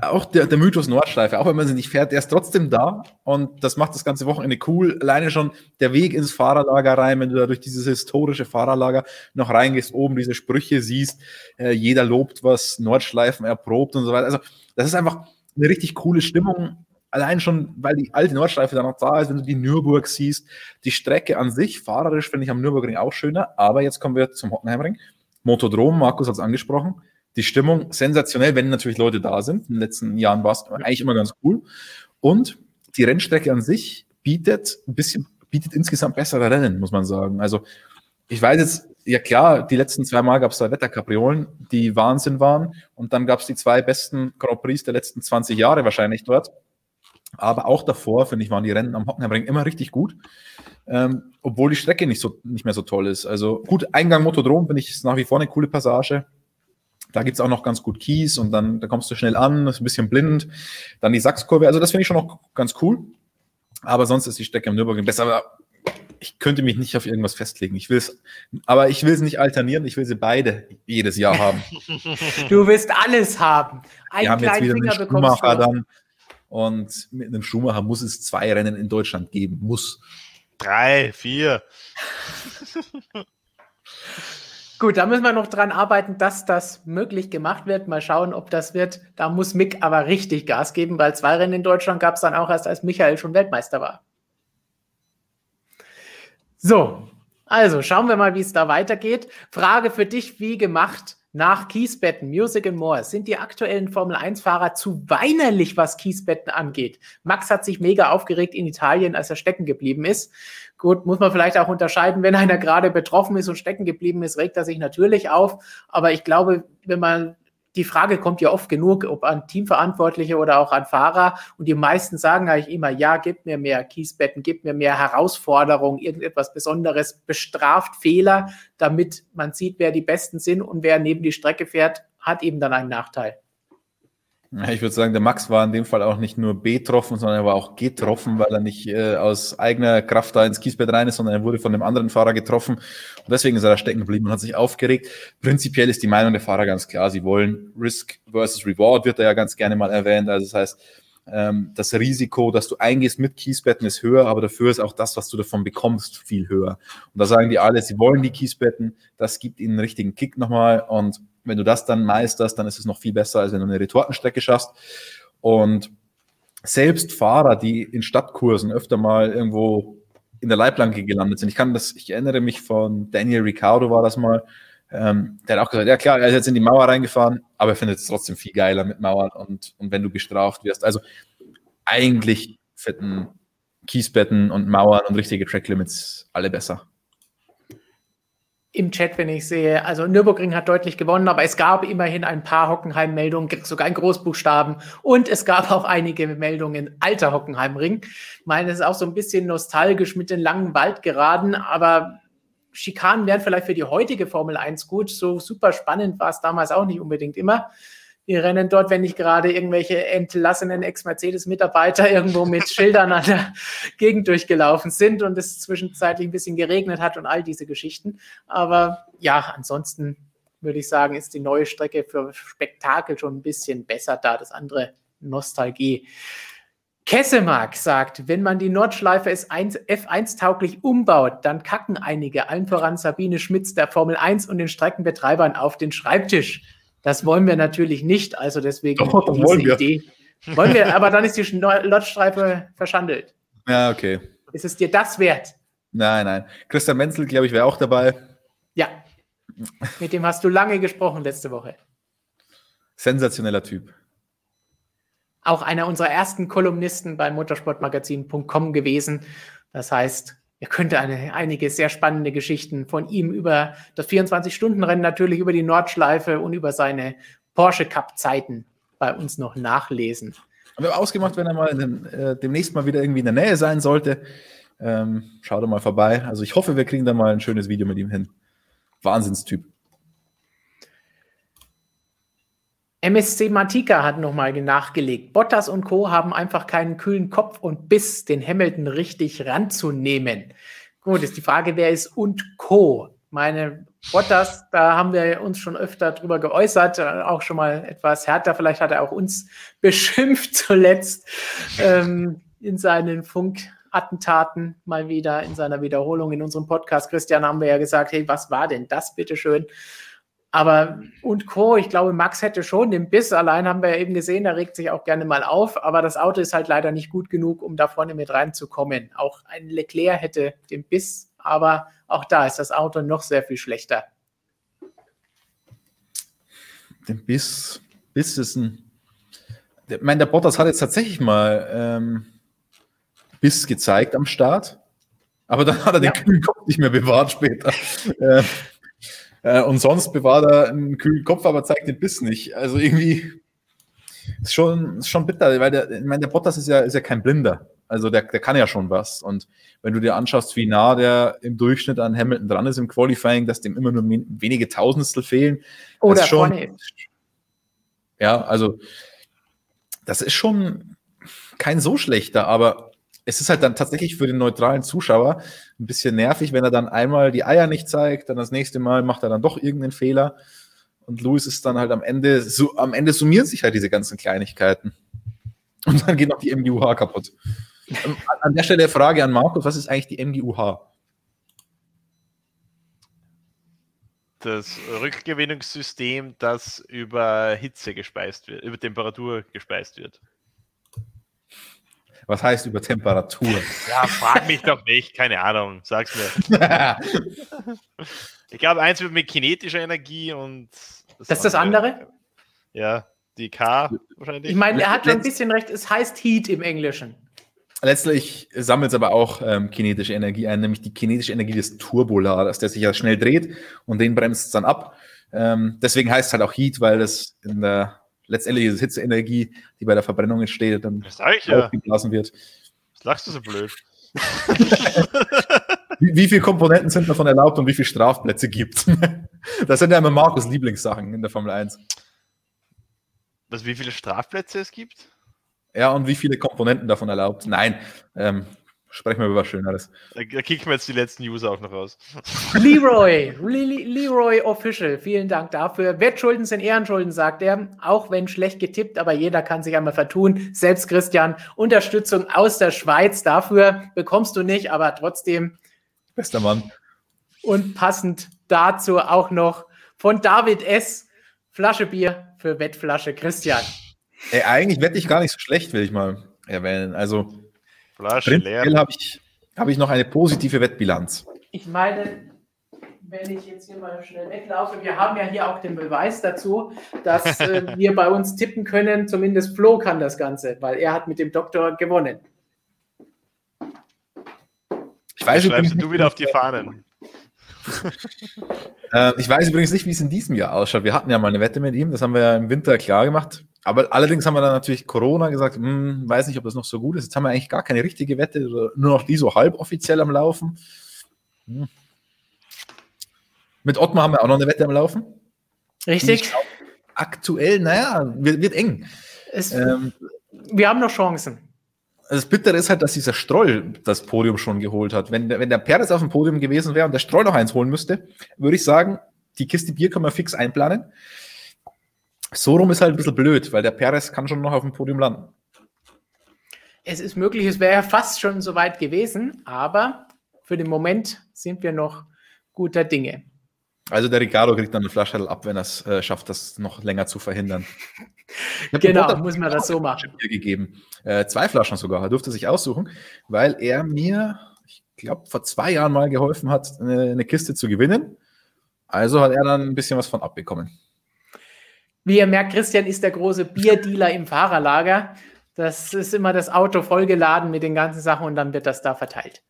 auch der, der Mythos Nordschleife, auch wenn man sie nicht fährt, der ist trotzdem da und das macht das ganze Wochenende cool. Alleine schon der Weg ins Fahrerlager rein, wenn du da durch dieses historische Fahrerlager noch reingehst, oben diese Sprüche siehst, äh, jeder lobt, was Nordschleifen erprobt und so weiter. Also das ist einfach eine richtig coole Stimmung. Allein schon, weil die alte Nordschleife da noch da ist, wenn du die Nürburg siehst. Die Strecke an sich, fahrerisch finde ich am Nürburgring auch schöner, aber jetzt kommen wir zum Hockenheimring. Motodrom, Markus hat es angesprochen die Stimmung sensationell, wenn natürlich Leute da sind. In den letzten Jahren war es eigentlich immer ganz cool. Und die Rennstrecke an sich bietet ein bisschen, bietet insgesamt bessere Rennen, muss man sagen. Also ich weiß jetzt, ja klar, die letzten zwei Mal gab es da Wetterkapriolen, die Wahnsinn waren. Und dann gab es die zwei besten Grand Prix der letzten 20 Jahre wahrscheinlich dort. Aber auch davor, finde ich, waren die Rennen am Hockenheimring immer richtig gut. Ähm, obwohl die Strecke nicht, so, nicht mehr so toll ist. Also gut, Eingang Motodrom finde ich ist nach wie vor eine coole Passage. Da gibt es auch noch ganz gut Kies und dann da kommst du schnell an, ist ein bisschen blind. Dann die Sachskurve, also das finde ich schon noch ganz cool. Aber sonst ist die Strecke im Nürburgring besser. Aber ich könnte mich nicht auf irgendwas festlegen. Ich will es, aber ich will es nicht alternieren. Ich will sie beide jedes Jahr haben. Du willst alles haben. Einen Wir haben jetzt wieder Finger einen Schumacher dann. Und mit einem Schumacher muss es zwei Rennen in Deutschland geben. Muss. Drei, vier. Gut, da müssen wir noch dran arbeiten, dass das möglich gemacht wird. Mal schauen, ob das wird. Da muss Mick aber richtig Gas geben, weil zwei Rennen in Deutschland gab es dann auch erst, als Michael schon Weltmeister war. So, also schauen wir mal, wie es da weitergeht. Frage für dich, wie gemacht nach Kiesbetten, Music and More. Sind die aktuellen Formel-1-Fahrer zu weinerlich, was Kiesbetten angeht? Max hat sich mega aufgeregt in Italien, als er stecken geblieben ist. Gut, muss man vielleicht auch unterscheiden, wenn einer gerade betroffen ist und stecken geblieben ist, regt er sich natürlich auf. Aber ich glaube, wenn man die Frage kommt ja oft genug, ob an Teamverantwortliche oder auch an Fahrer. Und die meisten sagen eigentlich immer, ja, gib mir mehr Kiesbetten, gib mir mehr Herausforderungen, irgendetwas Besonderes, bestraft Fehler, damit man sieht, wer die Besten sind und wer neben die Strecke fährt, hat eben dann einen Nachteil. Ich würde sagen, der Max war in dem Fall auch nicht nur betroffen, sondern er war auch getroffen, weil er nicht äh, aus eigener Kraft da ins Kiesbett rein ist, sondern er wurde von einem anderen Fahrer getroffen. Und deswegen ist er da stecken geblieben und hat sich aufgeregt. Prinzipiell ist die Meinung der Fahrer ganz klar. Sie wollen Risk versus Reward, wird da ja ganz gerne mal erwähnt. Also das heißt, ähm, das Risiko, dass du eingehst mit Kiesbetten, ist höher, aber dafür ist auch das, was du davon bekommst, viel höher. Und da sagen die alle, sie wollen die Kiesbetten. Das gibt ihnen einen richtigen Kick nochmal und wenn du das dann meisterst, dann ist es noch viel besser, als wenn du eine Retortenstrecke schaffst. Und selbst Fahrer, die in Stadtkursen öfter mal irgendwo in der Leitplanke gelandet sind. Ich kann das, ich erinnere mich von Daniel Ricciardo war das mal. Ähm, der hat auch gesagt, ja klar, er ist jetzt in die Mauer reingefahren, aber er findet es trotzdem viel geiler mit Mauern und, und wenn du bestraft wirst. Also eigentlich finden Kiesbetten und Mauern und richtige Tracklimits alle besser im Chat, wenn ich sehe, also Nürburgring hat deutlich gewonnen, aber es gab immerhin ein paar Hockenheim-Meldungen, sogar in Großbuchstaben. Und es gab auch einige Meldungen alter Hockenheimring. Ich meine, es ist auch so ein bisschen nostalgisch mit den langen Waldgeraden, aber Schikanen wären vielleicht für die heutige Formel 1 gut. So super spannend war es damals auch nicht unbedingt immer. Wir rennen dort, wenn nicht gerade irgendwelche entlassenen Ex-Mercedes-Mitarbeiter irgendwo mit Schildern an der Gegend durchgelaufen sind und es zwischenzeitlich ein bisschen geregnet hat und all diese Geschichten. Aber ja, ansonsten würde ich sagen, ist die neue Strecke für Spektakel schon ein bisschen besser da. Das andere Nostalgie. Kessemark sagt, wenn man die Nordschleife F1 tauglich umbaut, dann kacken einige, allen voran Sabine Schmitz der Formel 1 und den Streckenbetreibern auf den Schreibtisch. Das wollen wir natürlich nicht, also deswegen Doch, diese wollen wir. Idee. Wollen wir, aber dann ist die Lotstreife verschandelt. Ja, okay. Ist es dir das wert? Nein, nein. Christian Menzel, glaube ich, wäre auch dabei. Ja. Mit dem hast du lange gesprochen letzte Woche. Sensationeller Typ. Auch einer unserer ersten Kolumnisten bei motorsportmagazin.com gewesen. Das heißt, ihr könnt eine, einige sehr spannende Geschichten von ihm über das 24-Stunden-Rennen, natürlich über die Nordschleife und über seine Porsche Cup-Zeiten bei uns noch nachlesen. Wir haben ausgemacht, wenn er mal den, äh, demnächst mal wieder irgendwie in der Nähe sein sollte. Ähm, schau doch mal vorbei. Also ich hoffe, wir kriegen da mal ein schönes Video mit ihm hin. Wahnsinnstyp. MSC Matika hat nochmal nachgelegt. Bottas und Co. haben einfach keinen kühlen Kopf und Biss, den Hamilton richtig ranzunehmen. Gut, ist die Frage, wer ist und Co. Meine Bottas, da haben wir uns schon öfter drüber geäußert, auch schon mal etwas härter. Vielleicht hat er auch uns beschimpft zuletzt ähm, in seinen Funkattentaten mal wieder, in seiner Wiederholung in unserem Podcast. Christian haben wir ja gesagt, hey, was war denn das bitteschön? Aber und Co., ich glaube, Max hätte schon den Biss. Allein haben wir ja eben gesehen, er regt sich auch gerne mal auf. Aber das Auto ist halt leider nicht gut genug, um da vorne mit reinzukommen. Auch ein Leclerc hätte den Biss, aber auch da ist das Auto noch sehr viel schlechter. Den Biss, Biss ist ein. Ich meine, der Bottas hat jetzt tatsächlich mal ähm, Biss gezeigt am Start. Aber dann hat er ja. den kühlen Kopf nicht mehr bewahrt später. äh, und sonst bewahrt er einen kühlen Kopf, aber zeigt den Biss nicht. Also irgendwie ist schon, ist schon bitter, weil der, ich meine, der Bottas ist ja, ist ja kein Blinder. Also der, der kann ja schon was. Und wenn du dir anschaust, wie nah der im Durchschnitt an Hamilton dran ist im Qualifying, dass dem immer nur wenige Tausendstel fehlen. Oder oh, schon. Ja, also das ist schon kein so schlechter, aber es ist halt dann tatsächlich für den neutralen Zuschauer ein bisschen nervig, wenn er dann einmal die Eier nicht zeigt, dann das nächste Mal macht er dann doch irgendeinen Fehler. Und Louis ist dann halt am Ende, so, am Ende summieren sich halt diese ganzen Kleinigkeiten. Und dann geht noch die MGUH kaputt. Ähm, an der Stelle Frage an Markus, was ist eigentlich die MGUH? Das Rückgewinnungssystem, das über Hitze gespeist wird, über Temperatur gespeist wird. Was heißt über Temperatur? Ja, frag mich doch nicht, keine Ahnung, sag's mir. ich glaube, eins wird mit kinetischer Energie und. Das, das ist das andere? Ja, die K wahrscheinlich. Ich meine, er hat schon ein bisschen recht, es heißt Heat im Englischen. Letztlich sammelt es aber auch ähm, kinetische Energie ein, nämlich die kinetische Energie des Turboladers, der sich ja schnell dreht und den bremst es dann ab. Ähm, deswegen heißt es halt auch Heat, weil das in der letztendlich ist Hitzeenergie, die bei der Verbrennung entsteht, dann aufgeblasen ja. wird. Was lachst du so blöd? wie, wie viele Komponenten sind davon erlaubt und wie viele Strafplätze gibt Das sind ja immer Markus Lieblingssachen in der Formel 1. Was, wie viele Strafplätze es gibt? Ja, und wie viele Komponenten davon erlaubt? Nein, ähm, Sprechen wir über was Schöneres. Da, da kicken wir jetzt die letzten User auch noch raus. Leroy, Leroy Official, vielen Dank dafür. Wettschulden sind Ehrenschulden, sagt er. Auch wenn schlecht getippt, aber jeder kann sich einmal vertun. Selbst Christian, Unterstützung aus der Schweiz dafür bekommst du nicht, aber trotzdem. Bester Mann. Und passend dazu auch noch von David S. Flasche Bier für Wettflasche Christian. Ey, eigentlich wette ich gar nicht so schlecht, will ich mal erwähnen. Also Flasche leer. habe ich, hab ich noch eine positive Wettbilanz. Ich meine, wenn ich jetzt hier mal schnell weglaufe, wir haben ja hier auch den Beweis dazu, dass äh, wir bei uns tippen können. Zumindest Flo kann das Ganze, weil er hat mit dem Doktor gewonnen. Ich weiß Schreibst du wieder auf die Fahnen. äh, ich weiß übrigens nicht, wie es in diesem Jahr ausschaut. Wir hatten ja mal eine Wette mit ihm, das haben wir ja im Winter klar gemacht. Aber allerdings haben wir dann natürlich Corona gesagt, hm, weiß nicht, ob das noch so gut ist. Jetzt haben wir eigentlich gar keine richtige Wette, nur noch die so halboffiziell am Laufen. Hm. Mit Ottmar haben wir auch noch eine Wette am Laufen. Richtig. aktuell, naja, wird, wird eng. Es, ähm, wir haben noch Chancen. Das Bittere ist halt, dass dieser Stroll das Podium schon geholt hat. Wenn, wenn der Perez auf dem Podium gewesen wäre und der Stroll noch eins holen müsste, würde ich sagen, die Kiste Bier können wir fix einplanen. So rum ist halt ein bisschen blöd, weil der Perez kann schon noch auf dem Podium landen. Es ist möglich, es wäre ja fast schon so weit gewesen, aber für den Moment sind wir noch guter Dinge. Also der Ricardo kriegt dann eine Flasche ab, wenn er es äh, schafft, das noch länger zu verhindern. Genau, muss man das so machen. Gegeben. Äh, zwei Flaschen sogar, er durfte sich aussuchen, weil er mir, ich glaube, vor zwei Jahren mal geholfen hat, eine, eine Kiste zu gewinnen. Also hat er dann ein bisschen was von abbekommen. Wie ihr merkt, Christian ist der große Bierdealer im Fahrerlager. Das ist immer das Auto vollgeladen mit den ganzen Sachen und dann wird das da verteilt.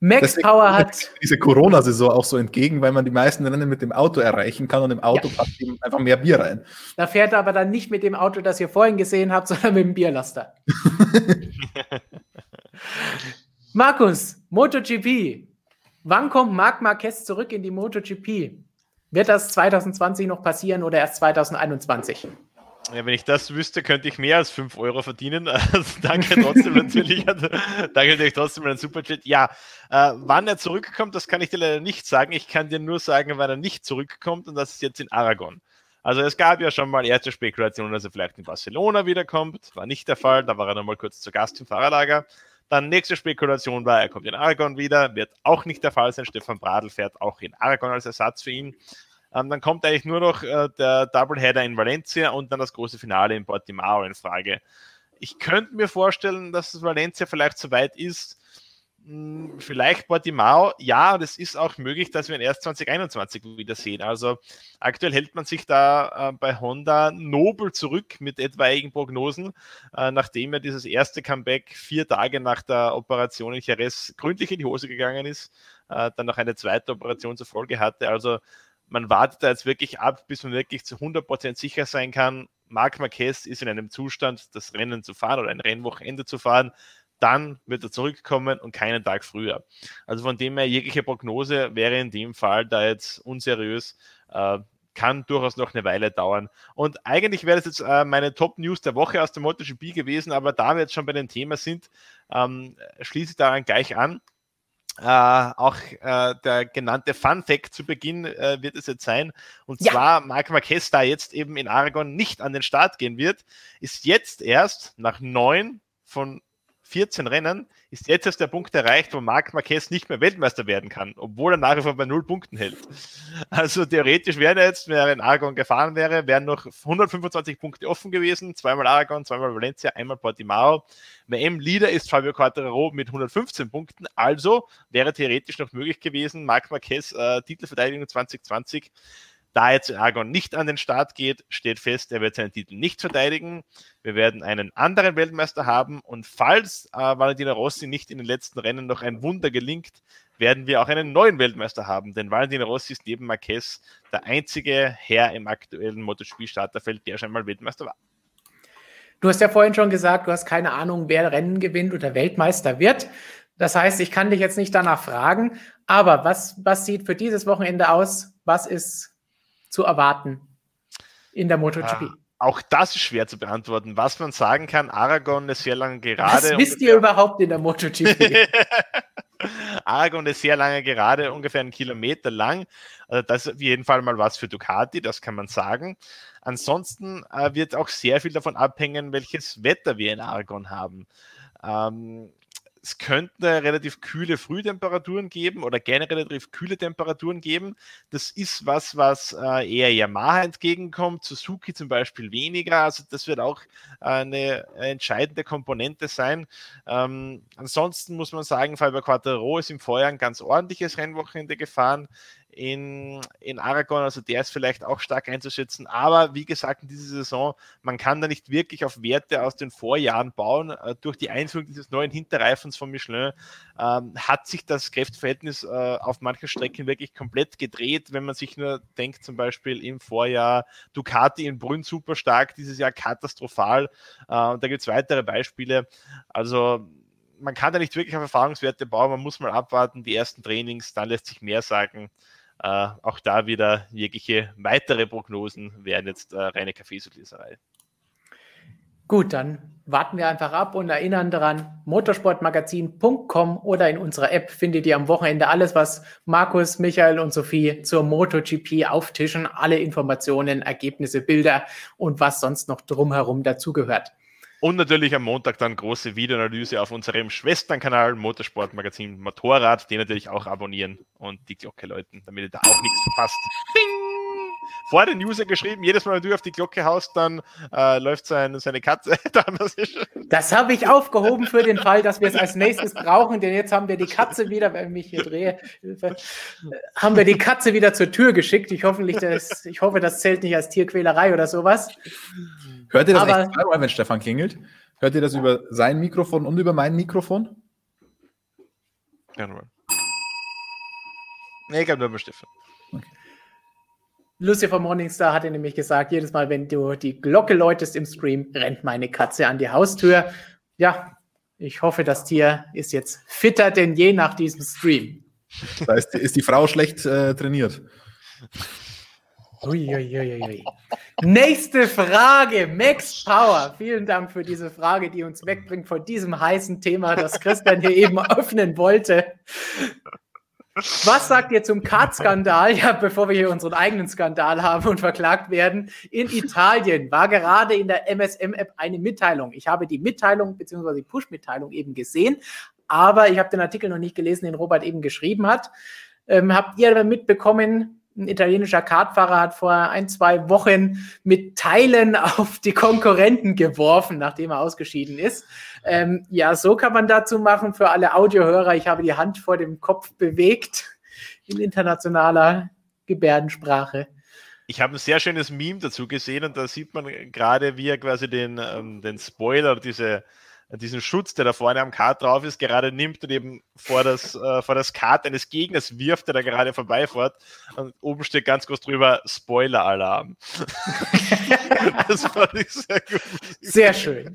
Max Deswegen Power hat, diese Corona-Saison auch so entgegen, weil man die meisten Rennen mit dem Auto erreichen kann und im Auto Ja. passt eben einfach mehr Bier rein. da fährt er aber dann nicht mit dem Auto, das ihr vorhin gesehen habt, sondern mit dem Bierlaster. Markus, MotoGP. Wann kommt Marc Marquez zurück in die MotoGP? Wird das 2020 noch passieren oder erst 2021? Ja, wenn ich das wüsste, könnte ich mehr als 5 Euro verdienen. Also, danke trotzdem natürlich. an- danke natürlich trotzdem an den Superchat. Ja, äh, wann er zurückkommt, das kann ich dir leider nicht sagen. Ich kann dir nur sagen, wann er nicht zurückkommt und das ist jetzt in Aragon. Also es gab ja schon mal erste Spekulationen, dass er vielleicht in Barcelona wiederkommt. War nicht der Fall. Da war er noch mal kurz zu Gast im Fahrerlager. Dann nächste Spekulation war, er kommt in Aragon wieder. Wird auch nicht der Fall sein. Stefan Bradl fährt auch in Aragon als Ersatz für ihn. Ähm, dann kommt eigentlich nur noch äh, der Doubleheader in Valencia und dann das große Finale in Portimao in Frage. Ich könnte mir vorstellen, dass Valencia vielleicht so weit ist. Hm, Vielleicht Portimao, ja, und es ist auch möglich, dass wir ihn erst 2021 wieder sehen. Also aktuell hält man sich da äh, bei Honda nobel zurück mit etwaigen Prognosen, äh, nachdem ja dieses erste Comeback vier Tage nach der Operation in Jerez gründlich in die Hose gegangen ist, äh, dann noch eine zweite Operation zur Folge hatte. Also man wartet da jetzt wirklich ab, bis man wirklich zu 100% sicher sein kann, Marc Marquez ist in einem Zustand, das Rennen zu fahren oder ein Rennwochenende zu fahren, dann wird er zurückkommen und keinen Tag früher. Also von dem her, jegliche Prognose wäre in dem Fall da jetzt unseriös, äh, kann durchaus noch eine Weile dauern. Und eigentlich wäre das jetzt äh, meine Top-News der Woche aus der MotoGP gewesen, aber da wir jetzt schon bei dem Thema sind, ähm, schließe ich daran gleich an. Äh, auch äh, der genannte Fun Fact zu Beginn äh, wird es jetzt sein. Und Ja. zwar Marc Marquez da jetzt eben in Aragon nicht an den Start gehen wird, ist jetzt erst nach neun von 14 Rennen, ist jetzt erst der Punkt erreicht, wo Marc Marquez nicht mehr Weltmeister werden kann, obwohl er nach wie vor bei null Punkten hält. Also theoretisch wäre er jetzt, wenn er in Aragon gefahren wäre, wären noch 125 Punkte offen gewesen, zweimal Aragon, zweimal Valencia, einmal Portimao. WM-Leader ist Fabio Quartararo mit 115 Punkten, also wäre theoretisch noch möglich gewesen, Marc Marquez äh, Titelverteidigung 2020. Da jetzt Aragon nicht an den Start geht, steht fest, er wird seinen Titel nicht verteidigen. Wir werden einen anderen Weltmeister haben und falls äh, Valentino Rossi nicht in den letzten Rennen noch ein Wunder gelingt, werden wir auch einen neuen Weltmeister haben, denn Valentino Rossi ist neben Marquez der einzige Herr im aktuellen MotoGP-Starterfeld, der schon mal Weltmeister war. Du hast ja vorhin schon gesagt, du hast keine Ahnung, wer Rennen gewinnt oder Weltmeister wird. Das heißt, ich kann dich jetzt nicht danach fragen, aber was, was sieht für dieses Wochenende aus? Was ist zu erwarten in der MotoGP? Ah, Auch das ist schwer zu beantworten. Was man sagen kann, Aragon ist sehr lange gerade. was wisst ihr überhaupt in der MotoGP? Aragon ist sehr lange gerade, ungefähr einen Kilometer lang. Also das ist auf jeden Fall mal was für Ducati, das kann man sagen. Ansonsten äh, wird auch sehr viel davon abhängen, welches Wetter wir in Aragon haben. Ähm, es könnten relativ kühle Frühtemperaturen geben oder gerne relativ kühle Temperaturen geben. Das ist was, was äh, eher Yamaha entgegenkommt, Suzuki zum Beispiel weniger. Also das wird auch eine entscheidende Komponente sein. Ähm, ansonsten muss man sagen, Fabio Quattro ist im Vorjahr ein ganz ordentliches Rennwochenende gefahren in, in Aragon, also der ist vielleicht auch stark einzuschätzen, aber wie gesagt, in dieser Saison, man kann da nicht wirklich auf Werte aus den Vorjahren bauen. Äh, durch die Einführung dieses neuen Hinterreifens von Michelin ähm, hat sich das Kräfteverhältnis äh, auf manchen Strecken wirklich komplett gedreht, wenn man sich nur denkt, zum Beispiel im Vorjahr Ducati in Brünn super stark, dieses Jahr katastrophal. Äh, und da gibt es weitere Beispiele. Also man kann da nicht wirklich auf Erfahrungswerte bauen, man muss mal abwarten, die ersten Trainings, dann lässt sich mehr sagen. Äh, auch da wieder jegliche weitere Prognosen wären jetzt äh, reine Kaffeesudleserei. Gut, dann warten wir einfach ab und erinnern daran, motorsportmagazin.com oder in unserer App findet ihr am Wochenende alles, was Markus, Michael und Sophie zur MotoGP auftischen. Alle Informationen, Ergebnisse, Bilder und was sonst noch drumherum dazugehört. Und natürlich am Montag dann große Videoanalyse auf unserem Schwesternkanal Motorsportmagazin Motorrad, den natürlich auch abonnieren und die Glocke läuten, damit ihr da auch nichts verpasst. Bing! Vor den User geschrieben, jedes Mal, wenn du auf die Glocke haust, dann äh, läuft sein, seine Katze. das habe ich aufgehoben für den Fall, dass wir es als nächstes brauchen, denn jetzt haben wir die Katze wieder, wenn ich mich hier drehe, haben wir die Katze wieder zur Tür geschickt. Ich, hoffentlich das, ich hoffe, das zählt nicht als Tierquälerei oder sowas. Hört ihr das Aber, echt zweimal, wenn Stefan klingelt? Hört ihr das über sein Mikrofon und über mein Mikrofon? Ja, nur. Nee, ich glaube nur bei Stefan. Lucifer Morningstar hatte nämlich gesagt, jedes Mal, wenn du die Glocke läutest im Stream, rennt meine Katze an die Haustür. Ja, ich hoffe, das Tier ist jetzt fitter denn je nach diesem Stream. Da ist, ist die Frau schlecht äh, trainiert. Uiuiuiui. Nächste Frage, Max Power. Vielen Dank für diese Frage, die uns wegbringt von diesem heißen Thema, das Christian hier eben öffnen wollte. Was sagt ihr zum Kart-Skandal? Ja, bevor wir hier unseren eigenen Skandal haben und verklagt werden. In Italien war gerade in der MSM-App eine Mitteilung. Ich habe die Mitteilung bzw. die Push-Mitteilung eben gesehen, aber ich habe den Artikel noch nicht gelesen, den Robert eben geschrieben hat. Ähm, habt ihr mitbekommen, ein italienischer Kartfahrer hat vor ein, zwei Wochen mit Teilen auf die Konkurrenten geworfen, nachdem er ausgeschieden ist. Ähm, ja, so kann man dazu machen für alle Audiohörer. Ich habe die Hand vor dem Kopf bewegt in internationaler Gebärdensprache. Ich habe ein sehr schönes Meme dazu gesehen und da sieht man gerade, wie er quasi den, ähm, den Spoiler, diese, diesen Schutz, der da vorne am Kart drauf ist, gerade nimmt und eben vor das, äh, vor das Kart eines Gegners wirft, der da gerade vorbeifährt. Und oben steht ganz groß drüber Spoiler-Alarm. das fand ich sehr gut. Sehr schön.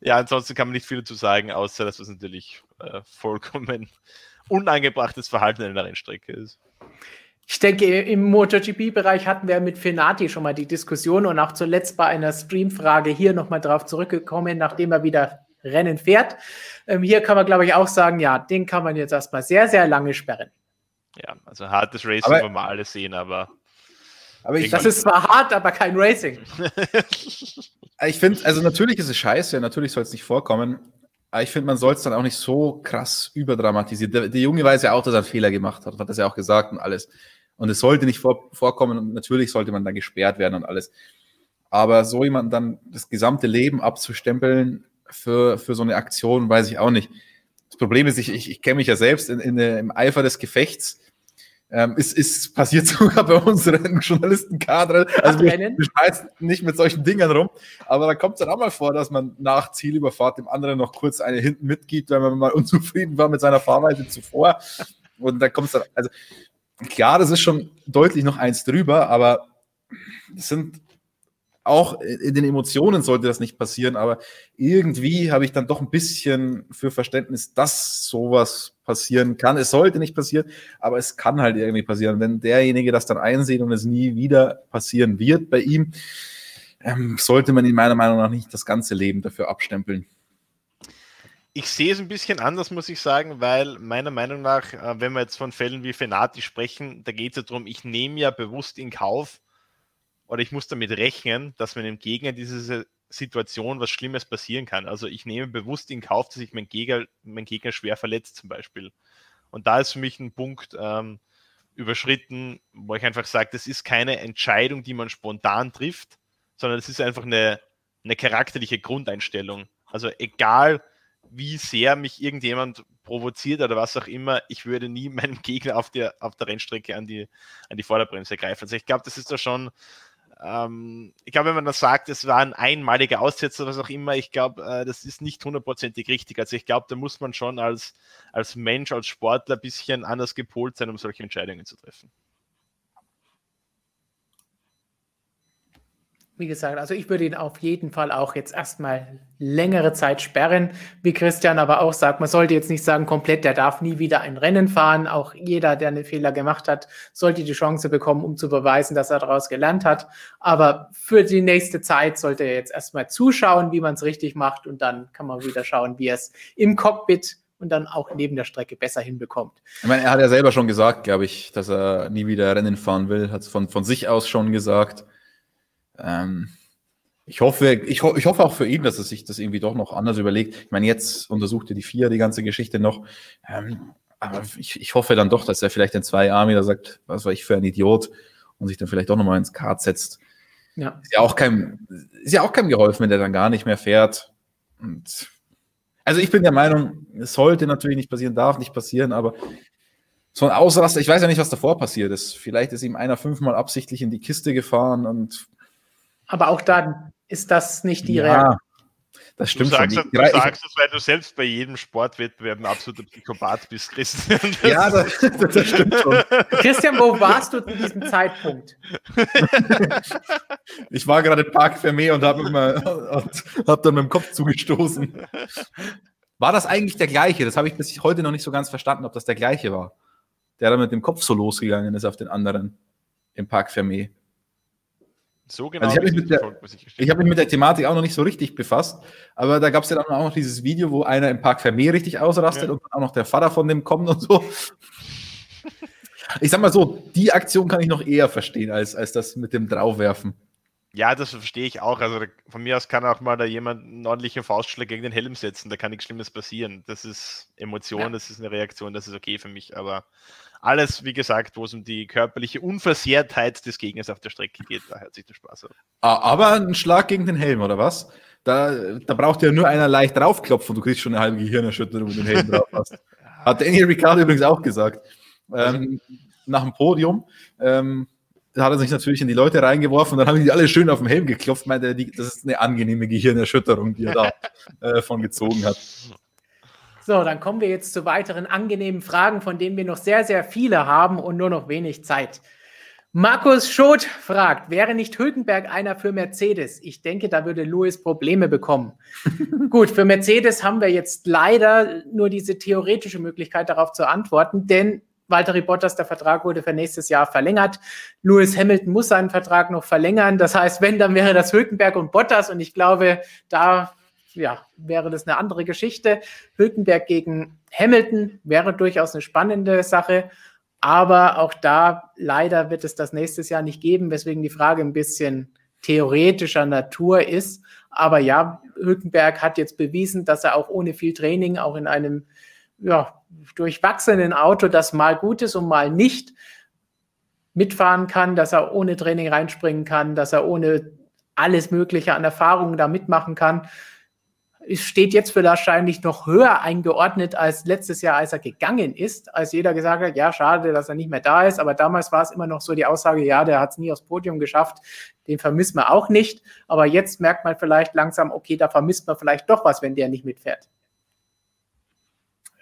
Ja, ansonsten kann man nicht viel dazu sagen, außer dass das natürlich äh, vollkommen unangebrachtes Verhalten in der Rennstrecke ist. Ich denke, im MotoGP-Bereich hatten wir mit Fenati schon mal die Diskussion und auch zuletzt bei einer Streamfrage hier nochmal drauf zurückgekommen, nachdem er wieder Rennen fährt. Ähm, hier kann man, glaube ich, auch sagen, ja, den kann man jetzt erstmal sehr, sehr lange sperren. Ja, also hartes Racing wollen wir alle sehen, aber. aber ich, das ist zwar hart, aber kein Racing. ich finde, also natürlich ist es scheiße, natürlich soll es nicht vorkommen, aber ich finde, man soll es dann auch nicht so krass überdramatisieren. Der, der, Junge weiß ja auch, dass er einen Fehler gemacht hat, hat das ja auch gesagt und alles. Und es sollte nicht vor, vorkommen und natürlich sollte man dann gesperrt werden und alles. Aber so jemanden dann das gesamte Leben abzustempeln für, für so eine Aktion, weiß ich auch nicht. Das Problem ist, ich, ich, ich kenne mich ja selbst in, in, im Eifer des Gefechts. Ähm, ist, ist passiert sogar bei unseren Journalistenkader. Also wir, wir schmeißen nicht mit solchen Dingen rum. Aber da kommt es dann auch mal vor, dass man nach Zielüberfahrt dem anderen noch kurz eine hinten mitgibt, wenn man mal unzufrieden war mit seiner Fahrweise zuvor. Und dann kommt es dann, also klar, das ist schon deutlich noch eins drüber, aber das sind auch in den Emotionen sollte das nicht passieren, aber irgendwie habe ich dann doch ein bisschen für Verständnis, dass sowas passieren kann. Es sollte nicht passieren, aber es kann halt irgendwie passieren. Wenn derjenige das dann einsieht und es nie wieder passieren wird bei ihm, ähm, sollte man in meiner Meinung nach nicht das ganze Leben dafür abstempeln. Ich sehe es ein bisschen anders, muss ich sagen, weil meiner Meinung nach, äh, wenn wir jetzt von Fällen wie Fenati sprechen, da geht es ja darum, ich nehme ja bewusst in Kauf oder ich muss damit rechnen, dass meinem Gegner diese Situation was Schlimmes passieren kann. Also ich nehme bewusst in Kauf, dass ich meinen Gegner, meinen Gegner schwer verletzt zum Beispiel. Und da ist für mich ein Punkt ähm, überschritten, wo ich einfach sage, das ist keine Entscheidung, die man spontan trifft, sondern es ist einfach eine, eine charakterliche Grundeinstellung. Also egal, wie sehr mich irgendjemand provoziert oder was auch immer, ich würde nie meinem Gegner auf der, auf der Rennstrecke an die, an die Vorderbremse greifen. Also ich glaube, das ist da schon, ähm, ich glaube, wenn man das sagt, es war ein einmaliger Aussetzer, was auch immer, ich glaube, äh, das ist nicht hundertprozentig richtig. Also ich glaube, da muss man schon als, als Mensch, als Sportler ein bisschen anders gepolt sein, um solche Entscheidungen zu treffen. Wie gesagt, also ich würde ihn auf jeden Fall auch jetzt erstmal längere Zeit sperren, wie Christian aber auch sagt, man sollte jetzt nicht sagen, komplett, der darf nie wieder ein Rennen fahren. Auch jeder, der einen Fehler gemacht hat, sollte die Chance bekommen, um zu beweisen, dass er daraus gelernt hat. Aber für die nächste Zeit sollte er jetzt erstmal zuschauen, wie man es richtig macht und dann kann man wieder schauen, wie er es im Cockpit und dann auch neben der Strecke besser hinbekommt. Ich meine, er hat ja selber schon gesagt, glaube ich, dass er nie wieder Rennen fahren will, hat es von, von sich aus schon gesagt. Ähm, ich hoffe, ich, ho ich, hoffe auch für ihn, dass er sich das irgendwie doch noch anders überlegt. Ich meine, jetzt untersucht er die vier die ganze Geschichte noch. Ähm, aber ich, ich, hoffe dann doch, dass er vielleicht in zwei Jahren wieder sagt, was war ich für ein Idiot und sich dann vielleicht doch nochmal ins Kart setzt. Ja. Ist ja auch kein, ist ja auch keinem geholfen, wenn der dann gar nicht mehr fährt. Und also ich bin der Meinung, es sollte natürlich nicht passieren, darf nicht passieren, aber so ein Ausraster, ich weiß ja nicht, was davor passiert ist. Vielleicht ist ihm einer fünfmal absichtlich in die Kiste gefahren und aber auch dann ist das nicht die ja, Realität. Das stimmt du sagst, schon. Du sagst das, weil du selbst bei jedem Sportwettbewerb ein absoluter Psychopath bist, Christian. Das ja, das, das, stimmt schon. Christian, wo warst du zu diesem Zeitpunkt? ich war gerade im Park Fermé und habe hab dann mit dem Kopf zugestoßen. War das eigentlich der gleiche? Das habe ich bis heute noch nicht so ganz verstanden, ob das der gleiche war. Der dann mit dem Kopf so losgegangen ist auf den anderen im Park Fermé. So genau. Also ich habe mich, mit der, hab mich mit der Thematik auch noch nicht so richtig befasst, aber da gab es ja dann auch noch dieses Video, wo einer im Park Vermeer richtig ausrastet ja. und auch noch der Vater von dem kommt und so. Ich sag mal so, die Aktion kann ich noch eher verstehen, als, als das mit dem Draufwerfen. Ja, das verstehe ich auch. Also von mir aus kann auch mal da jemand einen ordentlichen Faustschlag gegen den Helm setzen. Da kann nichts Schlimmes passieren. Das ist Emotion, ja. das ist eine Reaktion, das ist okay für mich. Aber alles, wie gesagt, wo es um die körperliche Unversehrtheit des Gegners auf der Strecke geht, da hört sich der Spaß auf. Aber ein Schlag gegen den Helm, oder was? Da, da braucht ja nur einer leicht draufklopfen und du kriegst schon eine halbe Gehirnerschütterung, wenn du den Helm drauf hast. Hat Daniel Ricciardo übrigens auch gesagt. Ähm, nach dem Podium. Ähm, da hat er sich natürlich in die Leute reingeworfen und dann haben die alle schön auf dem Helm geklopft. Meinte er, das ist eine angenehme Gehirnerschütterung, die er da äh, von gezogen hat. So, dann kommen wir jetzt zu weiteren angenehmen Fragen, von denen wir noch sehr, sehr viele haben und nur noch wenig Zeit. Markus Schot fragt, wäre nicht Hülkenberg einer für Mercedes? Ich denke, da würde Lewis Probleme bekommen. Gut, für Mercedes haben wir jetzt leider nur diese theoretische Möglichkeit darauf zu antworten, denn Valtteri Bottas, der Vertrag wurde für nächstes Jahr verlängert. Lewis Hamilton muss seinen Vertrag noch verlängern. Das heißt, wenn, dann wäre das Hülkenberg und Bottas. Und ich glaube, da ja, wäre das eine andere Geschichte. Hülkenberg gegen Hamilton wäre durchaus eine spannende Sache. Aber auch da leider wird es das nächstes Jahr nicht geben, weswegen die Frage ein bisschen theoretischer Natur ist. Aber ja, Hülkenberg hat jetzt bewiesen, dass er auch ohne viel Training, auch in einem ja, durchwachsenen Auto, das mal gut ist und mal nicht, mitfahren kann, dass er ohne Training reinspringen kann, dass er ohne alles Mögliche an Erfahrungen da mitmachen kann steht jetzt wahrscheinlich noch höher eingeordnet als letztes Jahr, als er gegangen ist, als jeder gesagt hat, ja, schade, dass er nicht mehr da ist, aber damals war es immer noch so die Aussage, ja, der hat es nie aufs Podium geschafft, den vermisst man auch nicht, aber jetzt merkt man vielleicht langsam, okay, da vermisst man vielleicht doch was, wenn der nicht mitfährt.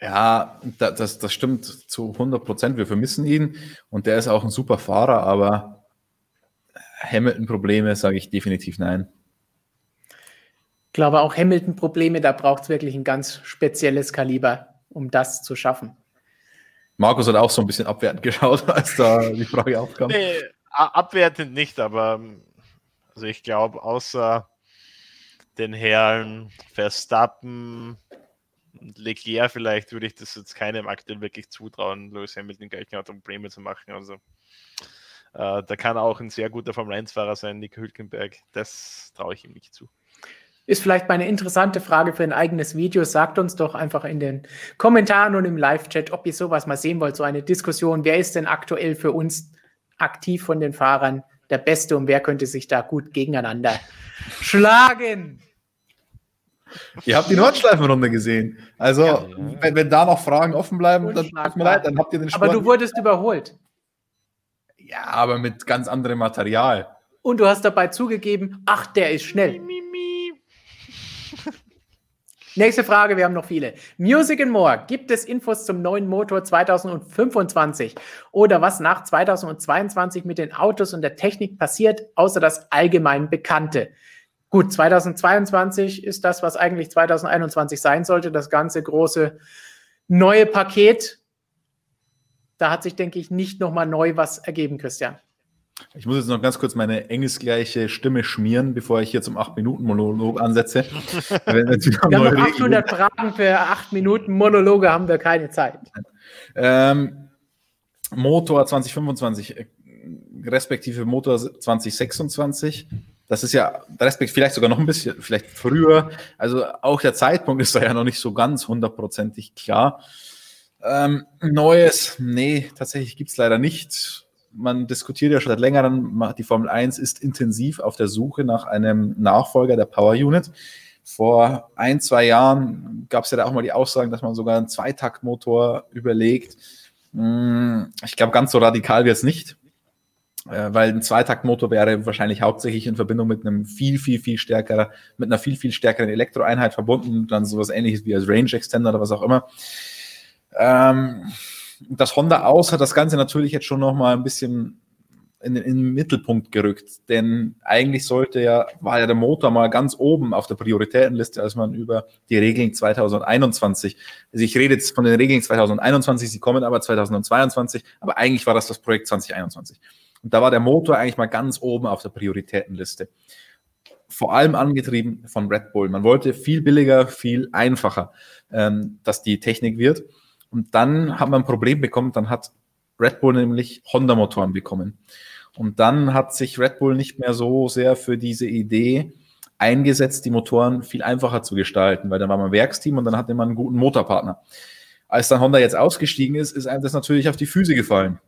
Ja, das, das stimmt zu 100 Prozent. Wir vermissen ihn und der ist auch ein super Fahrer, aber Hamilton-Probleme sage ich definitiv nein glaube auch Hamilton-Probleme, da braucht es wirklich ein ganz spezielles Kaliber, um das zu schaffen. Markus hat auch so ein bisschen abwertend geschaut, als da die Frage aufkam. Nee, abwertend nicht, aber also ich glaube, außer den Herren Verstappen und Leclerc vielleicht würde ich das jetzt keinem aktuell wirklich zutrauen, Lewis Hamilton gleich noch Probleme zu machen. Also äh, da kann auch ein sehr guter Formel 1-Fahrer sein, Nick Hülkenberg. Das traue ich ihm nicht zu. Ist vielleicht mal eine interessante Frage für ein eigenes Video. Sagt uns doch einfach in den Kommentaren und im Live-Chat, ob ihr sowas mal sehen wollt, so eine Diskussion. Wer ist denn aktuell für uns aktiv von den Fahrern der Beste und wer könnte sich da gut gegeneinander schlagen? Ihr habt die Nordschleifenrunde gesehen. Also, ja. wenn, wenn, da noch Fragen offen bleiben, dann tut mir leid, dann habt ihr den Sport. Aber du wurdest überholt. Ja, aber mit ganz anderem Material. Und du hast dabei zugegeben, ach, der ist schnell. Nächste Frage, wir haben noch viele. Music and More. Gibt es Infos zum neuen Motor 2025 oder was nach 2022 mit den Autos und der Technik passiert, außer das allgemein Bekannte? Gut, 2022 ist das, was eigentlich 2021 sein sollte, das ganze große neue Paket. Da hat sich, denke ich, nicht nochmal neu was ergeben, Christian. Ich muss jetzt noch ganz kurz meine engelsgleiche Stimme schmieren, bevor ich hier zum 8-Minuten-Monolog ansetze. wir haben noch 800 Fragen für 8 Minuten Monologe, haben wir keine Zeit. Ähm, Motor 2025, äh, respektive Motor 2026. Das ist ja, respektive vielleicht sogar noch ein bisschen, vielleicht früher. Also auch der Zeitpunkt ist da ja noch nicht so ganz hundertprozentig klar. Ähm, Neues, nee, tatsächlich gibt es leider nicht man diskutiert ja schon seit längerem, die Formel 1 ist intensiv auf der Suche nach einem Nachfolger der Power Unit. Vor ein, zwei Jahren gab es ja da auch mal die Aussagen, dass man sogar einen Zweitaktmotor überlegt. Hm, ich glaube, ganz so radikal wird es nicht. äh, weil ein Zweitaktmotor wäre wahrscheinlich hauptsächlich in Verbindung mit einem viel, viel, viel stärkerer, mit einer viel, viel stärkeren Elektroeinheit verbunden, dann sowas ähnliches wie als Range Extender oder was auch immer. Ähm, das Honda aus hat das Ganze natürlich jetzt schon nochmal ein bisschen in, in, den Mittelpunkt gerückt. Denn eigentlich sollte ja, war ja der Motor mal ganz oben auf der Prioritätenliste, als man über die Regeln 2021, also ich rede jetzt von den Regeln 2021, sie kommen aber 2022, aber eigentlich war das das Projekt 2021. Und da war der Motor eigentlich mal ganz oben auf der Prioritätenliste. Vor allem angetrieben von Red Bull. Man wollte viel billiger, viel einfacher, ähm, dass die Technik wird. Und dann hat man ein Problem bekommen, dann hat Red Bull nämlich Honda-Motoren bekommen. Und dann hat sich Red Bull nicht mehr so sehr für diese Idee eingesetzt, die Motoren viel einfacher zu gestalten, weil dann war man Werksteam und dann hatte man einen guten Motorpartner. Als dann Honda jetzt ausgestiegen ist, ist einem das natürlich auf die Füße gefallen.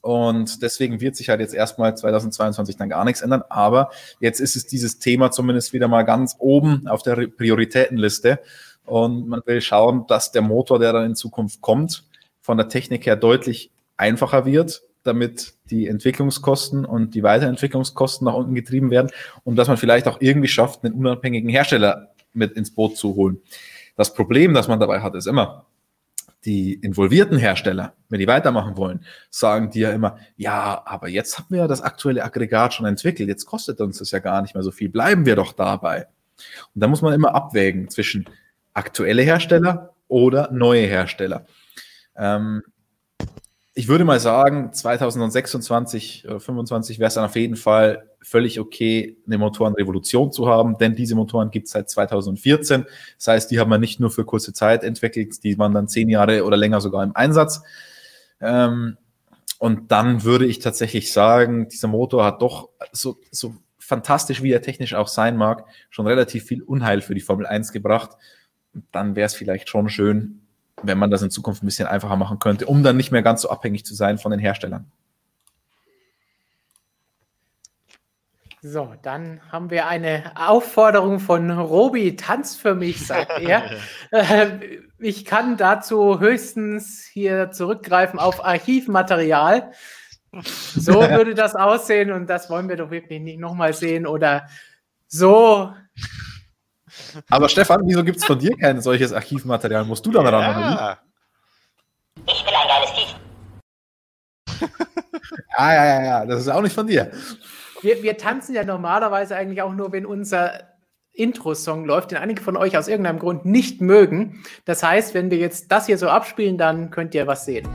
Und deswegen wird sich halt jetzt erstmal 2022 dann gar nichts ändern. Aber jetzt ist es dieses Thema zumindest wieder mal ganz oben auf der Prioritätenliste. Und man will schauen, dass der Motor, der dann in Zukunft kommt, von der Technik her deutlich einfacher wird, damit die Entwicklungskosten und die Weiterentwicklungskosten nach unten getrieben werden und dass man vielleicht auch irgendwie schafft, einen unabhängigen Hersteller mit ins Boot zu holen. Das Problem, das man dabei hat, ist immer, die involvierten Hersteller, wenn die weitermachen wollen, sagen die ja immer, ja, aber jetzt haben wir ja das aktuelle Aggregat schon entwickelt, jetzt kostet uns das ja gar nicht mehr so viel, bleiben wir doch dabei. Und da muss man immer abwägen zwischen aktuelle Hersteller oder neue Hersteller. Ähm, ich würde mal sagen, 2026 oder 2025 wäre es dann auf jeden Fall völlig okay, eine Motorenrevolution zu haben, denn diese Motoren gibt es seit 2014. Das heißt, die haben wir nicht nur für kurze Zeit entwickelt, die waren dann zehn Jahre oder länger sogar im Einsatz. Ähm, und dann würde ich tatsächlich sagen, dieser Motor hat doch so, so fantastisch, wie er technisch auch sein mag, schon relativ viel Unheil für die Formel 1 gebracht. Dann wäre es vielleicht schon schön, wenn man das in Zukunft ein bisschen einfacher machen könnte, um dann nicht mehr ganz so abhängig zu sein von den Herstellern. So, dann haben wir eine Aufforderung von Robi, tanz für mich, sagt er. Äh, ich kann dazu höchstens hier zurückgreifen auf Archivmaterial. So würde das aussehen und das wollen wir doch wirklich nicht nochmal sehen oder so aber Stefan, wieso gibt es von dir kein solches Archivmaterial? Musst du dann ja. ran? Ich bin ein geiles Viech. ah, ja, ja, ja, das ist auch nicht von dir. Wir, wir tanzen ja normalerweise eigentlich auch nur, wenn unser Intro-Song läuft, den einige von euch aus irgendeinem Grund nicht mögen. Das heißt, wenn wir jetzt das hier so abspielen, dann könnt ihr was sehen.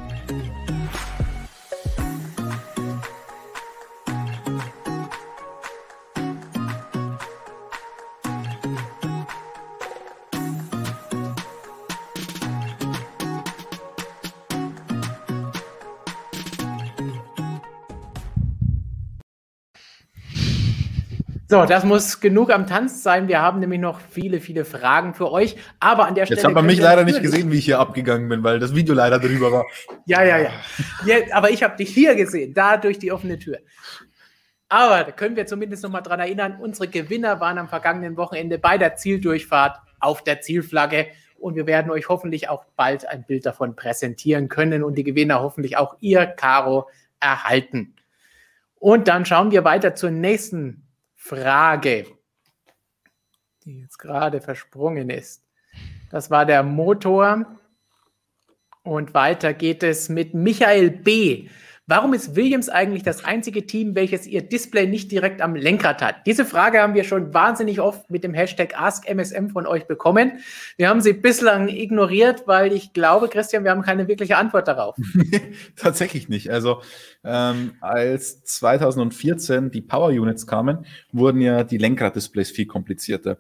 So, das muss genug am Tanz sein. Wir haben nämlich noch viele, viele Fragen für euch. Aber an der Stelle. Jetzt hat man mich leider nicht gesehen, wie ich hier abgegangen bin, weil das Video leider drüber war. ja, ja, ja. ja aber ich habe dich hier gesehen, da durch die offene Tür. Aber da können wir zumindest noch mal dran erinnern, unsere Gewinner waren am vergangenen Wochenende bei der Zieldurchfahrt auf der Zielflagge. Und wir werden euch hoffentlich auch bald ein Bild davon präsentieren können und die Gewinner hoffentlich auch ihr, Caro, erhalten. Und dann schauen wir weiter zur nächsten Frage, die jetzt gerade versprungen ist. Das war der Motor. Und weiter geht es mit Michael B. Warum ist Williams eigentlich das einzige Team, welches ihr Display nicht direkt am Lenkrad hat? Diese Frage haben wir schon wahnsinnig oft mit dem Hashtag AskMSM von euch bekommen. Wir haben sie bislang ignoriert, weil ich glaube, Christian, wir haben keine wirkliche Antwort darauf. Tatsächlich nicht. Also ähm, als 2014 die Power Units kamen, wurden ja die Lenkraddisplays viel komplizierter.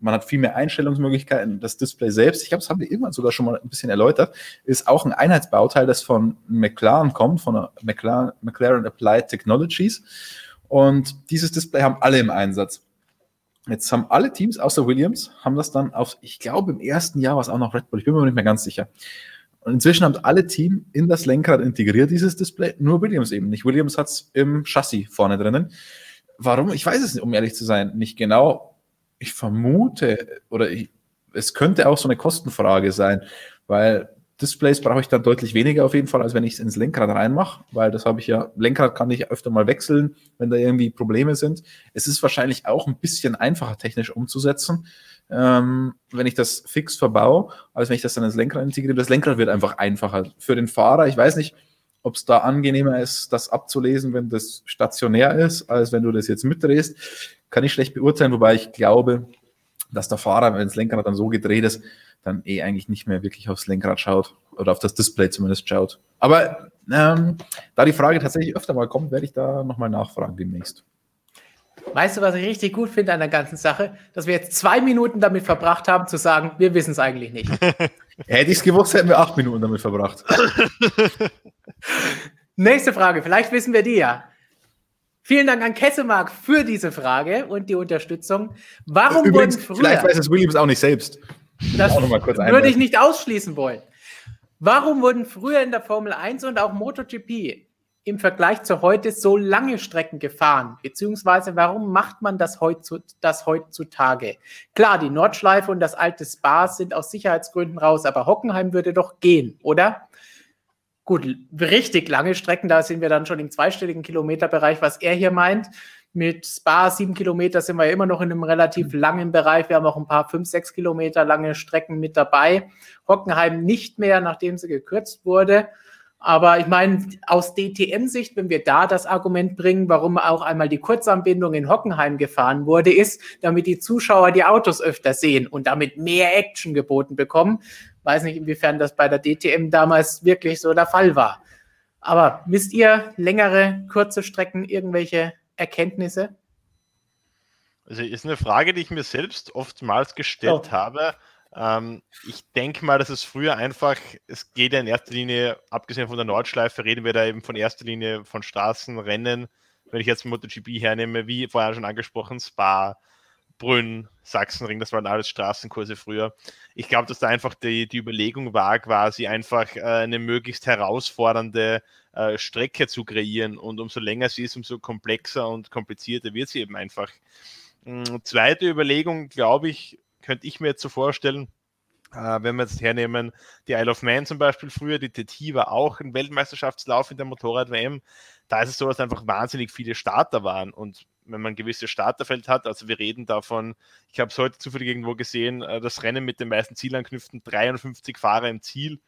Man hat viel mehr Einstellungsmöglichkeiten. Das Display selbst, ich glaube, das haben wir irgendwann sogar schon mal ein bisschen erläutert, ist auch ein Einheitsbauteil, das von McLaren kommt, von McLaren, McLaren Applied Technologies. Und dieses Display haben alle im Einsatz. Jetzt haben alle Teams außer Williams, haben das dann auf, ich glaube, im ersten Jahr war es auch noch Red Bull, ich bin mir nicht mehr ganz sicher. Und inzwischen haben alle Teams in das Lenkrad integriert, dieses Display, nur Williams eben nicht. Williams hat es im Chassis vorne drinnen. Warum? Ich weiß es um ehrlich zu sein, nicht genau ich vermute, oder ich, es könnte auch so eine Kostenfrage sein, weil Displays brauche ich dann deutlich weniger auf jeden Fall, als wenn ich es ins Lenkrad reinmache, weil das habe ich ja, Lenkrad kann ich öfter mal wechseln, wenn da irgendwie Probleme sind. Es ist wahrscheinlich auch ein bisschen einfacher technisch umzusetzen, ähm, wenn ich das fix verbaue, als wenn ich das dann ins Lenkrad integriere. Das Lenkrad wird einfach einfacher. Für den Fahrer, ich weiß nicht, ob es da angenehmer ist, das abzulesen, wenn das stationär ist, als wenn du das jetzt mitdrehst, kann ich schlecht beurteilen, wobei ich glaube, dass der Fahrer, wenn das Lenkrad dann so gedreht ist, dann eh eigentlich nicht mehr wirklich aufs Lenkrad schaut oder auf das Display zumindest schaut. Aber ähm, da die Frage tatsächlich öfter mal kommt, werde ich da nochmal nachfragen demnächst. Weißt du, was ich richtig gut finde an der ganzen Sache? Dass wir jetzt zwei Minuten damit verbracht haben, zu sagen, wir wissen es eigentlich nicht. Hätte ich es gewusst, hätten wir acht Minuten damit verbracht. Nächste Frage, vielleicht wissen wir die ja. Vielen Dank an Kessemark für diese Frage und die Unterstützung. Warum Übrigens, wurden früher... vielleicht weiß es Williams auch nicht selbst. Das würde ich nicht ausschließen wollen. Warum wurden früher in der Formel 1 und auch MotoGP im Vergleich zu heute so lange Strecken gefahren? Beziehungsweise warum macht man das, heutzu, das heutzutage? Klar, die Nordschleife und das alte Spa sind aus Sicherheitsgründen raus, aber Hockenheim würde doch gehen, oder? Gut, richtig lange Strecken, da sind wir dann schon im zweistelligen Kilometerbereich, was er hier meint. Mit Spa sieben Kilometer sind wir ja immer noch in einem relativ langen Bereich. Wir haben auch ein paar fünf, sechs Kilometer lange Strecken mit dabei. Hockenheim nicht mehr, nachdem sie gekürzt wurde. Aber ich meine, aus DTM-Sicht, wenn wir da das Argument bringen, warum auch einmal die Kurzanbindung in Hockenheim gefahren wurde, ist, damit die Zuschauer die Autos öfter sehen und damit mehr Action geboten bekommen. Weiß nicht, inwiefern das bei der DTM damals wirklich so der Fall war. Aber wisst ihr, längere, kurze Strecken, irgendwelche Erkenntnisse? Also ist eine Frage, die ich mir selbst oftmals gestellt Oh. habe. Ähm, ich denke mal, dass es früher einfach, es geht ja in erster Linie, abgesehen von der Nordschleife, reden wir da eben von erster Linie von Straßenrennen. Wenn ich jetzt MotoGP hernehme, wie vorher schon angesprochen, Spa, Brünn, Sachsenring, das waren alles Straßenkurse früher. Ich glaube, dass da einfach die, die Überlegung war, quasi einfach äh, eine möglichst herausfordernde äh, Strecke zu kreieren. Und umso länger sie ist, umso komplexer und komplizierter wird sie eben einfach. Mm, Zweite Überlegung, glaube ich, könnte ich mir jetzt so vorstellen, äh, wenn wir jetzt hernehmen, die Isle of Man zum Beispiel früher, die TT war auch ein Weltmeisterschaftslauf in der Motorrad-WM. Da ist es so, dass einfach wahnsinnig viele Starter waren und wenn man ein gewisses Starterfeld hat, also wir reden davon, ich habe es heute zufällig irgendwo gesehen, äh, das Rennen mit den meisten Zielanknüpften, 53 Fahrer im Ziel.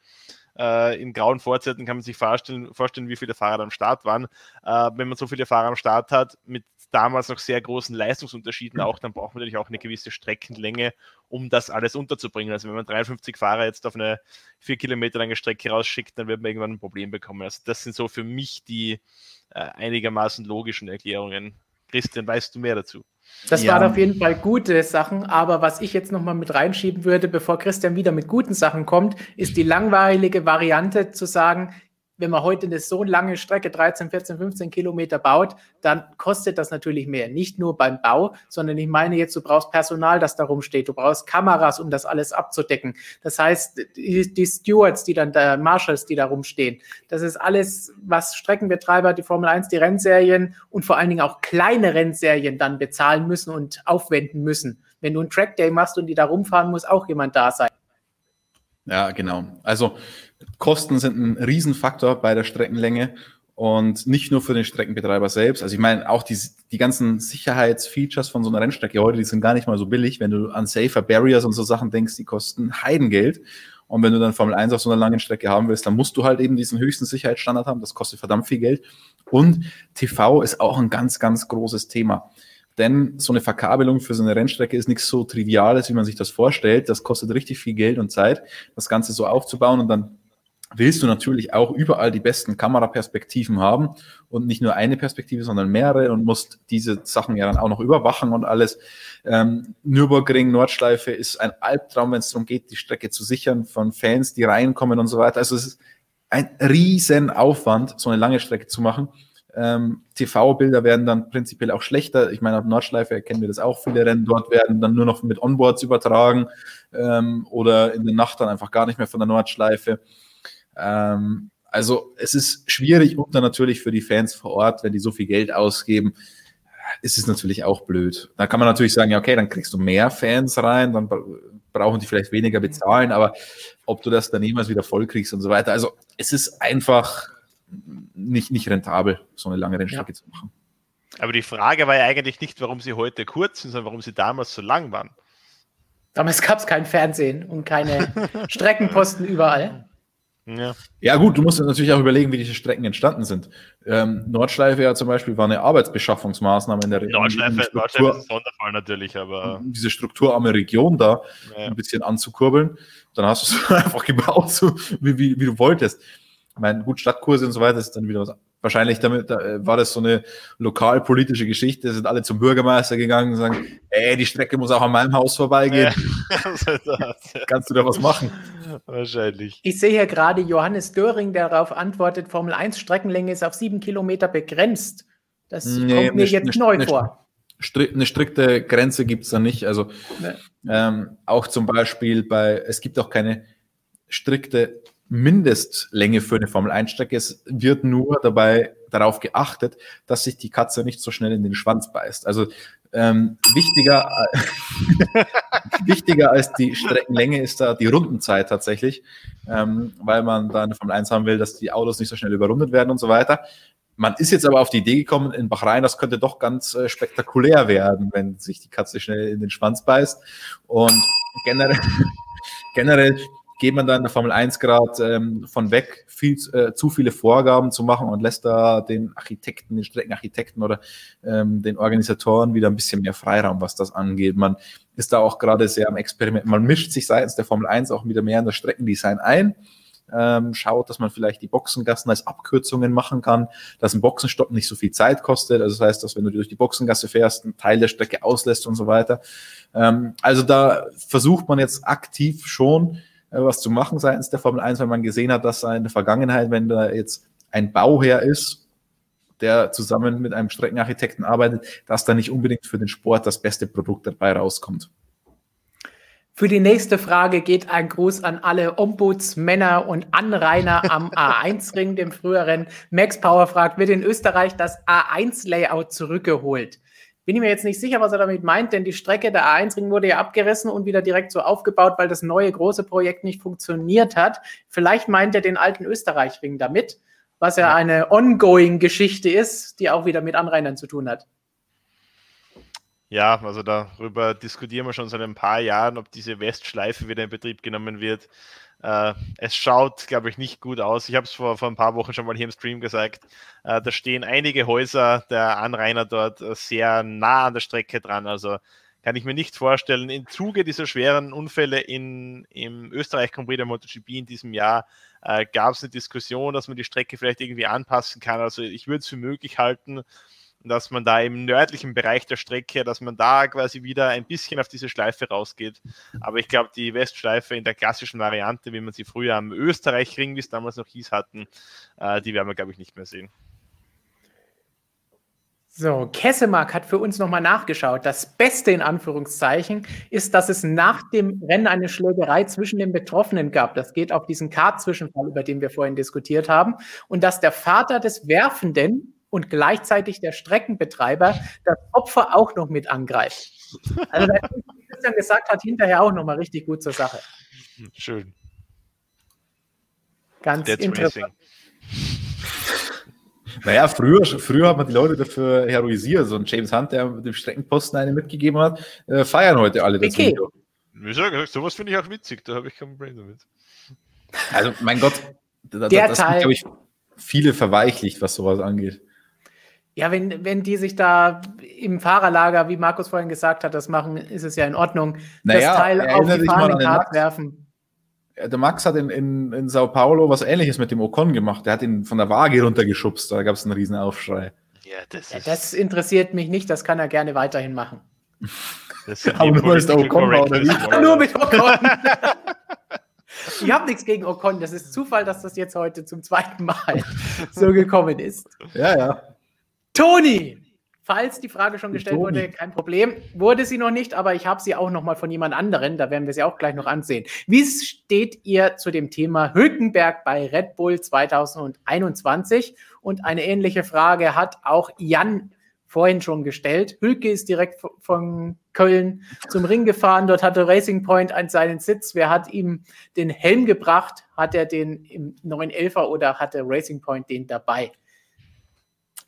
Äh, in grauen Vorzeiten kann man sich vorstellen, vorstellen, wie viele Fahrer am Start waren. Äh, wenn man so viele Fahrer am Start hat, mit damals noch sehr großen Leistungsunterschieden auch, dann braucht man natürlich auch eine gewisse Streckenlänge, um das alles unterzubringen. Also wenn man 53 Fahrer jetzt auf eine vier Kilometer lange Strecke rausschickt, dann wird man irgendwann ein Problem bekommen. Also das sind so für mich die äh, einigermaßen logischen Erklärungen. Christian, weißt du mehr dazu? Das Ja. waren auf jeden Fall gute Sachen, aber was ich jetzt nochmal mit reinschieben würde, bevor Christian wieder mit guten Sachen kommt, ist die langweilige Variante zu sagen, wenn man heute eine so lange Strecke, 13, 14, 15 Kilometer baut, dann kostet das natürlich mehr. Nicht nur beim Bau, sondern ich meine jetzt, du brauchst Personal, das da rumsteht. Du brauchst Kameras, um das alles abzudecken. Das heißt, die, die Stewards, die dann da, Marshals, die da rumstehen, das ist alles, was Streckenbetreiber, die Formel 1, die Rennserien und vor allen Dingen auch kleine Rennserien dann bezahlen müssen und aufwenden müssen. Wenn du einen Trackday machst und die da rumfahren, muss auch jemand da sein. Ja, genau. Also Kosten sind ein Riesenfaktor bei der Streckenlänge und nicht nur für den Streckenbetreiber selbst. Also ich meine, auch die, die ganzen Sicherheitsfeatures von so einer Rennstrecke heute, die sind gar nicht mal so billig. Wenn du an Safer Barriers und so Sachen denkst, die kosten Heidengeld. Und wenn du dann Formel 1 auf so einer langen Strecke haben willst, dann musst du halt eben diesen höchsten Sicherheitsstandard haben. Das kostet verdammt viel Geld. Und TV ist auch ein ganz, ganz großes Thema. Denn so eine Verkabelung für so eine Rennstrecke ist nichts so Triviales, wie man sich das vorstellt. Das kostet richtig viel Geld und Zeit, das Ganze so aufzubauen. Und dann willst du natürlich auch überall die besten Kameraperspektiven haben und nicht nur eine Perspektive, sondern mehrere und musst diese Sachen ja dann auch noch überwachen und alles. Ähm, Nürburgring, Nordschleife ist ein Albtraum, wenn es darum geht, die Strecke zu sichern von Fans, die reinkommen und so weiter. Also es ist ein riesen Aufwand, so eine lange Strecke zu machen. Ähm, TV-Bilder werden dann prinzipiell auch schlechter. Ich meine, auf Nordschleife erkennen wir das auch. Viele Rennen dort werden dann nur noch mit Onboards übertragen ähm, oder in der Nacht dann einfach gar nicht mehr von der Nordschleife. Ähm, also es ist schwierig und dann natürlich für die Fans vor Ort, wenn die so viel Geld ausgeben, ist es natürlich auch blöd. Da kann man natürlich sagen, ja, okay, dann kriegst du mehr Fans rein, dann brauchen die vielleicht weniger bezahlen, aber ob du das dann jemals wieder voll kriegst und so weiter. Also es ist einfach nicht, nicht rentabel, so eine lange Rennstrecke ja. zu machen. Aber die Frage war ja eigentlich nicht, warum sie heute kurz sind, sondern warum sie damals so lang waren. Damals gab es kein Fernsehen und keine Streckenposten überall. Ja. ja, gut, du musst natürlich auch überlegen, wie diese Strecken entstanden sind. Ähm, Nordschleife ja zum Beispiel war eine Arbeitsbeschaffungsmaßnahme in der Region. Nordschleife, Nordschleife ist ein Sonderfall natürlich, aber. Diese strukturarme Region da ja. ein bisschen anzukurbeln, dann hast du es einfach gebaut, so wie, wie, wie du wolltest. Ich meine, gut, Stadtkurse und so weiter ist dann wieder was Wahrscheinlich damit da, äh, war das so eine lokalpolitische Geschichte, sind alle zum Bürgermeister gegangen und sagen, ey, die Strecke muss auch an meinem Haus vorbeigehen. Ja, Kannst du da was machen? Wahrscheinlich. Ich sehe hier gerade Johannes Döring, der darauf antwortet, Formel 1 Streckenlänge ist auf sieben Kilometer begrenzt. Das nee, kommt mir jetzt neu eine, vor. Eine strikte Grenze gibt es da nicht. Also nee. ähm, auch zum Beispiel bei, es gibt auch keine strikte Mindestlänge für eine Formel-1-Strecke. Es wird nur dabei darauf geachtet, dass sich die Katze nicht so schnell in den Schwanz beißt. Also ähm, wichtiger, wichtiger als die Streckenlänge ist da die Rundenzeit tatsächlich, ähm, weil man da eine Formel 1 haben will, dass die Autos nicht so schnell überrundet werden und so weiter. Man ist jetzt aber auf die Idee gekommen, in Bahrain, das könnte doch ganz äh, spektakulär werden, wenn sich die Katze schnell in den Schwanz beißt. Und generell, generell geht man da in der Formel 1 gerade ähm, von weg, viel, äh, zu viele Vorgaben zu machen und lässt da den Architekten, den Streckenarchitekten oder ähm, den Organisatoren wieder ein bisschen mehr Freiraum, was das angeht. Man ist da auch gerade sehr am Experiment. Man mischt sich seitens der Formel 1 auch wieder mehr in das Streckendesign ein. Ähm, schaut, dass man vielleicht die Boxengassen als Abkürzungen machen kann, dass ein Boxenstopp nicht so viel Zeit kostet. Also das heißt, dass wenn du durch die Boxengasse fährst, einen Teil der Strecke auslässt und so weiter. Ähm, also da versucht man jetzt aktiv schon was zu machen seitens der Formel 1, weil man gesehen hat, dass in der Vergangenheit, wenn da jetzt ein Bauherr ist, der zusammen mit einem Streckenarchitekten arbeitet, dass da nicht unbedingt für den Sport das beste Produkt dabei rauskommt. Für die nächste Frage geht ein Gruß an alle Ombudsmänner und Anrainer am A1-Ring, dem früheren. Max Power fragt, wird in Österreich das A1-Layout zurückgeholt? Bin ich mir jetzt nicht sicher, was er damit meint, denn die Strecke der A1-Ring wurde ja abgerissen und wieder direkt so aufgebaut, weil das neue große Projekt nicht funktioniert hat. Vielleicht meint er den alten Österreich-Ring damit, was ja eine ongoing-Geschichte ist, die auch wieder mit Anrainern zu tun hat. Ja, also darüber diskutieren wir schon seit ein paar Jahren, ob diese Westschleife wieder in Betrieb genommen wird. Äh, es schaut, glaube ich, nicht gut aus. Ich habe es vor, vor ein paar Wochen schon mal hier im Stream gesagt. Äh, da stehen einige Häuser der Anrainer dort äh, sehr nah an der Strecke dran. Also kann ich mir nicht vorstellen. Im Zuge dieser schweren Unfälle in, im Österreich Grand der MotoGP in diesem Jahr äh, gab es eine Diskussion, dass man die Strecke vielleicht irgendwie anpassen kann. Also ich würde es für möglich halten, dass man da im nördlichen Bereich der Strecke, dass man da quasi wieder ein bisschen auf diese Schleife rausgeht. Aber ich glaube, die Westschleife in der klassischen Variante, wie man sie früher am Österreich-Ring, wie es damals noch hieß, hatten, äh, die werden wir, glaube ich, nicht mehr sehen. So, Kessemark hat für uns nochmal nachgeschaut. Das Beste in Anführungszeichen ist, dass es nach dem Rennen eine Schlägerei zwischen den Betroffenen gab. Das geht auf diesen Kart-Zwischenfall, über den wir vorhin diskutiert haben. Und dass der Vater des Werfenden und gleichzeitig der Streckenbetreiber das Opfer auch noch mit angreift. Also, das, was Christian gesagt hat, hinterher auch nochmal richtig gut zur Sache. Schön. Ganz That's interessant. Naja, früher, früher hat man die Leute dafür heroisiert. So ein James Hunt, der dem Streckenposten eine mitgegeben hat, äh, feiern heute alle das okay. Video. Wie gesagt, sowas finde ich auch witzig, da habe ich kein Problem damit. Also, mein Gott, da, der das Teil, glaube ich, viele verweichlicht, was sowas angeht. Ja, wenn, wenn die sich da im Fahrerlager, wie Markus vorhin gesagt hat, das machen, ist es ja in Ordnung. Naja, das Teil auf die fahrenden Kart werfen. Der Max hat in, in, in Sao Paulo was ähnliches mit dem Ocon gemacht. Der hat ihn von der Waage runtergeschubst, da gab es einen riesen Aufschrei. Ja das, ja, das, interessiert mich nicht, das kann er gerne weiterhin machen. Aber nur Ocon oder wie? nur mit Ocon. ich habe nichts gegen Ocon. Das ist Zufall, dass das jetzt heute zum zweiten Mal so gekommen ist. Ja, ja. Toni! Falls die Frage schon gestellt Toni. wurde, kein Problem. Wurde sie noch nicht, aber ich habe sie auch noch mal von jemand anderen. Da werden wir sie auch gleich noch ansehen. Wie steht ihr zu dem Thema Hülkenberg bei Red Bull 2021? Und eine ähnliche Frage hat auch Jan vorhin schon gestellt. Hülke ist direkt von Köln zum Ring gefahren. Dort hatte Racing Point an seinen Sitz. Wer hat ihm den Helm gebracht? Hat er den im 911er oder hatte Racing Point den dabei?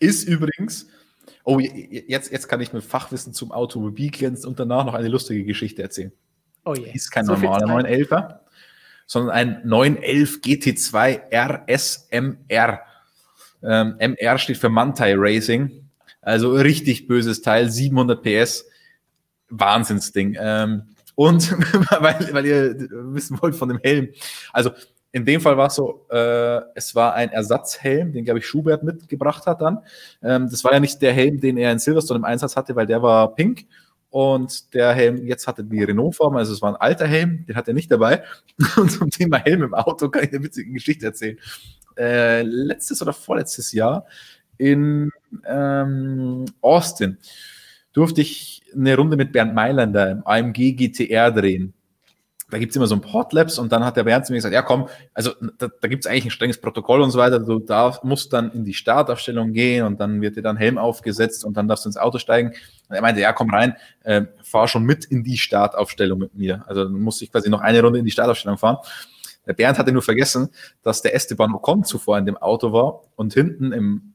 Ist übrigens, oh, jetzt, jetzt kann ich mit Fachwissen zum Automobil glänzen und danach noch eine lustige Geschichte erzählen. Oh je. Ist kein so normaler 911er, sondern ein 911 GT2 RSMR. Ähm, MR steht für Mantai Racing also richtig böses Teil, 700 PS, Wahnsinnsding. Ähm, und weil, weil ihr wissen wollt von dem Helm. Also in dem Fall war es so, äh, es war ein Ersatzhelm, den, glaube ich, Schubert mitgebracht hat dann. Ähm, das war ja nicht der Helm, den er in Silverstone im Einsatz hatte, weil der war pink. Und der Helm jetzt hatte die Renault-Form, also es war ein alter Helm, den hat er nicht dabei. Und zum Thema Helm im Auto kann ich eine witzige Geschichte erzählen. Äh, letztes oder vorletztes Jahr in ähm, Austin durfte ich eine Runde mit Bernd Mailänder im AMG GTR drehen. Da gibt es immer so ein Portlabs und dann hat der Bernd zu mir gesagt, ja komm, also da, da gibt es eigentlich ein strenges Protokoll und so weiter, du darf, musst dann in die Startaufstellung gehen und dann wird dir dann Helm aufgesetzt und dann darfst du ins Auto steigen. Und er meinte, ja komm rein, äh, fahr schon mit in die Startaufstellung mit mir. Also dann musste ich quasi noch eine Runde in die Startaufstellung fahren. Der Bernd hatte nur vergessen, dass der Esteban Ocon zuvor in dem Auto war und hinten im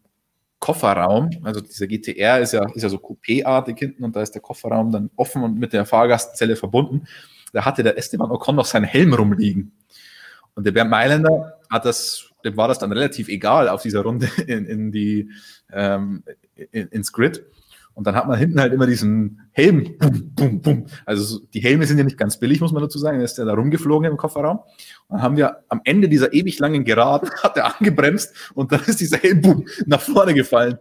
Kofferraum, also dieser GTR ist ja, ist ja so Coupé-artig hinten und da ist der Kofferraum dann offen und mit der Fahrgastzelle verbunden. Da hatte der Esteban Ocon noch seinen Helm rumliegen. Und der Bernd Mailänder hat das, dem war das dann relativ egal auf dieser Runde in, in die, ähm, in, ins Grid. Und dann hat man hinten halt immer diesen Helm. Bum, bum, bum. Also die Helme sind ja nicht ganz billig, muss man dazu sagen. Er ist ja da rumgeflogen im Kofferraum. Und dann haben wir am Ende dieser ewig langen Geraden, hat er angebremst und dann ist dieser Helm boom, nach vorne gefallen.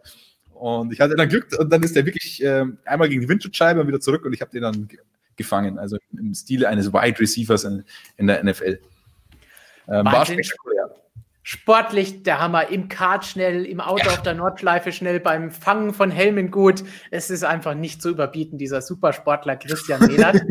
Und ich hatte dann Glück und dann ist er wirklich äh, einmal gegen die Windschutzscheibe und wieder zurück und ich habe den dann gefangen. Also im Stile eines Wide Receivers in, in der NFL. Ähm, war spektakulär sportlich der Hammer, im Kart schnell, im Auto ja. auf der Nordschleife schnell, beim Fangen von Helmen gut. Es ist einfach nicht zu überbieten, dieser Supersportler Christian Mehlert.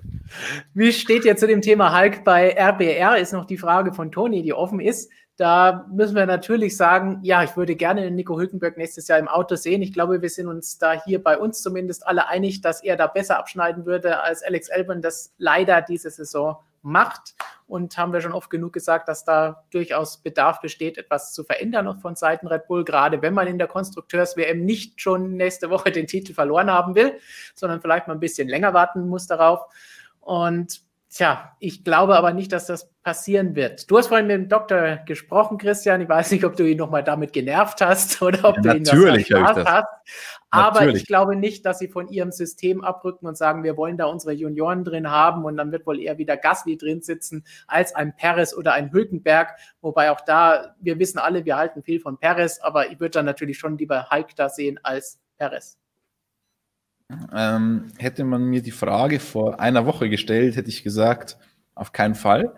Wie steht ihr zu dem Thema Hulk bei RBR? Ist noch die Frage von Toni, die offen ist. Da müssen wir natürlich sagen, ja, ich würde gerne Nico Hülkenberg nächstes Jahr im Auto sehen. Ich glaube, wir sind uns da hier bei uns zumindest alle einig, dass er da besser abschneiden würde, als Alex Albon das leider diese Saison macht. Und haben wir schon oft genug gesagt, dass da durchaus Bedarf besteht, etwas zu verändern noch von Seiten Red Bull, gerade wenn man in der Konstrukteurs-WM nicht schon nächste Woche den Titel verloren haben will, sondern vielleicht mal ein bisschen länger warten muss darauf. Und Tja, ich glaube aber nicht, dass das passieren wird. Du hast vorhin mit dem Doktor gesprochen, Christian. Ich weiß nicht, ob du ihn nochmal damit genervt hast oder ob ja, du ihn natürlich das Spaß hast. Aber natürlich. ich glaube nicht, dass sie von ihrem System abrücken und sagen, wir wollen da unsere Junioren drin haben und dann wird wohl eher wieder Gasly drin sitzen als ein Perez oder ein Hülkenberg. Wobei auch da, wir wissen alle, wir halten viel von Perez, aber ich würde dann natürlich schon lieber Hulk da sehen als Perez. Ähm, hätte man mir die Frage vor einer Woche gestellt, hätte ich gesagt, auf keinen Fall.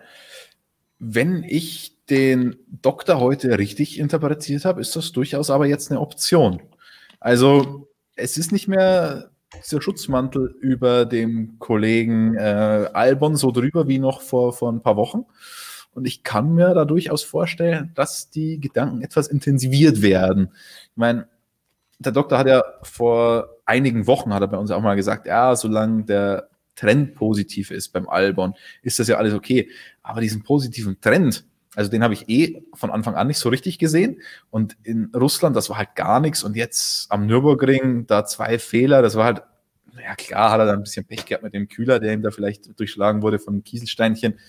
Wenn ich den Doktor heute richtig interpretiert habe, ist das durchaus aber jetzt eine Option. Also es ist nicht mehr dieser Schutzmantel über dem Kollegen äh, Albon so drüber wie noch vor, vor ein paar Wochen. Und ich kann mir da durchaus vorstellen, dass die Gedanken etwas intensiviert werden. Ich meine, der Doktor hat ja vor einigen Wochen, hat er bei uns auch mal gesagt, ja, solange der Trend positiv ist beim Albon, ist das ja alles okay. Aber diesen positiven Trend, also den habe ich eh von Anfang an nicht so richtig gesehen. Und in Russland, das war halt gar nichts. Und jetzt am Nürburgring, da zwei Fehler, das war halt, ja klar, hat er da ein bisschen Pech gehabt mit dem Kühler, der ihm da vielleicht durchschlagen wurde von Kieselsteinchen.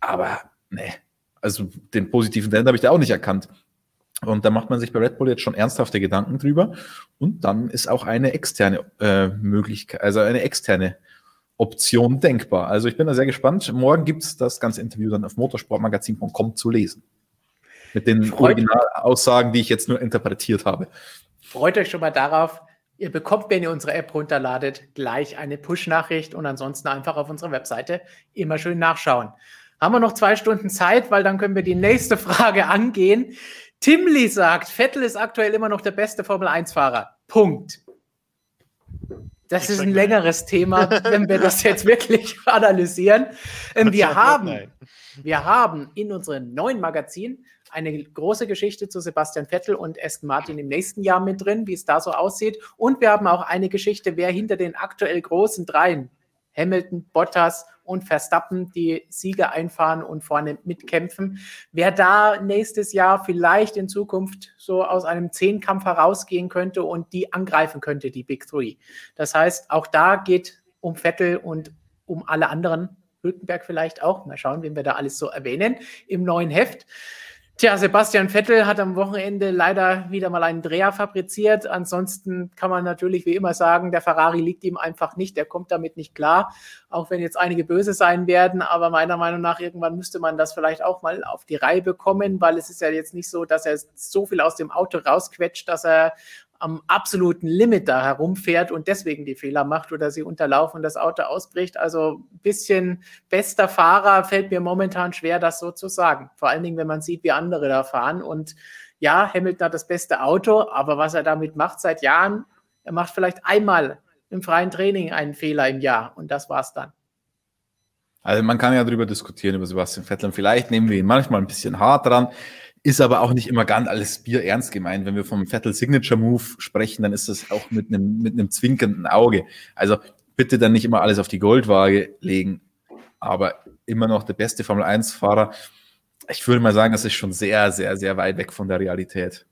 Aber ne, also den positiven Trend habe ich da auch nicht erkannt. Und da macht man sich bei Red Bull jetzt schon ernsthafte Gedanken drüber. Und dann ist auch eine externe äh, Möglichkeit, also eine externe Option denkbar. Also ich bin da sehr gespannt. Morgen gibt es das ganze Interview dann auf motorsportmagazin.com zu lesen. Mit den Freut Originalaussagen, die ich jetzt nur interpretiert habe. Freut euch schon mal darauf. Ihr bekommt, wenn ihr unsere App runterladet, gleich eine Push-Nachricht und ansonsten einfach auf unserer Webseite immer schön nachschauen. Haben wir noch zwei Stunden Zeit, weil dann können wir die nächste Frage angehen. Timli sagt, Vettel ist aktuell immer noch der beste Formel-1-Fahrer. Punkt. Das ist ein längeres Thema, wenn wir das jetzt wirklich analysieren. Ähm, wir, haben, wir haben in unserem neuen Magazin eine große Geschichte zu Sebastian Vettel und Aston Martin im nächsten Jahr mit drin, wie es da so aussieht. Und wir haben auch eine Geschichte, wer hinter den aktuell großen dreien, Hamilton, Bottas und Verstappen, die Siege einfahren und vorne mitkämpfen. Wer da nächstes Jahr vielleicht in Zukunft so aus einem Zehnkampf herausgehen könnte und die angreifen könnte, die Big Three. Das heißt, auch da geht um Vettel und um alle anderen. Hülkenberg vielleicht auch. Mal schauen, wen wir da alles so erwähnen im neuen Heft. Tja, Sebastian Vettel hat am Wochenende leider wieder mal einen Dreher fabriziert. Ansonsten kann man natürlich wie immer sagen, der Ferrari liegt ihm einfach nicht. Er kommt damit nicht klar, auch wenn jetzt einige böse sein werden. Aber meiner Meinung nach, irgendwann müsste man das vielleicht auch mal auf die Reihe bekommen, weil es ist ja jetzt nicht so, dass er so viel aus dem Auto rausquetscht, dass er am absoluten Limit da herumfährt und deswegen die Fehler macht oder sie unterlaufen und das Auto ausbricht. Also ein bisschen bester Fahrer fällt mir momentan schwer, das so zu sagen. Vor allen Dingen, wenn man sieht, wie andere da fahren. Und ja, Hamilton hat das beste Auto, aber was er damit macht seit Jahren, er macht vielleicht einmal im freien Training einen Fehler im Jahr und das war's dann. Also man kann ja darüber diskutieren, über Sebastian Vettel. Und vielleicht nehmen wir ihn manchmal ein bisschen hart dran. Ist aber auch nicht immer ganz alles Bier ernst gemeint. Wenn wir vom Vettel Signature Move sprechen, dann ist das auch mit einem, mit einem zwinkernden Auge. Also bitte dann nicht immer alles auf die Goldwaage legen. Aber immer noch der beste Formel 1 Fahrer. Ich würde mal sagen, das ist schon sehr, sehr, sehr weit weg von der Realität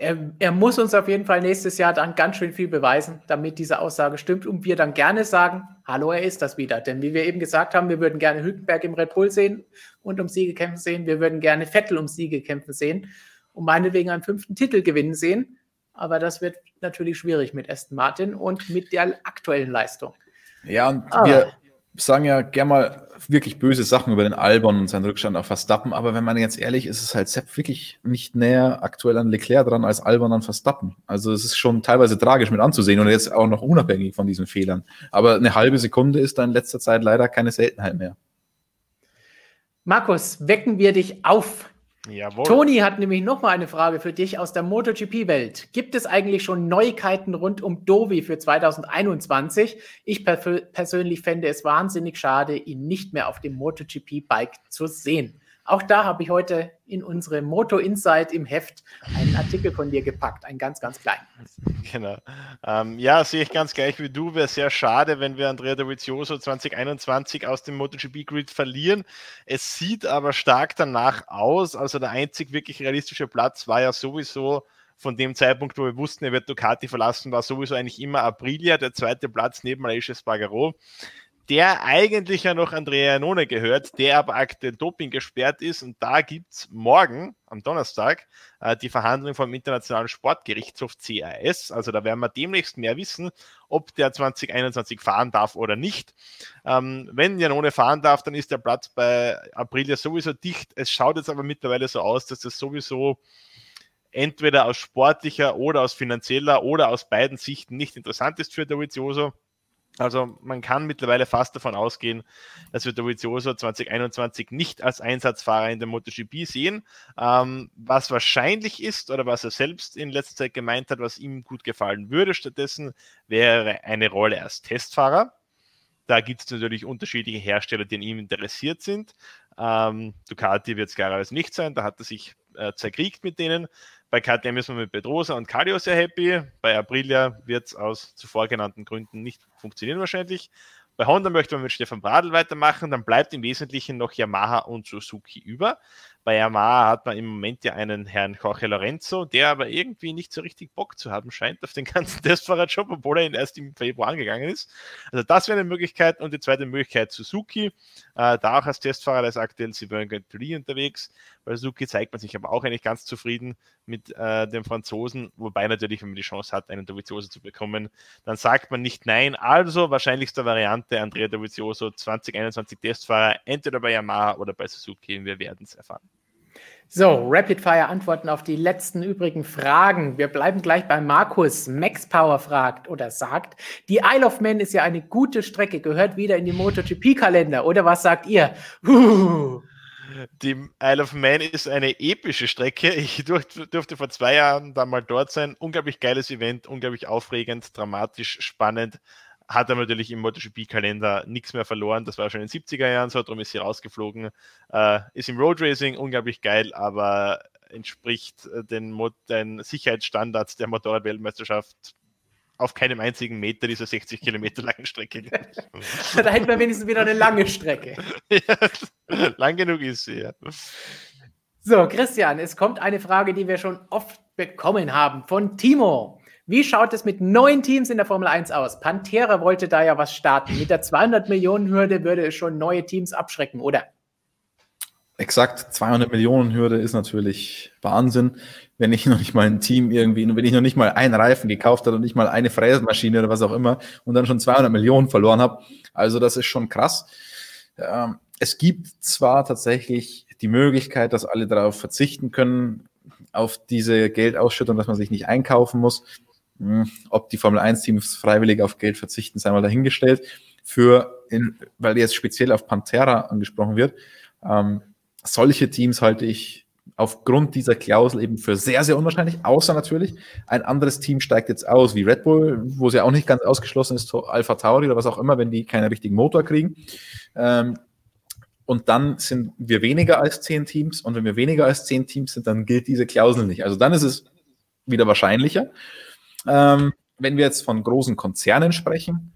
er, er, muss uns auf jeden Fall nächstes Jahr dann ganz schön viel beweisen, damit diese Aussage stimmt und wir dann gerne sagen, hallo, er ist das wieder. Denn wie wir eben gesagt haben, wir würden gerne Hülkenberg im Red Bull sehen und um Siege kämpfen sehen. Wir würden gerne Vettel um Siege kämpfen sehen und meinetwegen einen fünften Titel gewinnen sehen. Aber das wird natürlich schwierig mit Aston Martin und mit der aktuellen Leistung. Ja, und wir, sagen ja gerne mal wirklich böse Sachen über den Albon und seinen Rückstand auf Verstappen, aber wenn man jetzt ehrlich ist, ist halt Sepp wirklich nicht näher aktuell an Leclerc dran als Albon an Verstappen. Also es ist schon teilweise tragisch mit anzusehen und jetzt auch noch unabhängig von diesen Fehlern. Aber eine halbe Sekunde ist da in letzter Zeit leider keine Seltenheit mehr. Markus, wecken wir dich auf. Jawohl. Toni hat nämlich noch mal eine Frage für dich aus der MotoGP-Welt. Gibt es eigentlich schon Neuigkeiten rund um Dovi für 2021? Ich persönlich fände es wahnsinnig schade, ihn nicht mehr auf dem MotoGP-Bike zu sehen. Auch da habe ich heute in unsere Moto Insight im Heft einen Artikel von dir gepackt, einen ganz, ganz kleinen. Genau. Ähm, ja, sehe ich ganz gleich wie du. Wäre sehr schade, wenn wir Andrea Dovizioso 2021 aus dem MotoGP-Grid verlieren. Es sieht aber stark danach aus. Also der einzig wirklich realistische Platz war ja sowieso von dem Zeitpunkt, wo wir wussten, er wird Ducati verlassen, war sowieso eigentlich immer Aprilia, der zweite Platz neben Aleix Spargaro der eigentlich ja noch Andrea Janone gehört, der aber aktuell Doping gesperrt ist. Und da gibt es morgen, am Donnerstag, äh, die Verhandlung vom Internationalen Sportgerichtshof CAS. Also da werden wir demnächst mehr wissen, ob der 2021 fahren darf oder nicht. Ähm, wenn Janone fahren darf, dann ist der Platz bei Aprilia sowieso dicht. Es schaut jetzt aber mittlerweile so aus, dass das sowieso entweder aus sportlicher oder aus finanzieller oder aus beiden Sichten nicht interessant ist für Dovizioso. Also man kann mittlerweile fast davon ausgehen, dass wir Dovizioso 2021 nicht als Einsatzfahrer in der MotoGP sehen. Ähm, was wahrscheinlich ist oder was er selbst in letzter Zeit gemeint hat, was ihm gut gefallen würde, stattdessen wäre eine Rolle als Testfahrer. Da gibt es natürlich unterschiedliche Hersteller, die an ihm interessiert sind. Ähm, Ducati wird es klarerweise nicht sein, da hat er sich äh, zerkriegt mit denen. Bei KTM ist man mit Pedrosa und Cardio sehr happy. Bei Aprilia wird es aus zuvor genannten Gründen nicht funktionieren wahrscheinlich. Bei Honda möchte man mit Stefan Bradl weitermachen, dann bleibt im Wesentlichen noch Yamaha und Suzuki über. Bei Yamaha hat man im Moment ja einen Herrn Jorge Lorenzo, der aber irgendwie nicht so richtig Bock zu haben scheint auf den ganzen Testfahrerjob, obwohl er ihn erst im Februar angegangen ist. Also das wäre eine Möglichkeit. Und die zweite Möglichkeit Suzuki, äh, da auch als Testfahrer, da ist aktuell Sylvain Gantuli unterwegs. Bei Suzuki zeigt man sich aber auch eigentlich ganz zufrieden mit äh, dem Franzosen, wobei natürlich, wenn man die Chance hat, einen Dovizioso zu bekommen, dann sagt man nicht nein. Also wahrscheinlichste Variante Andrea Dovizioso 2021 Testfahrer, entweder bei Yamaha oder bei Suzuki. Wir werden es erfahren. So, Rapid-Fire-Antworten auf die letzten übrigen Fragen. Wir bleiben gleich bei Markus. Max Power fragt oder sagt, die Isle of Man ist ja eine gute Strecke, gehört wieder in die MotoGP-Kalender. Oder was sagt ihr? Die Isle of Man ist eine epische Strecke. Ich durfte, durfte vor zwei Jahren da mal dort sein. Unglaublich geiles Event, unglaublich aufregend, dramatisch, spannend. Hat aber natürlich im MotoGP-Kalender nichts mehr verloren. Das war schon in den 70er Jahren so, darum ist sie rausgeflogen. Äh, ist im Road Racing unglaublich geil, aber entspricht äh, den, Mo den Sicherheitsstandards der Motorrad-Weltmeisterschaft auf keinem einzigen Meter dieser 60 Kilometer langen Strecke. da hätten wir wenigstens wieder eine lange Strecke. ja, lang genug ist sie, ja. So, Christian, es kommt eine Frage, die wir schon oft bekommen haben von Timo. Wie schaut es mit neuen Teams in der Formel 1 aus? Pantera wollte da ja was starten. Mit der 200 Millionen Hürde würde es schon neue Teams abschrecken, oder? Exakt, 200 Millionen Hürde ist natürlich Wahnsinn. Wenn ich noch nicht mal ein Team irgendwie, wenn ich noch nicht mal einen Reifen gekauft habe und nicht mal eine Fräsmaschine oder was auch immer und dann schon 200 Millionen verloren habe. Also das ist schon krass. Ähm, es gibt zwar tatsächlich die Möglichkeit, dass alle darauf verzichten können, auf diese Geldausschüttung, dass man sich nicht einkaufen muss. Hm, ob die Formel 1-Teams freiwillig auf Geld verzichten, sei mal dahingestellt. Für, in, weil jetzt speziell auf Pantera angesprochen wird, ähm, solche Teams halte ich aufgrund dieser Klausel eben für sehr, sehr unwahrscheinlich, außer natürlich, ein anderes Team steigt jetzt aus, wie Red Bull, wo es ja auch nicht ganz ausgeschlossen ist, Alpha Tauri oder was auch immer, wenn die keinen richtigen Motor kriegen. Ähm, und dann sind wir weniger als zehn Teams. Und wenn wir weniger als zehn Teams sind, dann gilt diese Klausel nicht. Also dann ist es wieder wahrscheinlicher. Ähm, wenn wir jetzt von großen Konzernen sprechen,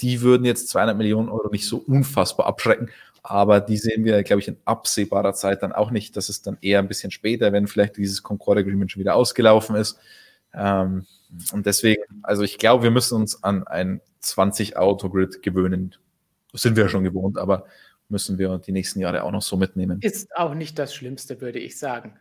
die würden jetzt 200 Millionen Euro nicht so unfassbar abschrecken. Aber die sehen wir, glaube ich, in absehbarer Zeit dann auch nicht. Das ist dann eher ein bisschen später, wenn vielleicht dieses Concord Agreement schon wieder ausgelaufen ist. Ähm, und deswegen, also ich glaube, wir müssen uns an ein 20-Auto-Grid gewöhnen. Das sind wir ja schon gewohnt, aber müssen wir die nächsten Jahre auch noch so mitnehmen. Ist auch nicht das Schlimmste, würde ich sagen.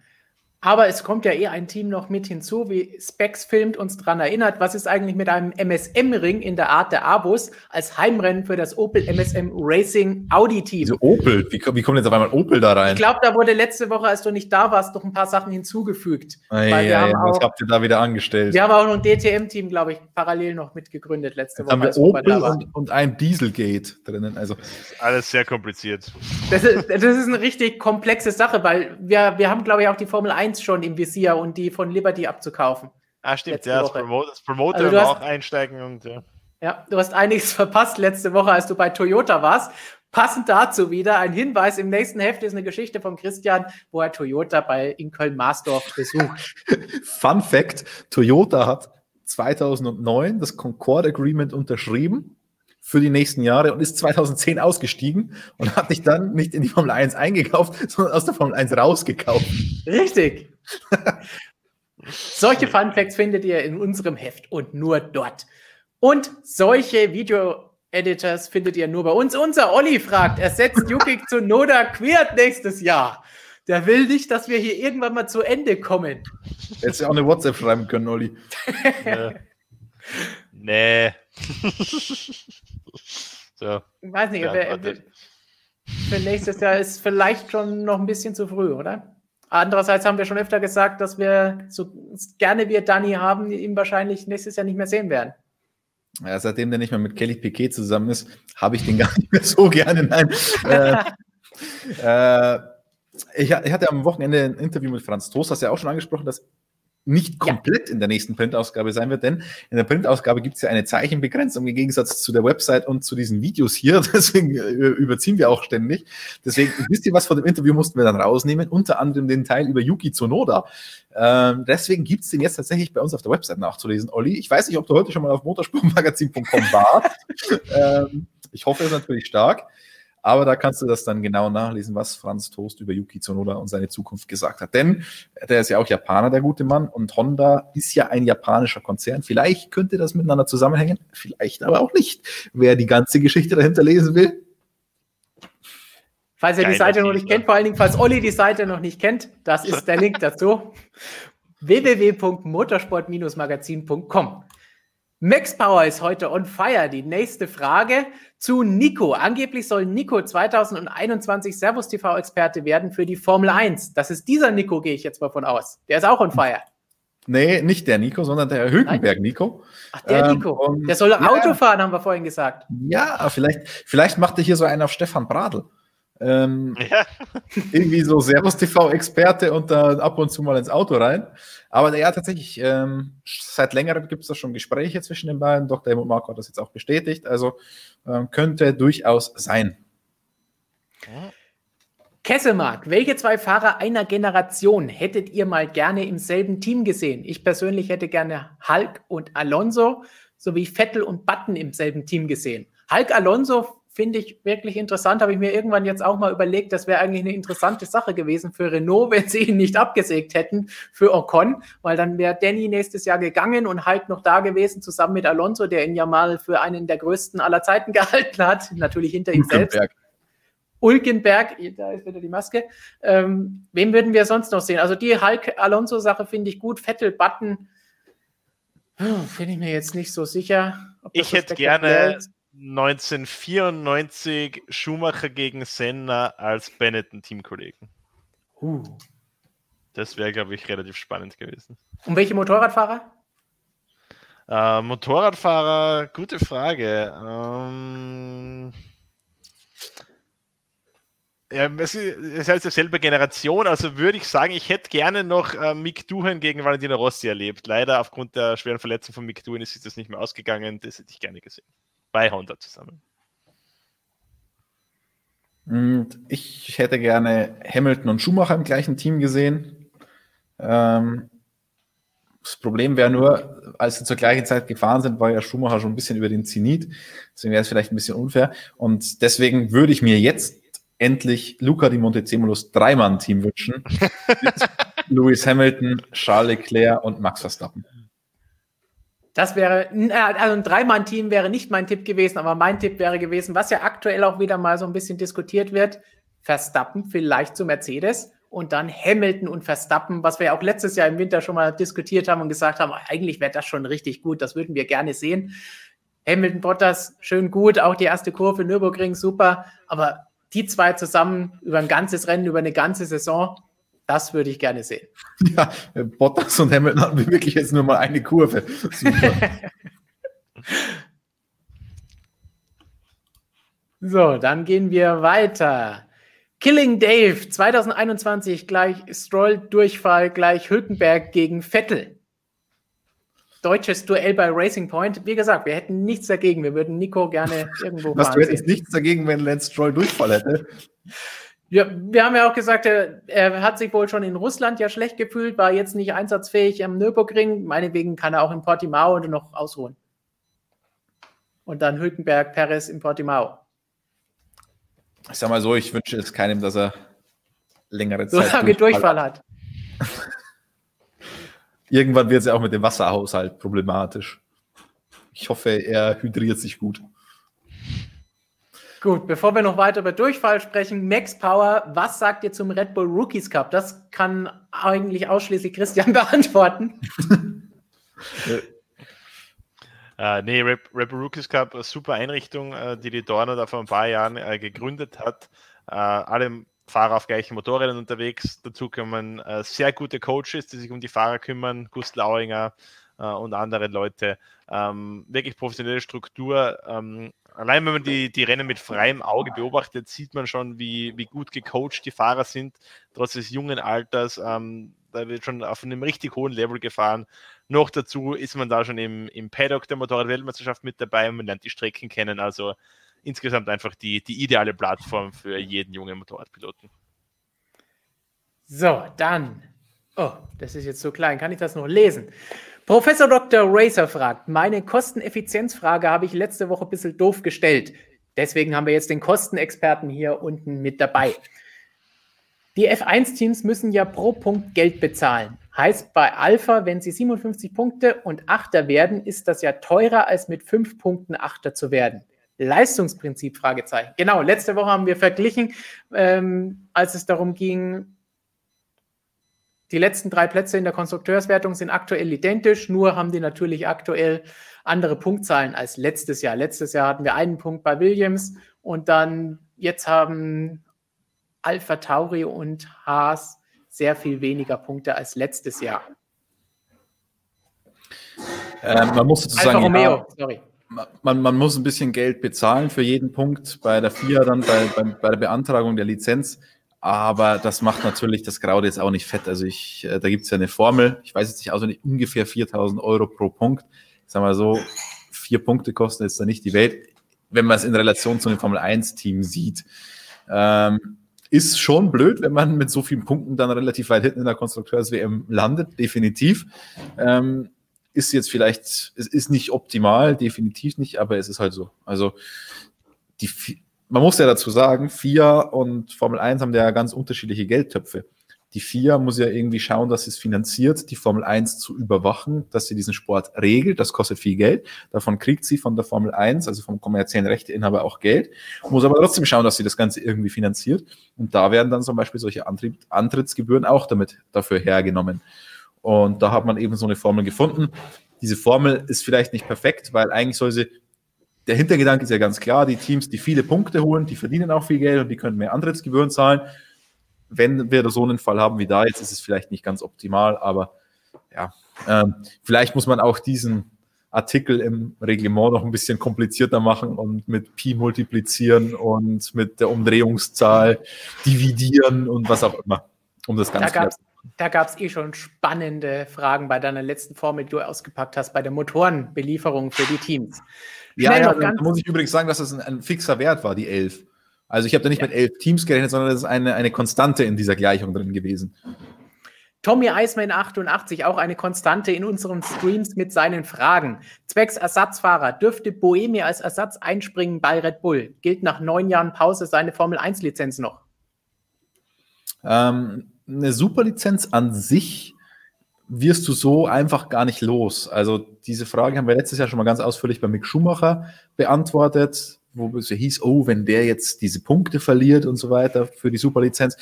Aber es kommt ja eher ein Team noch mit hinzu, wie Specs filmt uns daran erinnert. Was ist eigentlich mit einem MSM-Ring in der Art der Abus als Heimrennen für das Opel MSM Racing Audi-Team? Diese Opel, wie, wie kommt jetzt auf einmal Opel da rein? Ich glaube, da wurde letzte Woche, als du nicht da warst, noch ein paar Sachen hinzugefügt. Ja, ja, ja, was habt ihr da wieder angestellt? Wir haben auch noch ein DTM-Team, glaube ich, parallel noch mitgegründet letzte Woche. Haben wir Opel und, und, ein Dieselgate drinnen. Also. Alles sehr kompliziert. Das ist, das ist eine richtig komplexe Sache, weil wir, wir haben, glaube ich, auch die Formel 1 schon im Visier und die von Liberty abzukaufen. Ah, stimmt, ja, das, Promoter, das Promoter also hast, auch einsteigen und ja. Ja, du hast einiges verpasst letzte Woche, als du bei Toyota warst. Passend dazu wieder ein Hinweis: Im nächsten Heft ist eine Geschichte von Christian, wo er Toyota bei in Köln-Marsdorf besucht. Fun Fact: Toyota hat 2009 das Concord Agreement unterschrieben für die nächsten Jahre und ist 2010 ausgestiegen und hat sich dann nicht in die Formel 1 eingekauft, sondern aus der Formel 1 rausgekauft. Richtig. solche Fun Facts findet ihr in unserem Heft und nur dort. Und solche Video-Editors findet ihr nur bei uns. Unser Olli fragt, ersetzt Yuki zu Noda Queert nächstes Jahr. Der will nicht, dass wir hier irgendwann mal zu Ende kommen. Hättest du auch eine WhatsApp schreiben können, Olli. nee. nee. So. Ich weiß nicht, ja, wer, für nächstes Jahr ist vielleicht schon noch ein bisschen zu früh, oder? Andererseits haben wir schon öfter gesagt, dass wir so gerne wir Danny haben, ihn wahrscheinlich nächstes Jahr nicht mehr sehen werden. Ja, seitdem der nicht mehr mit Kelly Piquet zusammen ist, habe ich den gar nicht mehr so gerne. Nein. äh, äh, ich, ich, hatte am Wochenende ein Interview mit Franz Toast, hast ja auch schon angesprochen, dass nicht komplett ja. in der nächsten Printausgabe sein wird, denn in der Printausgabe gibt es ja eine Zeichenbegrenzung im Gegensatz zu der Website und zu diesen Videos hier. Deswegen äh, überziehen wir auch ständig. Deswegen, wisst ihr was von dem Interview mussten wir dann rausnehmen? Unter anderem den Teil über Yuki Tsunoda. Ähm, deswegen gibt es den jetzt tatsächlich bei uns auf der Website nachzulesen. Olli, ich weiß nicht, ob du heute schon mal auf motorsportmagazin.com warst. ähm, ich hoffe es natürlich stark. Aber da kannst du das dann genau nachlesen, was Franz Toast über Yuki Tsunoda und seine Zukunft gesagt hat. Denn der ist ja auch Japaner, der gute Mann, und Honda ist ja ein japanischer Konzern. Vielleicht könnte das miteinander zusammenhängen, vielleicht aber auch nicht. Wer die ganze Geschichte dahinter lesen will. Falls ihr die Seite noch nicht kennt, vor allen Dingen, falls Olli die Seite noch nicht kennt, das ist der Link dazu. www.motorsport-magazin.com Max Power ist heute on fire. Die nächste Frage zu Nico. Angeblich soll Nico 2021 Servus TV-Experte werden für die Formel 1. Das ist dieser Nico, gehe ich jetzt mal von aus. Der ist auch on fire. Nee, nicht der Nico, sondern der Hülkenberg-Nico. Ach, der ähm, Nico. Und, der soll ja, Auto fahren, haben wir vorhin gesagt. Ja, vielleicht, vielleicht macht er hier so einen auf Stefan Bradl. Ähm, Ja. irgendwie so Servus TV-Experte und dann ab und zu mal ins Auto rein. Aber ja, tatsächlich, ähm, seit längerem gibt es da schon Gespräche zwischen den beiden. Dr. Helmut Marko hat das jetzt auch bestätigt. Also ähm, könnte durchaus sein. Kesselmark, welche zwei Fahrer einer Generation hättet ihr mal gerne im selben Team gesehen? Ich persönlich hätte gerne Hulk und Alonso sowie Vettel und Button im selben Team gesehen. Hulk Alonso finde ich wirklich interessant, habe ich mir irgendwann jetzt auch mal überlegt, das wäre eigentlich eine interessante Sache gewesen für Renault, wenn sie ihn nicht abgesägt hätten für Ocon, weil dann wäre Danny nächstes Jahr gegangen und Hulk noch da gewesen, zusammen mit Alonso, der ihn ja mal für einen der größten aller Zeiten gehalten hat, natürlich hinter ihm selbst. Ulkenberg, da ist wieder die Maske. Ähm, wen würden wir sonst noch sehen? Also die Hulk-Alonso-Sache finde ich gut. Vettel, Button, hm, finde ich mir jetzt nicht so sicher. Ich so hätte gerne ist. 1994 Schumacher gegen Senna als Benetton-Teamkollegen. Uh. Das wäre, glaube ich, relativ spannend gewesen. Und welche Motorradfahrer? Äh, Motorradfahrer, gute Frage. Ähm, ja, es ist, es halt dieselbe Generation, also würde ich sagen, ich hätte gerne noch äh, Mick Duhan gegen Valentino Rossi erlebt. Leider aufgrund der schweren Verletzung von Mick Duhan ist sich das nicht mehr ausgegangen. Das hätte ich gerne gesehen. Bei Honda zusammen. Und ich hätte gerne Hamilton und Schumacher im gleichen Team gesehen. Ähm, das Problem wäre nur, als sie zur gleichen Zeit gefahren sind, war ja Schumacher schon ein bisschen über den Zenit. Deswegen wäre es vielleicht ein bisschen unfair. Und deswegen würde ich mir jetzt endlich Luca di Montezemolus Dreimann-Team wünschen. Lewis Hamilton, Charles Leclerc und Max Verstappen. Das wäre, äh, also ein Dreimann-Team wäre nicht mein Tipp gewesen, aber mein Tipp wäre gewesen, was ja aktuell auch wieder mal so ein bisschen diskutiert wird, Verstappen vielleicht zu Mercedes und dann Hamilton und Verstappen, was wir ja auch letztes Jahr im Winter schon mal diskutiert haben und gesagt haben, eigentlich wäre das schon richtig gut, das würden wir gerne sehen. Hamilton Bottas, schön gut, auch die erste Kurve Nürburgring, super, aber die zwei zusammen über ein ganzes Rennen, über eine ganze Saison, das würde ich gerne sehen. Ja, Bottas und Hamilton hatten wirklich jetzt nur mal eine Kurve. So, dann gehen wir weiter. Killing Dave 2021 gleich Stroll Durchfall gleich Hülkenberg gegen Vettel. Deutsches Duell bei Racing Point. Wie gesagt, wir hätten nichts dagegen. Wir würden Nico gerne irgendwo Was, du hättest sehen. nichts dagegen, wenn Lance Stroll Durchfall hätte? Ja, wir haben ja auch gesagt, er, er hat sich wohl schon in Russland ja schlecht gefühlt, war jetzt nicht einsatzfähig am Nürburgring. Meinetwegen kann er auch in Portimao noch ausruhen. Und dann Hülkenberg, Perez in Portimao. Ich sag mal so, ich wünsche es keinem, dass er längere So Zeit lange Durchfall hat. Irgendwann wird es ja auch mit dem Wasserhaushalt problematisch. Ich hoffe, er hydriert sich gut. Gut, bevor wir noch weiter über Durchfall sprechen, Max Power, was sagt ihr zum Red Bull Rookies Cup? Das kann eigentlich ausschließlich Christian beantworten. Äh, nee, Rap, Rap Rookies Cup, eine super Einrichtung, äh, die die Dorner da vor ein paar Jahren äh, gegründet hat. Äh, alle Fahrer auf gleichen Motorrädern unterwegs. Dazu kommen äh, sehr gute Coaches, die sich um die Fahrer kümmern, Gust Lauinger äh, und andere Leute. Ähm, wirklich professionelle Struktur. Ähm, allein wenn man die, die Rennen mit freiem Auge beobachtet, sieht man schon, wie, wie gut gecoacht die Fahrer sind, trotz des jungen Alters. Ähm, da wird schon auf einem richtig hohen Level gefahren. Noch dazu ist man da schon im, im Paddock der Motorrad-Weltmeisterschaft mit dabei und man lernt die Strecken kennen. Also insgesamt einfach die, die ideale Plattform für jeden jungen Motorradpiloten. So, dann. Oh, das ist jetzt so klein. Kann ich das noch lesen? Professor Dr. Racer fragt, meine Kosteneffizienzfrage habe ich letzte Woche ein bisschen doof gestellt. Deswegen haben wir jetzt den Kostenexperten hier unten mit dabei. Die F1-Teams müssen ja pro Punkt Geld bezahlen. Heißt bei Alpha, wenn sie 57 Punkte und Achter werden, ist das ja teurer als mit 5 Punkten Achter zu werden. Leistungsprinzip, Fragezeichen. Genau, letzte Woche haben wir verglichen, ähm, als es darum ging, die letzten drei Plätze in der Konstrukteurswertung sind aktuell identisch, nur haben die natürlich aktuell andere Punktzahlen als letztes Jahr. Letztes Jahr hatten wir einen Punkt bei Williams und dann jetzt haben Alpha Tauri und Haas sehr viel weniger Punkte als letztes Jahr. Ähm, man muss dazu Alfa sagen, Romeo, ja, sorry. man, man muss ein bisschen Geld bezahlen für jeden Punkt bei der FIA, dann bei, bei, bei der Beantragung der Lizenz. Aber das macht natürlich das Graue jetzt auch nicht fett. Also ich, äh, da gibt es ja eine Formel, ich weiß jetzt nicht auswendig, ungefähr 4000 Euro pro Punkt. Ich sag mal so, vier Punkte kosten jetzt da nicht die Welt, wenn man es in Relation zu einem Formel 1-Team sieht. Ähm, ist schon blöd, wenn man mit so vielen Punkten dann relativ weit hinten in der Konstrukteurs-WM landet, definitiv. Ähm, ist jetzt vielleicht, es ist nicht optimal, definitiv nicht, aber es ist halt so. Also die, man muss ja dazu sagen, FIA und Formel 1 haben ja ganz unterschiedliche Geldtöpfe. Die FIA muss ja irgendwie schauen, dass sie es finanziert, die Formel 1 zu überwachen, dass sie diesen Sport regelt. Das kostet viel Geld. Davon kriegt sie von der Formel 1, also vom kommerziellen Rechteinhaber auch Geld. Muss aber trotzdem schauen, dass sie das Ganze irgendwie finanziert. Und da werden dann zum Beispiel solche Antrieb, Antrittsgebühren auch damit dafür hergenommen. Und da hat man eben so eine Formel gefunden. Diese Formel ist vielleicht nicht perfekt, weil eigentlich soll sie der Hintergedanke ist ja ganz klar, die Teams, die viele Punkte holen, die verdienen auch viel Geld und die können mehr Antrittsgebühren zahlen. Wenn wir so einen Fall haben wie da, jetzt ist es vielleicht nicht ganz optimal, aber ja, ähm, vielleicht muss man auch diesen Artikel im Reglement noch ein bisschen komplizierter machen und mit Pi multiplizieren und mit der Umdrehungszahl dividieren und was auch immer, um das Ganze da da gab es eh schon spannende Fragen bei deiner letzten Formel, die du ausgepackt hast, bei der Motorenbelieferung für die Teams. Schnell ja, ja da muss ich übrigens sagen, dass das ein, ein fixer Wert war, die 11. Also ich habe da nicht ja. mit elf Teams gerechnet, sondern das ist eine, eine Konstante in dieser Gleichung drin gewesen. Tommy Eisman 88, auch eine Konstante in unseren Streams mit seinen Fragen. Zwecks Ersatzfahrer, dürfte Boemi als Ersatz einspringen bei Red Bull? Gilt nach neun Jahren Pause seine Formel-1-Lizenz noch? Ähm, eine Superlizenz an sich wirst du so einfach gar nicht los. Also diese Frage haben wir letztes Jahr schon mal ganz ausführlich bei Mick Schumacher beantwortet wo es hieß, oh, wenn der jetzt diese Punkte verliert und so weiter für die Superlizenz.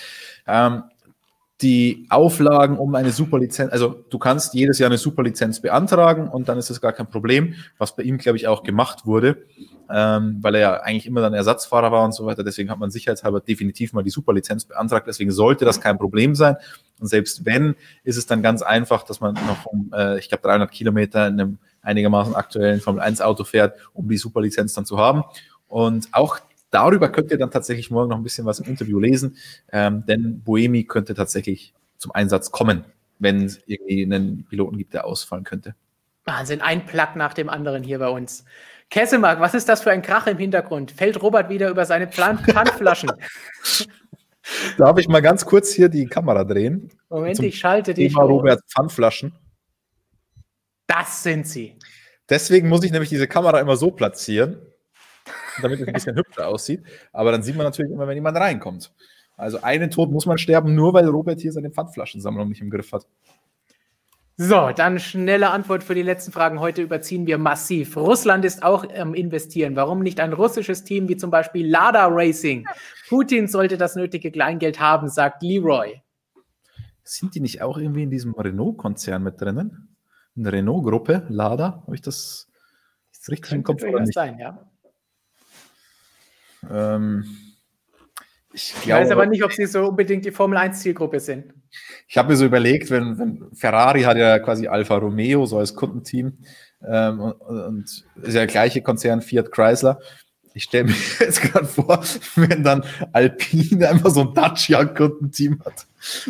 Ähm, die Auflagen um eine Superlizenz, also du kannst jedes Jahr eine Superlizenz beantragen und dann ist das gar kein Problem, was bei ihm, glaube ich, auch gemacht wurde, ähm, weil er ja eigentlich immer dann Ersatzfahrer war und so weiter. Deswegen hat man sicherheitshalber definitiv mal die Superlizenz beantragt. Deswegen sollte das kein Problem sein. Und selbst wenn, ist es dann ganz einfach, dass man noch um, äh, ich glaube, 300 Kilometer in einem einigermaßen aktuellen Formel 1 Auto fährt, um die Superlizenz dann zu haben. Und auch darüber könnt ihr dann tatsächlich morgen noch ein bisschen was im Interview lesen, ähm, denn Boemi könnte tatsächlich zum Einsatz kommen, wenn es irgendwie einen Piloten gibt, der ausfallen könnte. Wahnsinn, ein Plug nach dem anderen hier bei uns. Kessemark, was ist das für ein Krach im Hintergrund? Fällt Robert wieder über seine Pfandflaschen? Darf ich mal ganz kurz hier die Kamera drehen? Moment, ich schalte dich. Thema Robert Pfandflaschen. Das sind sie. Deswegen muss ich nämlich diese Kamera immer so platzieren, damit es ein bisschen hübscher aussieht. Aber dann sieht man natürlich immer, wenn jemand reinkommt. Also einen Tod muss man sterben, nur weil Robert hier seine Pfandflaschensammlung nicht im Griff hat. So, dann schnelle Antwort für die letzten Fragen. Heute überziehen wir massiv. Russland ist auch am ähm, Investieren. Warum nicht ein russisches Team wie zum Beispiel Lada Racing? Putin sollte das nötige Kleingeld haben, sagt Leroy. Sind die nicht auch irgendwie in diesem Renault-Konzern mit drinnen? In der Renault-Gruppe, Lada? Habe ich das richtig im Kopf? Oder nicht? sein, ja. Ähm, ich, ich glaube, weiß aber nicht, ob sie so unbedingt die Formel 1 Zielgruppe sind. Ich habe mir so überlegt, wenn, wenn, Ferrari hat ja quasi Alfa Romeo so als Kundenteam ähm, und, und, ist ja der gleiche Konzern Fiat Chrysler. Ich stelle mir jetzt gerade vor, wenn dann Alpine einfach so ein Dacia-Kundenteam hat.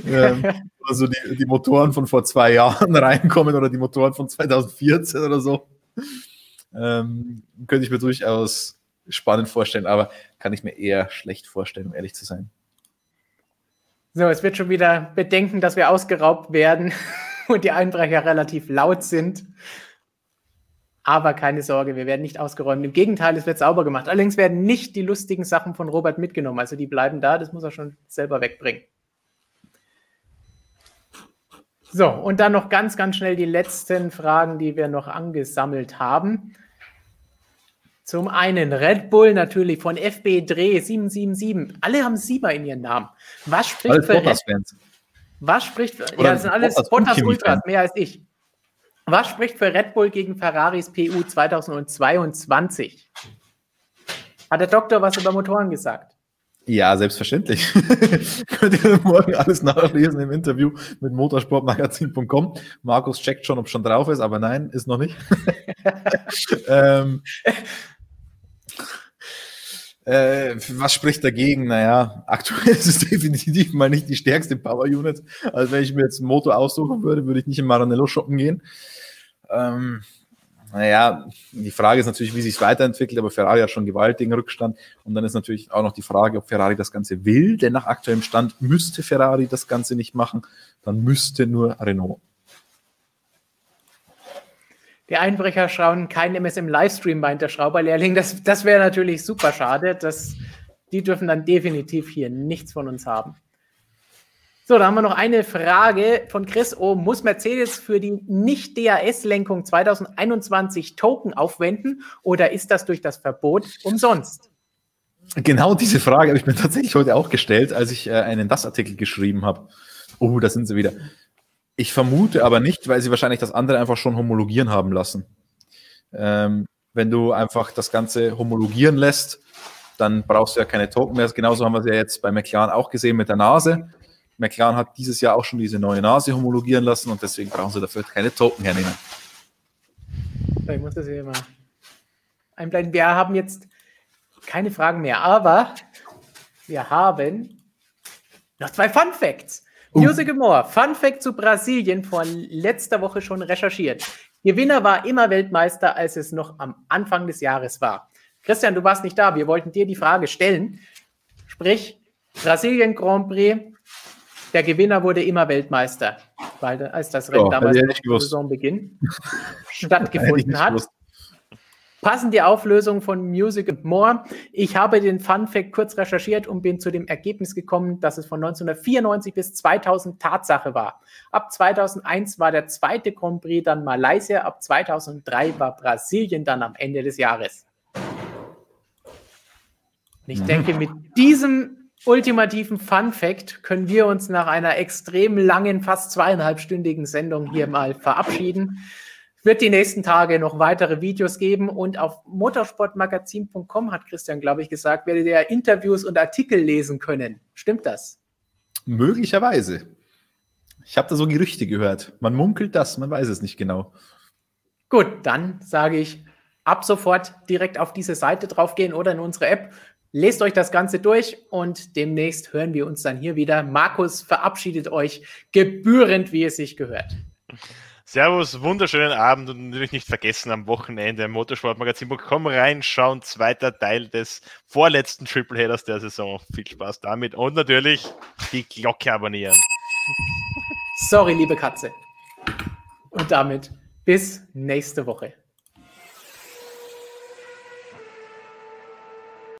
Ähm, also die, die Motoren von vor zwei Jahren reinkommen oder die Motoren von 2014 oder so. Ähm, könnte ich mir durchaus spannend vorstellen, aber kann ich mir eher schlecht vorstellen, um ehrlich zu sein. So, es wird schon wieder bedenken, dass wir ausgeraubt werden und die Einbrecher relativ laut sind. Aber keine Sorge, wir werden nicht ausgeräumt. Im Gegenteil, es wird sauber gemacht. Allerdings werden nicht die lustigen Sachen von Robert mitgenommen. Also die bleiben da, das muss er schon selber wegbringen. So, und dann noch ganz, ganz schnell die letzten Fragen, die wir noch angesammelt haben. Zum einen Red Bull natürlich von FB Dreh 777. Alle haben Sieber in ihren Namen. Was spricht alles für Red Was spricht für, ja, das sind alles Bottas Ultras, mehr als ich. Was spricht für Red Bull gegen Ferraris PU 2022? Hat der Doktor was über Motoren gesagt? Ja, selbstverständlich. Könnt ihr morgen alles nachlesen im Interview mit motorsportmagazin.com. Markus checkt schon, ob schon drauf ist, aber nein, ist noch nicht. ähm, äh, was spricht dagegen? Naja, aktuell ist es definitiv mal nicht die stärkste Power Unit. Also wenn ich mir jetzt einen Motor aussuchen würde, würde ich nicht in Maranello shoppen gehen. Ähm, naja, die Frage ist natürlich, wie sich es weiterentwickelt, aber Ferrari hat schon gewaltigen Rückstand. Und dann ist natürlich auch noch die Frage, ob Ferrari das Ganze will, denn nach aktuellem Stand müsste Ferrari das Ganze nicht machen, dann müsste nur Renault. Die Einbrecher schauen kein MS im Livestream bei der Schrauberlehrling. Das, das wäre natürlich super schade. Das, die dürfen dann definitiv hier nichts von uns haben. So, da haben wir noch eine Frage von Chris O. Muss Mercedes für die Nicht-DAS-Lenkung 2021 Token aufwenden oder ist das durch das Verbot umsonst? Genau diese Frage habe ich mir tatsächlich heute auch gestellt, als ich äh, einen DAS-Artikel geschrieben habe. Oh, da sind sie wieder. Ich vermute aber nicht, weil sie wahrscheinlich das andere einfach schon homologieren haben lassen. Ähm, wenn du einfach das Ganze homologieren lässt, dann brauchst du ja keine Token mehr. Genauso haben wir es ja jetzt bei McLaren auch gesehen mit der Nase. McLaren hat dieses Jahr auch schon diese neue Nase homologieren lassen und deswegen brauchen sie dafür keine Token hernehmen. Ich muss das hier mal einblenden. Wir haben jetzt keine Fragen mehr, aber wir haben noch zwei Fun Facts. Uh. Music More, Fun Fact zu Brasilien von letzter Woche schon recherchiert. Gewinner war immer Weltmeister, als es noch am Anfang des Jahres war. Christian, du warst nicht da. Wir wollten dir die Frage stellen. Sprich, Brasilien Grand Prix, der Gewinner wurde immer Weltmeister, weil als das Rennen oh, damals zu Saisonbeginn stattgefunden hat. Gewusst. Passen die Auflösung von Music and More. Ich habe den Fun Fact kurz recherchiert und bin zu dem Ergebnis gekommen, dass es von 1994 bis 2000 Tatsache war. Ab 2001 war der zweite Grand Prix dann Malaysia, ab 2003 war Brasilien dann am Ende des Jahres. Ich mhm. denke, mit diesem ultimativen Fun Fact können wir uns nach einer extrem langen, fast zweieinhalbstündigen Sendung hier mal verabschieden. Wird die nächsten Tage noch weitere Videos geben und auf motorsportmagazin.com hat Christian, glaube ich, gesagt, werdet ihr Interviews und Artikel lesen können. Stimmt das? Möglicherweise. Ich habe da so Gerüchte gehört. Man munkelt das, man weiß es nicht genau. Gut, dann sage ich ab sofort direkt auf diese Seite draufgehen oder in unsere App. Lest euch das Ganze durch und demnächst hören wir uns dann hier wieder. Markus verabschiedet euch gebührend, wie es sich gehört. Servus, wunderschönen Abend und natürlich nicht vergessen am Wochenende motorsportmagazin.com reinschauen. Zweiter Teil des vorletzten Tripleheaders der Saison. Viel Spaß damit und natürlich die Glocke abonnieren. Sorry, liebe Katze. Und damit bis nächste Woche.